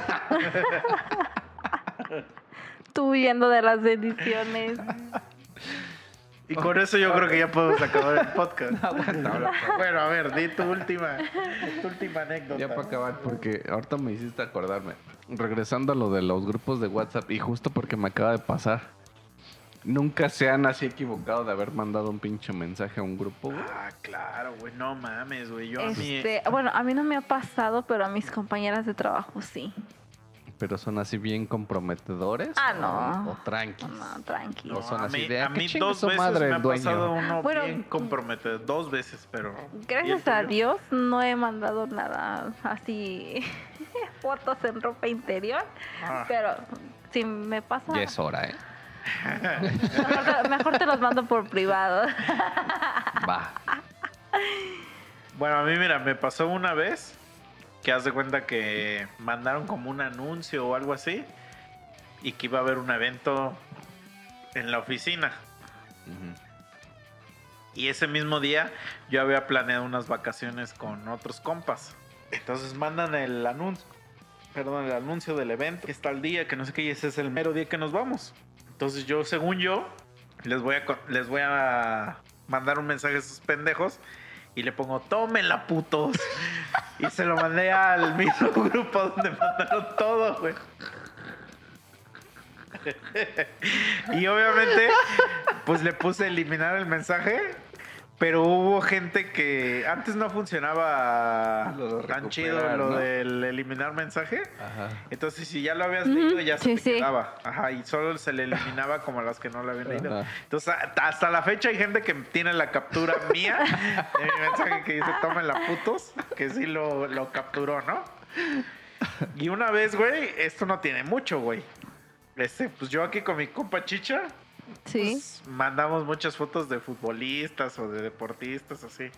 Tú huyendo de las bendiciones. Y con eso yo creo que ya podemos acabar el podcast. Aguanta, ahora, Bueno, a ver, di tu última, tu última anécdota. Ya para acabar, porque ahorita me hiciste acordarme. Regresando a lo de los grupos de WhatsApp, y justo porque me acaba de pasar. Nunca se han así equivocado de haber mandado un pinche mensaje a un grupo, güey. Ah, claro, güey, no mames, güey. Yo a mí... Este, bueno, a mí no me ha pasado, pero a mis compañeras de trabajo sí. Pero son así bien comprometedores. Ah, o- no. O, tranquis. No. No, son a así mí, de, ah, a mí chingue dos su veces madre me ha dueño. pasado uno Bueno, bien comprometido. Dos veces, pero... ¿Y el Gracias a? Dios no he mandado nada así, fotos en ropa interior, Ah. pero si me pasa, Ya es hora, ¿eh? mejor, te, mejor te los mando por privado. Va. Bueno, a mí, mira, me pasó una vez que haz de cuenta que mandaron como un anuncio o algo así y que iba a haber un evento en la oficina. Y ese mismo día yo había planeado unas vacaciones con otros compas. Entonces mandan el anuncio, perdón, el anuncio del evento, que está el día, que no sé qué, y ese es el mero día que nos vamos. Entonces yo, según yo, les voy a, les voy a mandar un mensaje a esos pendejos y le pongo, tómenla, putos. y se lo mandé al mismo grupo donde mandaron todo, güey. y obviamente, pues le puse eliminar el mensaje. Pero hubo gente que antes no funcionaba tan chido lo ¿no? del eliminar mensaje. Ajá. Entonces, si ya lo habías leído, ya se sí, te sí. quedaba. Ajá, y solo se le eliminaba como a las que no lo habían leído. Ajá. Entonces, hasta la fecha hay gente que tiene la captura mía de mi mensaje que dice tómenla putos, que sí lo, lo capturó, ¿no? Y una vez, güey, esto no tiene mucho, güey. Este, pues yo aquí con mi compa Chicha, Sí. pues, mandamos muchas fotos de futbolistas o de deportistas, así.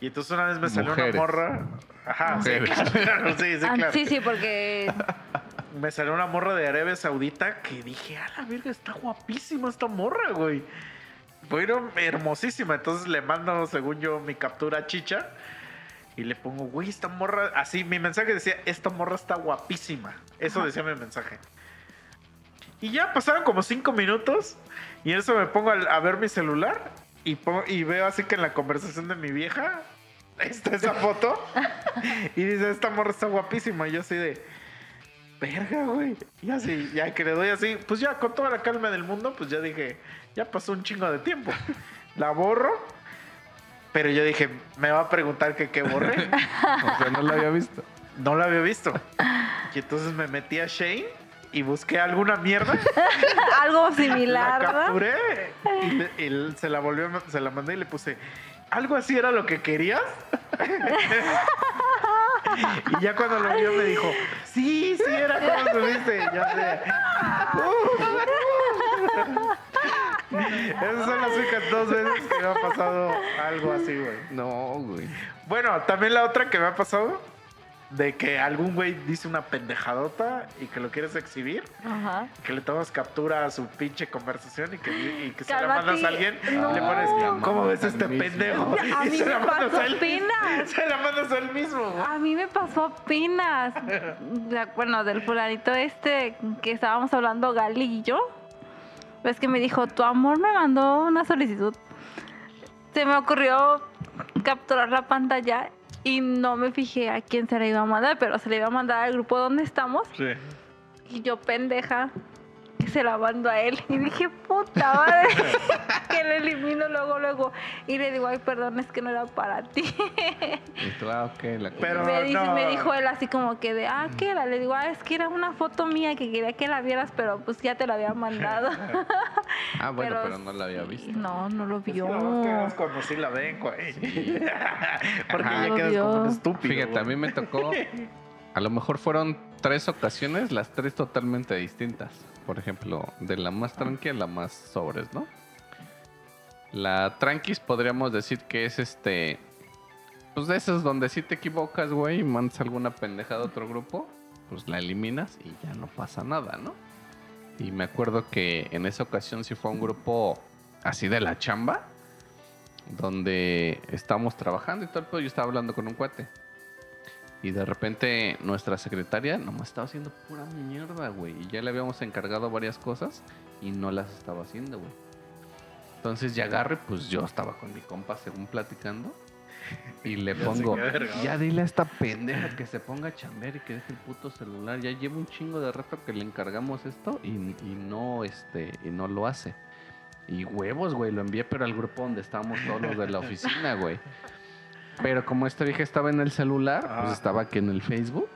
Y entonces una vez me salió Mujeres. una morra. Ajá, sí, claro, sí, sí, Ah, claro. sí, sí, porque Me salió una morra de Arabia Saudita que dije, a la verga, está guapísima esta morra, güey. Bueno, hermosísima. Entonces le mando, según yo, mi captura a Chicha. Y le pongo, güey, esta morra. Así, mi mensaje decía, esta morra está guapísima. Eso decía mi mensaje. Y ya pasaron como cinco minutos. Y en eso me pongo a, a ver mi celular. Y, veo así que en la conversación de mi vieja está esa foto. Y dice, esta morra está guapísima. Y yo así de, verga, güey. Y así, ya que le doy así, pues ya con toda la calma del mundo, pues ya dije, ya pasó un chingo de tiempo. La borro. Pero yo dije, me va a preguntar que qué borré. O sea, no lo había visto. No la había visto. Y entonces me metí a Shane y busqué alguna mierda. Algo La similar, ¿verdad? capturé y, le- y se la volvió, se la mandé y le puse, ¿algo así era lo que querías? y ya cuando lo vio me dijo, sí, sí era como subiste. Y yo así de, "Uh". Esas son las únicas dos veces que me ha pasado algo así, güey. No, güey. Bueno, también la otra que me ha pasado, de que algún güey dice una pendejadota y que lo quieres exhibir, Ajá. que le tomas captura a su pinche conversación y que, y que se la mandas a alguien No. y le pones, ¿cómo ves este pendejo? A Y mí se me la mandas pasó a él. apenas. Se la mandas a él mismo, güey. A mí me pasó apenas. Bueno, del fulanito este que estábamos hablando, Gali y yo. Ves que me dijo, tu amor me mandó una solicitud. Se me ocurrió capturar la pantalla y no me fijé a quién se la iba a mandar, pero se la iba a mandar al grupo donde estamos. Sí. Y yo, pendeja, que se la mando a él. Y dije, puta madre, que le elimino luego, luego. Y le digo, ay, perdón, es que no era para ti. Y tú, ah, ok, la Pero- me, dice- no. me dijo él así como que de, ah, ¿qué era? Le digo, ah, es que era una foto mía que quería que la vieras, pero pues ya te la había mandado. Ah, bueno, pero, no la había visto. No, no lo Es que vio. es cuando sí la ven, güey. Porque Ajá. ya quedas vio. como un estúpido. Fíjate, a mí me tocó. A lo mejor fueron tres ocasiones, las tres totalmente distintas. Por ejemplo, de la más tranqui a la más sobres, ¿no? La tranquis podríamos decir que es este. Pues de esas donde si te equivocas, güey, y mandas alguna pendejada a otro grupo, pues la eliminas y ya no pasa nada, ¿no? Y me acuerdo que en esa ocasión sí fue un grupo así de la chamba, donde estábamos trabajando y todo el pedo, yo estaba hablando con un cuate. Y de repente nuestra secretaria nomás estaba haciendo pura mierda, güey. Y ya le habíamos encargado varias cosas y no las estaba haciendo, güey. Entonces ya agarre, pues yo estaba con mi compa según platicando. Y le pongo, ya dile a esta pendeja que se ponga a chambear y que deje el puto celular. Ya lleva un chingo de rato que le encargamos esto y, y no, este, y no lo hace. Y huevos, güey, lo envié, pero al grupo donde estábamos todos los de la oficina, güey. Pero como esta vieja estaba en el celular, Ah. pues estaba aquí en el Facebook,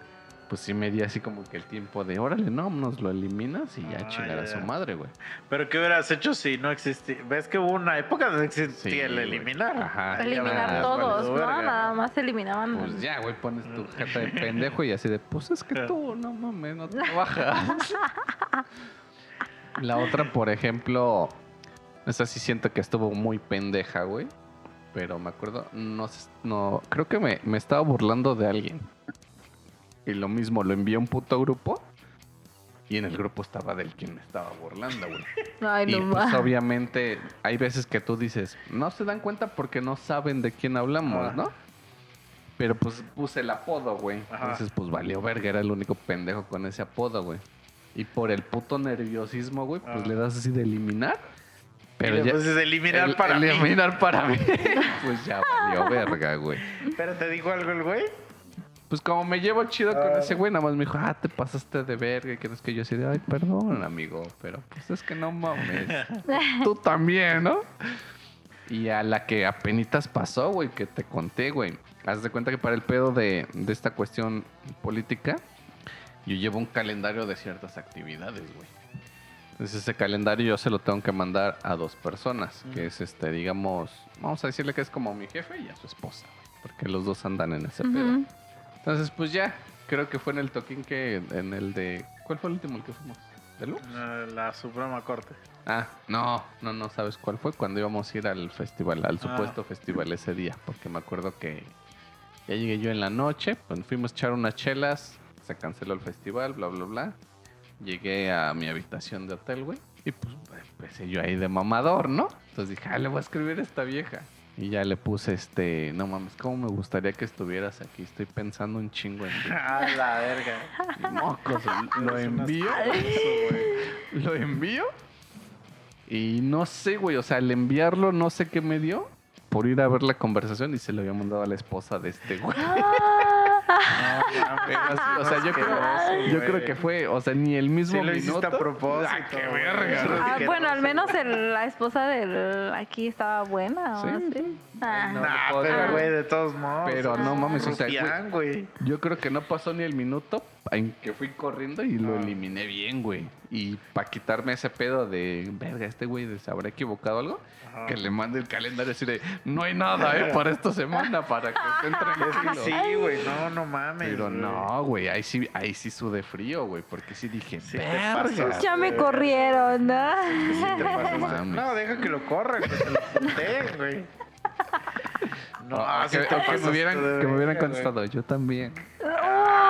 pues sí me di así como que el tiempo de, órale, no, nos lo eliminas y ya Ah, chingar a su madre, güey. Pero ¿qué hubieras hecho si no existía? ¿Ves que hubo una época donde Sí, existía el eliminar? Ajá. Eliminar ya, todos, ¿no? verga. Nada más eliminaban. Pues ya, güey, pones tu jeta de pendejo y así de, pues es que tú, no mames, no trabajas. La otra, por ejemplo, esa sí siento que estuvo muy pendeja, güey. Pero me acuerdo, no, sé- no creo que me, me estaba burlando de alguien. Y lo mismo, lo envié a un puto grupo. Y en el grupo estaba del quien me estaba burlando, güey. Ay, Y no pues más. obviamente hay veces que tú dices, no se dan cuenta porque no saben de quién hablamos, Ajá. ¿no? Pero pues puse el apodo, güey. Ajá. Entonces pues valió verga, era el único pendejo con ese apodo, güey. Y por el puto nerviosismo, güey, pues le das así de eliminar. Pero ya... pues es eliminar el- para mí. eliminar para mí. pues ya valió verga, güey. Pero te dijo algo el güey. Pues como me llevo chido con Ah. ese güey, nada más me dijo, ah, te pasaste de verga. Y que no es que yo así de, ay, perdón, amigo. Pero pues es que no mames. Tú también, ¿no? Y a la que apenitas pasó, güey, que te conté, güey. Haz de cuenta que para el pedo de, de esta cuestión política, yo llevo un calendario de ciertas actividades, güey. Entonces ese calendario yo se lo tengo que mandar a dos personas, que es este, digamos, vamos a decirle que es como mi jefe y a su esposa, porque los dos andan en ese pedo. Entonces, pues ya, creo que fue en el toquín que, en el de, ¿cuál fue el último el que fuimos? ¿De Lux? Eh, La Suprema Corte. Ah, no, no, no sabes cuál fue cuando íbamos a ir al festival, al Ah. supuesto festival ese día, porque me acuerdo que ya llegué yo en la noche, pues fuimos a echar unas chelas, se canceló el festival, bla, bla, bla. Llegué a mi habitación de hotel, güey, y pues empecé yo ahí de mamador, ¿no? Entonces dije, ah, le voy a escribir a esta vieja. Y ya le puse este, no mames, ¿cómo me gustaría que estuvieras aquí? Estoy pensando un chingo en ti. A la verga. Y mocos, lo envío. güey. Lo envío. Y no sé, güey. O sea, al enviarlo, no sé qué me dio. por ir a ver la conversación y se lo había mandado a la esposa de este güey. Ah, o sea, yo creo, yo creo que fue, o sea, ni el mismo Sí lo hiciste minuto. a propósito. Ah, qué verga. Ah, bueno, al menos el- la esposa del aquí estaba buena, ¿o Sí. así? Ah. No, Nah, pero güey, de todos modos. Pero no mames, o sea, güey. Yo creo que no pasó ni el minuto que fui corriendo y lo Ah. eliminé bien, güey. Y para quitarme ese pedo de, verga, este güey se habrá equivocado algo, Ajá. que le mande el calendario así de, no hay nada, ¿eh? Para esta semana, para que estén tranquilos. sí, güey, no, no mames. Pero güey. no, güey, ahí sí, ahí sí sudé frío, güey, porque sí dije, Sí verga. pasas. Ya me corrieron, ¿no? Sí te. No, deja que lo corran, que se lo güey. No, Ah, sí que, me hubieran, de que me hubieran contestado, yo también. ¡Ay, no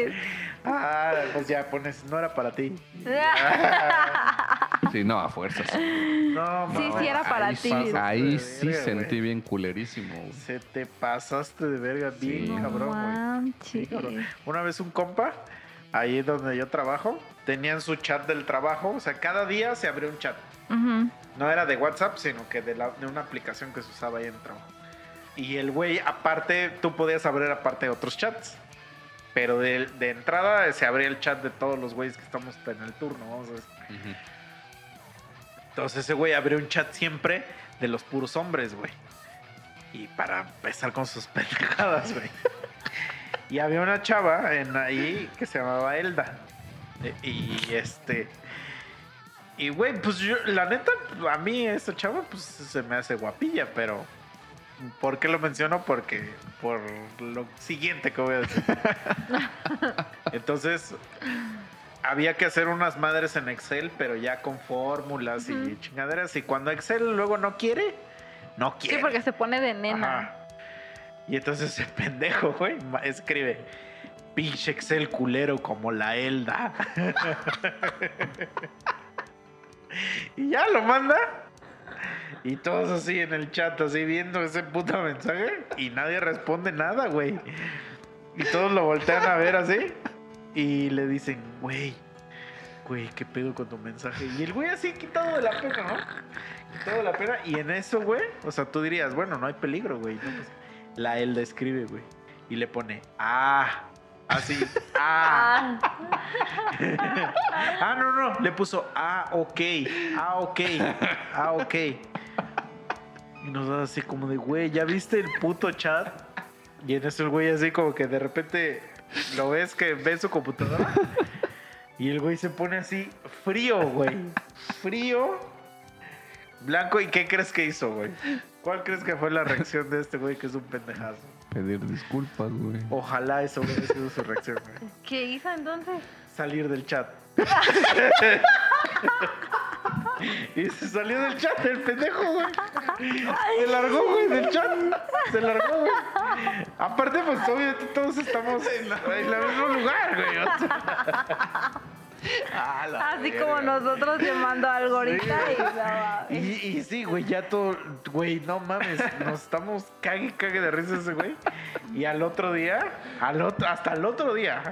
manches! Ah, pues ya pones, no era para ti. Sí, no, a fuerzas. No, Sí, mames. sí era para ahí ti. Ahí sí Verga, sentí bien culerísimo. güey. Se te pasaste de verga bien, Sí. cabrón, güey. Cabrón. Una vez un compa, ahí donde yo trabajo, tenían su chat del trabajo. O sea, cada día se abrió un chat. No era de WhatsApp, sino que de, la- de una aplicación que se usaba ahí en el trabajo. Y el güey, aparte, tú podías abrir aparte otros chats. Pero de, de entrada se abría el chat de todos los güeyes que estamos en el turno, vamos a. Ujú. Entonces ese güey abrió un chat siempre de los puros hombres, güey. Y para empezar con sus pendejadas, güey. Y había una chava en ahí que se llamaba Elda. E- Y este. Y güey, pues yo, la neta, a mí esta chava, pues se me hace guapilla, pero. ¿Por qué lo menciono? Porque. Por lo siguiente que voy a decir. Entonces. Había que hacer unas madres en Excel, pero ya con fórmulas y chingaderas. Y cuando Excel luego no quiere, no quiere. Sí, porque se pone de nena. Ajá. Y entonces ese pendejo, güey, escribe. Pinche Excel culero como la Elda. y ya lo manda. Y todos así en el chat, así viendo ese puta mensaje. Y nadie responde nada, güey. Y todos lo voltean a ver así. Y le dicen, güey, güey, ¿qué pedo con tu mensaje? Y el güey así quitado de la pena, ¿no? Quitado de la pena. Y en eso, güey, o sea, tú dirías, bueno, no hay peligro, güey. No, pues, la Elda escribe, güey. Y le pone, ah. Así, ah. Ah, Ah, no, no. Le puso, ah, ok. Ah, ok. Ah, ok. Y nos da así como de, güey, ¿ya viste el puto chat? Y en eso el güey así como que de repente lo ves que ve su computadora. Y el güey se pone así, frío, güey. Frío. Blanco. ¿Y qué crees que hizo, güey? ¿Cuál crees que fue la reacción de este güey que es un pendejazo? Pedir disculpas, güey. Ojalá eso hubiera sido su reacción, güey. ¿Qué hizo entonces? salir del chat. y se salió del chat el pendejo, güey. Se largó, güey, del chat. Se largó, güey. Aparte, pues obviamente todos estamos en, la- en el mismo lugar, güey. o sea. Ah, Así verga. como nosotros llamando algo ahorita y no. Y, y sí, güey, ya todo, güey, no mames, nos estamos cague, cague de risa ese güey. Y al otro día, al otro, hasta el otro día,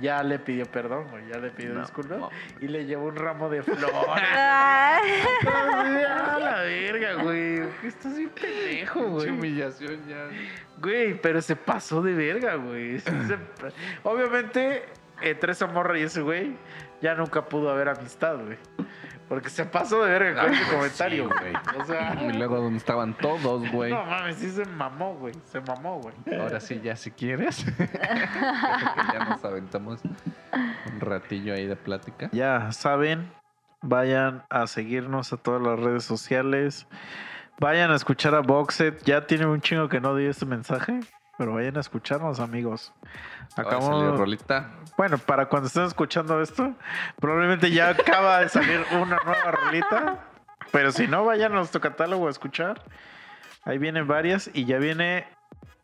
ya le pidió perdón, güey, ya le pidió No, disculpas no. y le llevó un ramo de flores. Ay. A la verga, güey. Estás bien pendejo, güey. humillación ya. Güey, pero se pasó de verga, güey. Obviamente, entre esa morra y ese güey, ya nunca pudo haber amistad, güey. Porque se pasó de verga con Ah, ese pues comentario, sí, güey. O sea, Y luego donde estaban todos, güey. no mames, sí se mamó, güey. Se mamó, güey. Ahora sí, ya si quieres. Ya nos aventamos un ratillo ahí de plática. Ya saben, vayan a seguirnos a todas las redes sociales. Vayan a escuchar a Boxet. Ya tiene un chingo que no di este mensaje. Pero vayan a escucharnos, amigos. Acabamos... Rolita. Bueno, para cuando estén escuchando esto, probablemente ya acaba de salir una nueva rolita. Pero si no, vayan a nuestro catálogo a escuchar. Ahí vienen varias y ya viene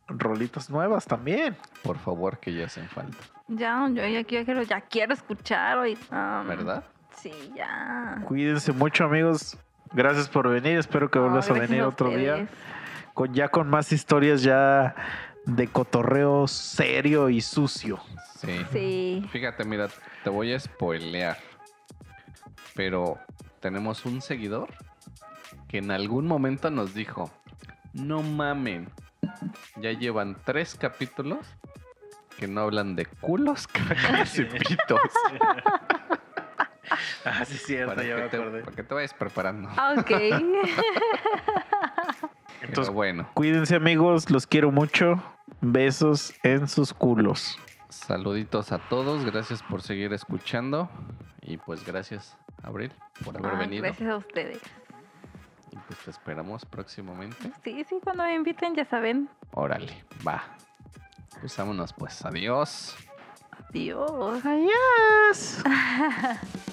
rolitas nuevas también. Por favor, que ya hacen falta. Ya, yo ya quiero, ya quiero escuchar hoy. um, ¿Verdad? Sí, ya. Cuídense mucho, amigos. Gracias por venir. Espero que No, vuelvas a venir a otro día. Con, ya con más historias ya de cotorreo serio y sucio. Sí. Sí. Fíjate, mira, te voy a spoilear. Pero tenemos un seguidor que en algún momento nos dijo, no mamen, ya llevan tres capítulos que no hablan de culos, cacas y pitos. Ah, sí, es cierto, para, ya me que te, acordé. para que te vayas preparando. Ok. Entonces, Pero bueno, cuídense, amigos, los quiero mucho. Besos en sus culos. saluditos a todos, gracias por seguir escuchando y pues gracias, Abril, por haber Ah, venido. gracias a ustedes. Y pues te esperamos próximamente. Sí, sí, cuando me inviten ya saben. Órale, va. Pues vámonos pues, adiós. Adiós. Adiós.